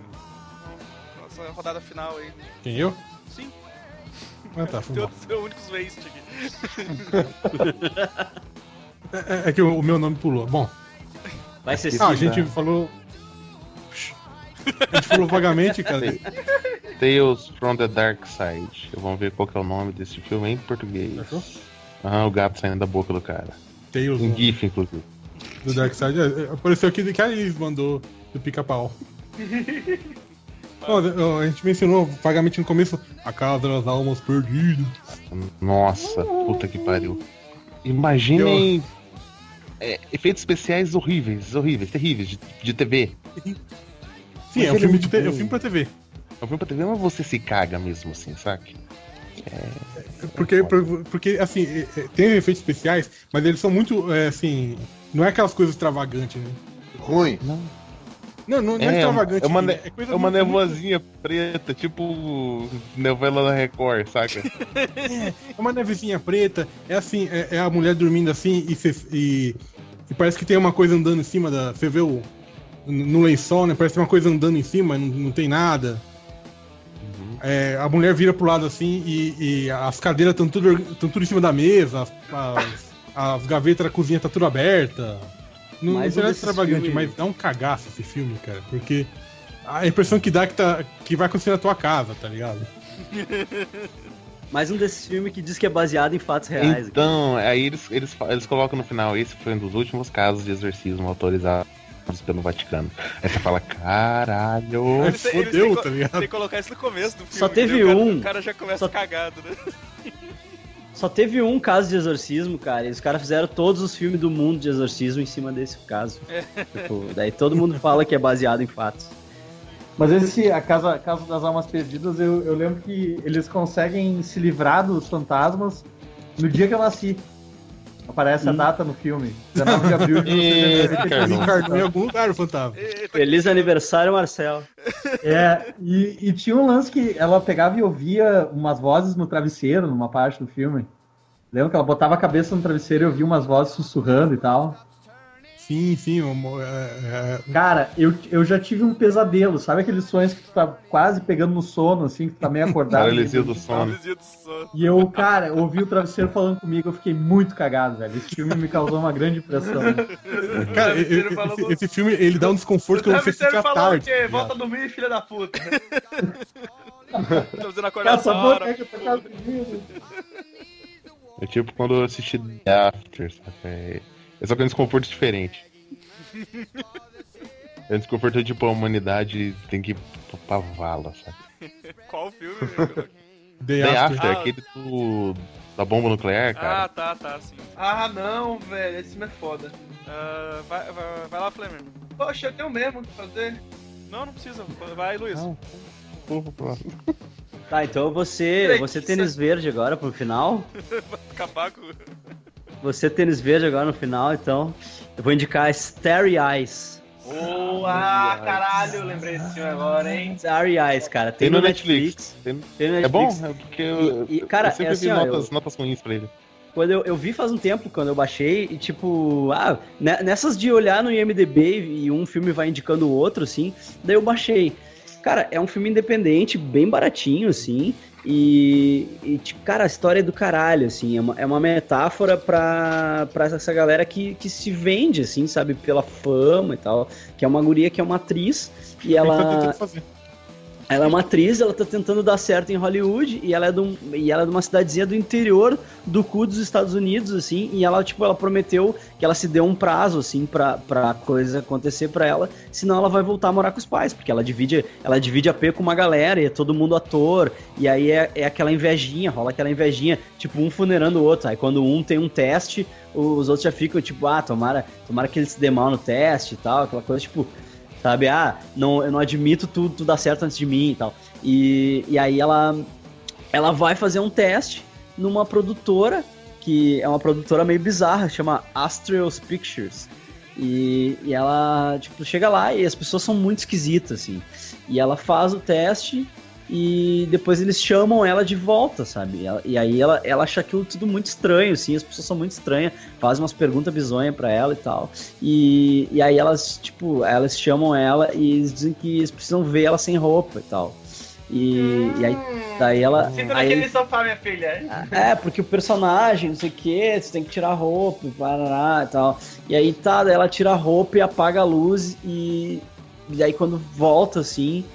Nossa rodada final aí. Quem, eu? Sim, Ah, tá, foi teu, teu único waste aqui. É, é que o, o meu nome pulou. Bom, Vai ser ah, a sim, gente tá? falou... A gente falou vagamente, cara. Tales from the Dark Side. Vamos ver qual que é o nome desse filme em português. Achou? Aham, o gato saindo da boca do cara. Em né? GIF, inclusive. do Darkseid. É, Apareceu aqui que a Liz mandou do pica-pau. A gente mencionou vagamente no começo a Casa das Almas Perdidas. Nossa, puta que pariu. Imaginem é, efeitos especiais horríveis, horríveis, terríveis, de, de TV. Sim, é um filme, é de te- é um bom. filme pra TV. É um filme pra TV, mas você se caga mesmo assim, saca? Porque, por- porque assim, é, é, tem efeitos especiais, mas eles são muito, é, assim, não é aquelas coisas extravagantes, né? Ruim. Não, não, não é, É, extravagante. é uma, né? ne- coisa é uma muito- preta, tipo novela da Record, saca? É uma nevezinha preta, é assim, é, é a mulher dormindo assim e, cê- e- e parece que tem uma coisa andando em cima da. Você vê o. No lençol, né? Parece que tem uma coisa andando em cima, não, não tem nada. É, a mulher vira pro lado assim e, e as cadeiras estão tudo, tão tudo em cima da mesa, as, as- as gavetas da cozinha tá tudo aberta. Não, Mais não um é extravagante, mas dá um cagaço esse filme, cara, porque a impressão que dá é que, tá, que vai acontecer na tua casa, tá ligado? Mais um desses filmes que diz que é baseado em fatos reais. Então, aí eles, eles, eles colocam no final, esse foi um dos últimos casos de exorcismo autorizados pelo Vaticano. Aí você fala, caralho. Eles fodeu, têm tá ligado? Tem que colocar isso no começo do filme. Só teve daí o cara- um. O cara já começa Só- cagado, né? Só teve um caso de exorcismo, cara, e os caras fizeram todos os filmes do mundo de exorcismo em cima desse caso. Tipo, daí todo mundo fala que é baseado em fatos. Mas esse, a Casa, Casa das Almas Perdidas, eu, eu lembro que eles conseguem se livrar dos fantasmas no dia que eu nasci. Aparece a data no filme. 19 de abril de Ih, 1993. Carlão. Ele encarnou em algum lugar o fantasma. Feliz aniversário, Marcel. É, e, e tinha um lance que ela pegava e ouvia umas vozes no travesseiro, numa parte do filme. Lembra que ela botava a cabeça no travesseiro e ouvia umas vozes sussurrando e tal? Sim, sim. um, é, é, Cara, eu, eu já tive um pesadelo, sabe aqueles sonhos que tu tá quase pegando no sono, assim, que tu tá meio acordado. Paralisia do sono. Paralisia do sono. E eu, cara, ouvi o travesseiro falando comigo, eu fiquei muito cagado, velho. Esse filme me causou uma grande impressão. Cara, travesseiro esse, falou esse- filme ele dá um desconforto que O você travesseiro fica à falou o tarde. tá? Volta a dormir, filha da puta. Tô fazendo acordar essa hora. boca tá dormindo. É tipo quando eu assisti The After, saca? É, só que é um desconforto diferente. É um desconforto tipo a humanidade tem que ir pra vala, sabe? Qual filme? The The After. After, Ah. aquele do, da bomba nuclear, cara. ah, tá, tá, sim. Ah, não, velho, esse filme é foda. Ah, vai, vai, vai lá, Flamer. Poxa, eu tenho mesmo o que fazer. Não, não precisa. Vai, Luiz. Não. Tá, então você, você tênis verde agora pro final. Acabar com. Você tênis verde agora no final, então. Eu vou indicar Starry Eyes. Boa, caralho, lembrei desse filme agora, hein? Starry Eyes, cara. Tem, Tem no no Netflix. Netflix. Tem- Tem no É bom? Netflix. É porque eu, E- e, cara, eu sempre é assim, vi ó, notas, eu- notas ruins pra ele. Quando eu, eu vi faz um tempo, quando eu baixei, e tipo, ah, ne- nessas de olhar no IMDB e um filme vai indicando o outro, assim, daí eu baixei. Cara, é um filme independente, bem baratinho, assim, e, e, tipo, cara, a história é do caralho, assim, é uma, é uma metáfora pra, pra essa galera que, que se vende, assim, sabe, pela fama e tal, que é uma guria que é uma atriz, e ela... Ela é uma atriz, ela tá tentando dar certo em Hollywood e ela é de, um, e ela é de uma cidadezinha do interior do cu dos Estados Unidos, assim, e ela, tipo, ela prometeu que ela se deu um prazo, assim, pra, pra coisa acontecer pra ela, senão ela vai voltar a morar com os pais, porque ela divide, ela divide a P com uma galera e é todo mundo ator, e aí é, é aquela invejinha, rola aquela invejinha, tipo, um funerando o outro, aí quando um tem um teste, os outros já ficam, tipo, ah, tomara, tomara que ele se dê mal no teste e tal, aquela coisa, tipo, sabe? Ah, não, eu não admito tu, tu dar certo antes de mim e tal. E, e aí ela, ela vai fazer um teste numa produtora, que é uma produtora meio bizarra, chama Astrios Pictures. E, e ela, tipo, chega lá e as pessoas são muito esquisitas, assim. E ela faz o teste e depois eles chamam ela de volta, sabe? E, ela- e aí ela, ela acha aquilo tudo muito estranho, assim, as pessoas são muito estranhas, fazem umas perguntas bizonhas pra ela e tal. E, e aí elas, tipo, elas chamam ela e eles dizem que eles precisam ver ela sem roupa e tal. E, e aí, daí ela. Sinta aí- naquele sofá, minha filha. é, porque o personagem, não sei o que, você tem que tirar a roupa, e parará e tal. E aí tá, daí ela tira a roupa e apaga a luz e, e aí quando volta assim,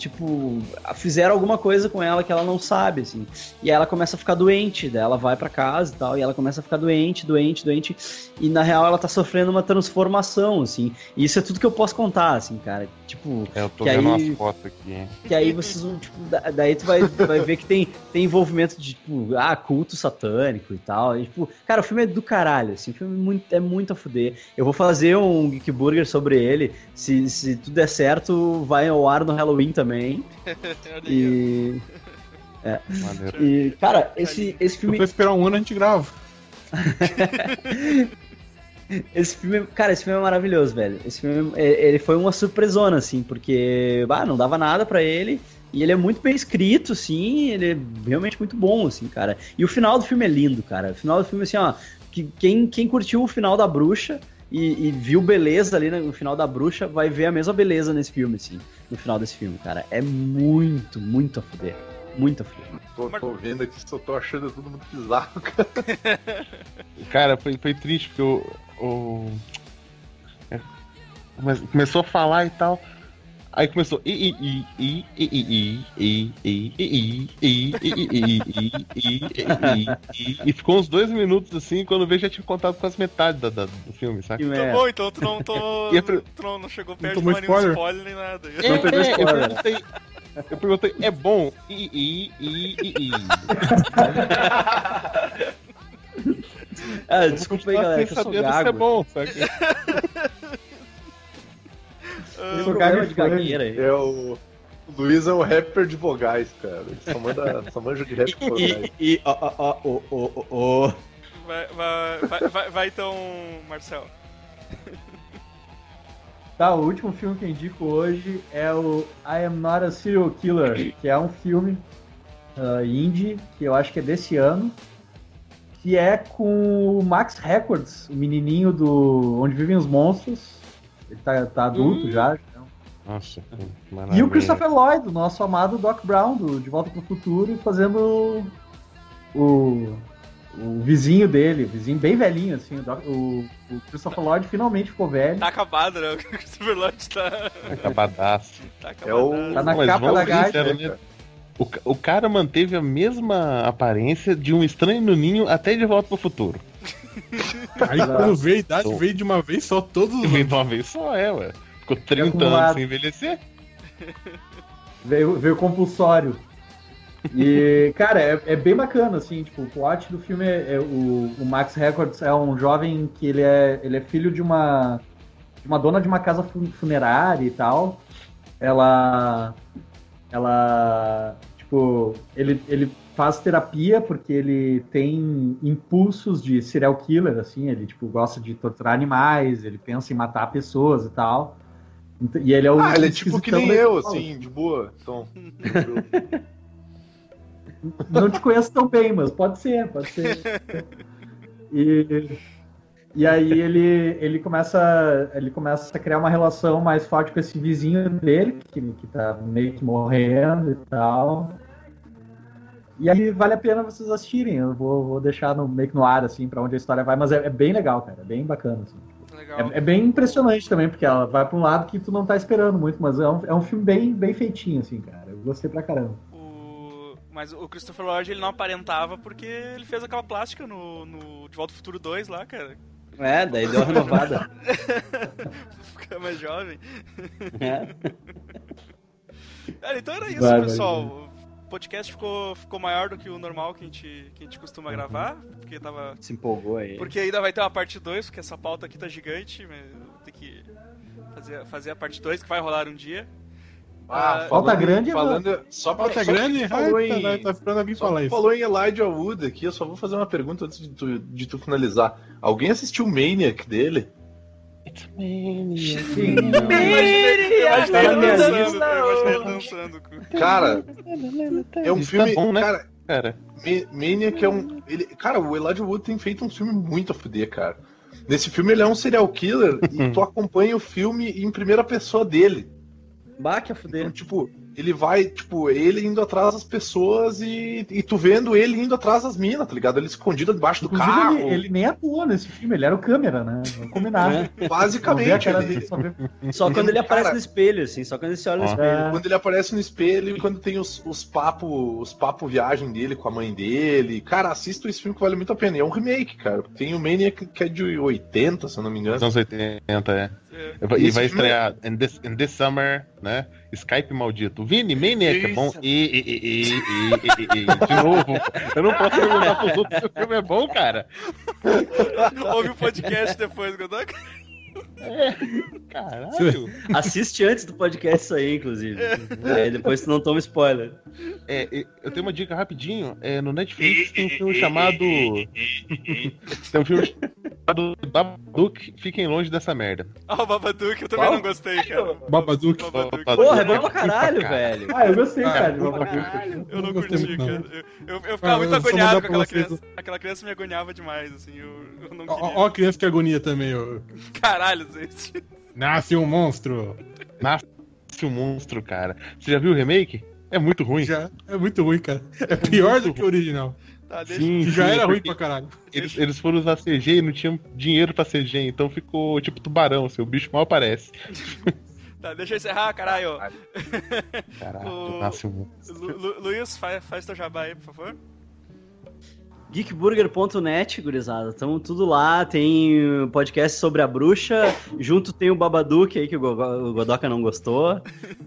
tipo, fizeram alguma coisa com ela que ela não sabe, assim. E aí ela começa a ficar doente, daí ela vai para casa e tal, e ela começa a ficar doente, doente, doente, e na real ela tá sofrendo uma transformação, assim. E isso é tudo que eu posso contar, assim, cara. Tipo, É, eu tô que vendo aí- umas fotos aqui. hein? que aí vocês vão, tipo, da- daí tu vai, vai ver que tem, tem envolvimento de, tipo, ah, culto satânico e tal. E, tipo, cara, o filme é do caralho, assim, o filme é muito, é muito a fuder. Eu vou fazer um Geek Burger sobre ele. Se, se tudo der certo, vai ao ar no Halloween também. Aí, E. Maneiro. E, cara, esse, esse Se filme. for esperar um ano, a gente grava. Esse filme, cara, esse filme é maravilhoso, velho. Esse filme, é- ele foi uma surpresona, assim, porque, bah, não dava nada pra ele. E ele é muito bem escrito, assim, ele é realmente muito bom, assim, cara. E o final do filme é lindo, cara. O final do filme, assim, ó, que quem, quem curtiu o final da bruxa e, e viu beleza ali no final da bruxa, vai ver a mesma beleza nesse filme, assim, no final desse filme, cara. É muito, muito a fuder. Muito a fuder. Tô, tô vendo aqui, só tô achando tudo muito bizarro, cara. Cara, foi, foi triste porque o. o- é, come- começou a falar e tal. Aí começou. E ficou uns dois minutos assim, quando e já tinha contado quase metade e e do filme, e Tá bom, então e e e e não chegou perto de e spoiler. e nem nada. e e eu perguntei. Eu perguntei, é bom? e e e e e e desculpa aí, galera. e e e e Se é bom, e esse de gagueira aí. É o. O Luiz é um rapper de vogais, cara. Ele só, manda, só manja de rap com vogais. E, ó, ó, ó, ó, ó, vai, vai, vai, vai, então, Marcel. Tá, o último filme que eu indico hoje é o I Am Not a Serial Killer, que é um filme ah, indie, que eu acho que é desse ano, que é com o Max Records, o menininho do Onde Vivem os Monstros. Ele tá, tá adulto já. Nossa, que E o Christopher Lloyd, o nosso amado Doc Brown, do De Volta pro Futuro, fazendo o, o vizinho dele, o vizinho bem velhinho, assim. O, Doc- o- o Christopher Lloyd finalmente ficou velho. Tá acabado, né? O Christopher Lloyd tá, Acabadaço. tá É o- acabado. Tá na Mas capa da gaita. né? O, o cara manteve a mesma aparência de um estranho no ninho até de volta pro futuro. Aí quando veio a idade, Tô. veio de uma vez só todos os veio de uma vez só, é, ué. Ficou 30 anos sem envelhecer. Veio, veio compulsório. E, cara, é, é bem bacana, assim, tipo, o plot do filme é, é o, o Max Records é um jovem que ele é, ele é filho de uma, de uma dona de uma casa fu- funerária e tal. Ela, ela, tipo, ele, ele faz terapia porque ele tem impulsos de serial killer, assim, ele, tipo, gosta de torturar animais, ele pensa em matar pessoas e tal. E ele é o Ah, ele é tipo que nem eu, assim, de boa. Então, Não te conheço tão bem, mas pode ser, pode ser. E, e aí ele, ele, começa, ele começa a criar uma relação mais forte com esse vizinho dele, que, que tá meio que morrendo e tal. E aí vale a pena vocês assistirem. Eu vou, vou deixar no, meio que no ar, assim, pra onde a história vai, mas é, é bem legal, cara. É bem bacana. assim. É, é bem impressionante também, porque ela vai pra um lado que tu não tá esperando muito, mas é um, é um filme bem, bem feitinho, assim, cara. Eu gostei pra caramba. O... Mas o Christopher Lloyd ele não aparentava porque ele fez aquela plástica no, no De Volta ao Futuro 2 lá, cara. É, daí deu uma renovada. Ficar mais jovem. É. Cara, então era isso, Vai, vai, pessoal. O podcast ficou, ficou maior do que o normal que a gente, que a gente costuma gravar, porque tava. Se empolgou aí. Porque ainda vai ter uma parte 2, porque essa pauta aqui tá gigante, mas tem que fazer, fazer a parte 2, que vai rolar um dia. Ah, Falta falando- grande, falando, só só grande? falou Ai, em, tá, tá esperando alguém falar isso. falou em Elijah Wood aqui, eu só vou fazer uma pergunta antes de tu, de tu finalizar. Alguém assistiu o Maniac dele? Sim. Eu imaginei, eu Tá dançando, Cara, é um Isso filme. bom, né? Cara, Cara, Ma- Maniac é um. Ele, cara, o Elijah Wood tem feito um filme muito a fuder, cara. Nesse filme ele é um serial killer e tu acompanha o filme em primeira pessoa dele. Bah, que a Então, fuder. tipo, ele vai, tipo, ele indo atrás das pessoas e, e tu vendo ele indo atrás das minas, tá ligado? Ele escondido debaixo do Inclusive, carro. ele, ele nem atuou nesse filme, ele era o câmera, né? Vamos combinar. É. Não vê a Basicamente, ele- dele, só quando ele aparece Cara- no espelho, assim, só quando ele se olha no Ó. espelho. É. quando ele aparece no espelho e quando tem os, os papo, os papo viagem dele com a mãe dele. Cara, assista esse filme que vale muito a pena. E é um remake, cara. Tem o Maniac que é de 80, se eu não me engano. Nos anos 80, é. É. E Esse vai filme- estrear in this, in this summer, né? Skype maldito. Vini, Maniac é bom. E, e, e, e, e, e, e, e, de novo. Eu não posso perguntar pros outros se o filme é bom, cara. Ouve o podcast depois, Godoka. Caralho. Assiste antes do podcast isso aí, inclusive. Aí depois tu não toma spoiler. É, é, eu tenho uma dica rapidinho. É, no Netflix tem um filme chamado. tem um filme chamado Babadook. Fiquem longe dessa merda. Ah, o Babadook, eu também Qual? não gostei, cara. Babadook. Babadook. Porra, é bom pra caralho, velho. Ah, eu gostei, Ah, cara. eu- Babadook. Eu não curti, muito, cara. Eu, eu, eu ficava Ah, muito eu agoniado com aquela criança. Aquela criança me agoniava demais, assim. Eu, eu não Ó, queria. ó a criança que agonia também, ó. Caralho, gente. Nasce um monstro. Nasce um monstro, cara. Você já viu o remake? É muito ruim. Já é muito ruim, cara. É pior do que o original. Tá, deixa. Sim, Que já sim, era ruim pra caralho. Eles, eles foram usar CG e não tinham dinheiro pra CG, então ficou tipo tubarão, seu bicho mal aparece. Tá, deixa eu encerrar, caralho. Caralho, O- nasce um monstro. Lu, Lu, Luiz, faz, faz teu jabá aí, por favor. Geekburger.net, gurizada. Tamo tudo lá. Tem podcast sobre a bruxa. Junto tem o Babadook aí, que o Go- o Godoka não gostou.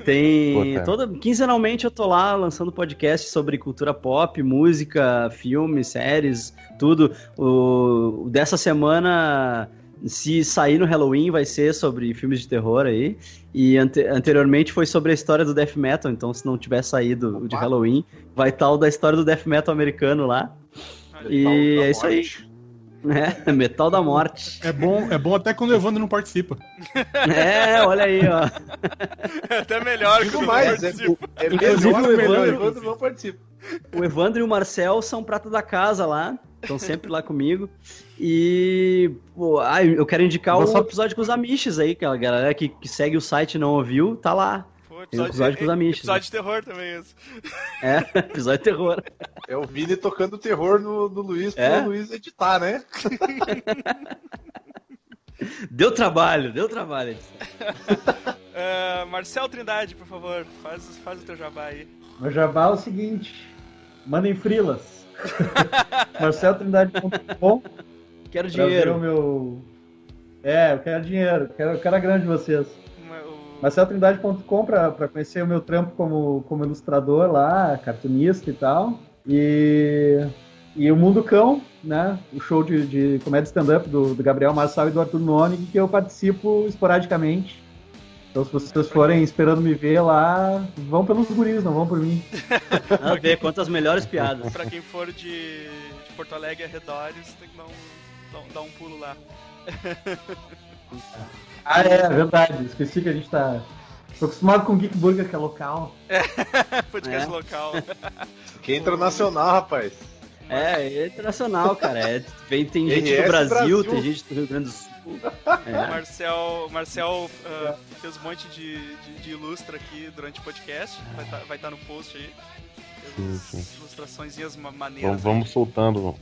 Tem. Puta. Toda, quinzenalmente eu tô lá lançando podcast sobre cultura pop, música, filmes, séries, tudo. O, dessa semana. Se sair no Halloween, vai ser sobre filmes de terror aí. E ante- anteriormente foi sobre a história do death metal. Então, se não tiver saído o de Opa. Halloween, vai estar o da história do death metal americano lá. E é isso aí. É, Metal da Morte. É bom, é bom até quando o Evandro não participa. É, olha aí, ó. É até melhor que mais, é, é Inclusive, melhor, o melhor, Evandro- Evandro não participa. O Evandro e o Marcel são prata da casa lá. Estão sempre lá comigo. E. Pô, ah, eu quero indicar o só- episódio com os Amiches aí, que a galera que, que segue o site e não ouviu, tá lá. Tem um episódio com os Amish, Episódio de terror também, esse. É, episódio terror. É o Vini tocando terror no, no Luiz É? pro Luiz editar, né? Deu trabalho, deu trabalho. Ah, Marcel Trindade, por favor, faz, faz o teu jabá aí. Meu jabá é o seguinte: mandem frilas. marceltrindade.com Quero dinheiro. meu. É, eu quero dinheiro, quero, eu quero a grana de vocês. Marceltrindade.com pra, pra conhecer o meu trampo como, como ilustrador lá, cartunista e tal. E, e o Mundo Cão, né? O show de, de comédia stand-up do, do Gabriel Marçal e do Arthur Nonig, que eu participo esporadicamente. Então, se vocês forem esperando me ver lá, vão pelos guris, não vão por mim. Nada a ver, quantas melhores piadas. Pra quem for de, de Porto Alegre arredores, tem que dar um, dar um, dar um pulo lá. Ah, é, verdade. Esqueci que a gente tá. Tô acostumado com Geek Burger, que é local. Podcast É. local. Que é internacional, rapaz. É, é internacional, cara. É, vem, tem gente RS do Brasil, Brasil. tem gente do Rio Grande do Sul. O É. Marcel, Marcel ah, fez um monte de, de, de ilustra aqui durante o podcast. Vai estar vai tá no post aí. Sim, Fez sim. Ilustraçõezinhas ma- Vamos, maneiras. vamos soltando.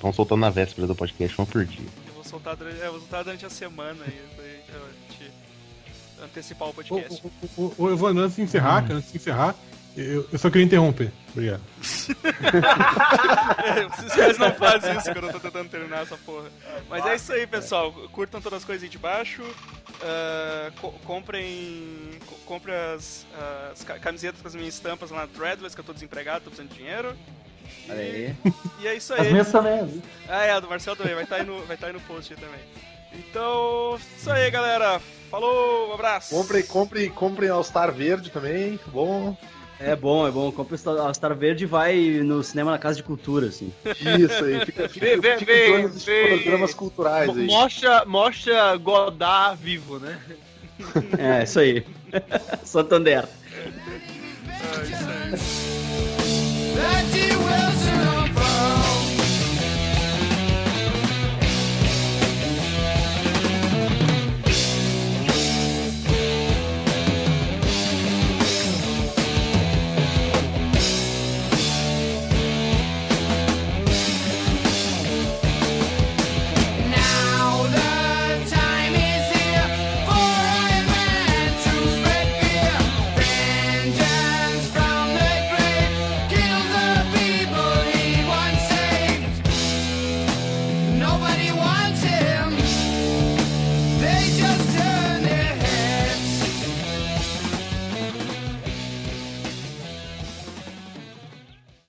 Vamos soltando na véspera do podcast, um por dia. Eu vou soltar durante, é, vou soltar durante a semana aí, a gente antecipar o podcast. o, o, o Evandro, antes de encerrar, cara, antes de encerrar, eu, eu só queria interromper. Obrigado. Vocês não fazem isso quando eu tô tentando terminar essa porra. Mas é isso aí, pessoal. Curtam todas as coisas aí de baixo. ah, co- comprem. co- comprem as, as ca- camisetas com as minhas estampas lá na Threadless, que eu tô desempregado, tô precisando de dinheiro. E, Olha aí. e é isso As aí. minhas também. Ah, é, a do Marcel também. Vai estar aí, no- vai tá aí no post aí também. Então, isso aí, galera. Falou, um abraço. Comprem, comprem, comprem All Star Verde também. Bom. É bom, é bom. Compre a Star Verde e vai no cinema na Casa de Cultura, assim. Isso aí. Fica, fica, Vê, vê, fica em torno vê, dos vê. programas culturais aí. Mostra, mostra Godard vivo, né? É, isso aí. Santander. É, isso aí.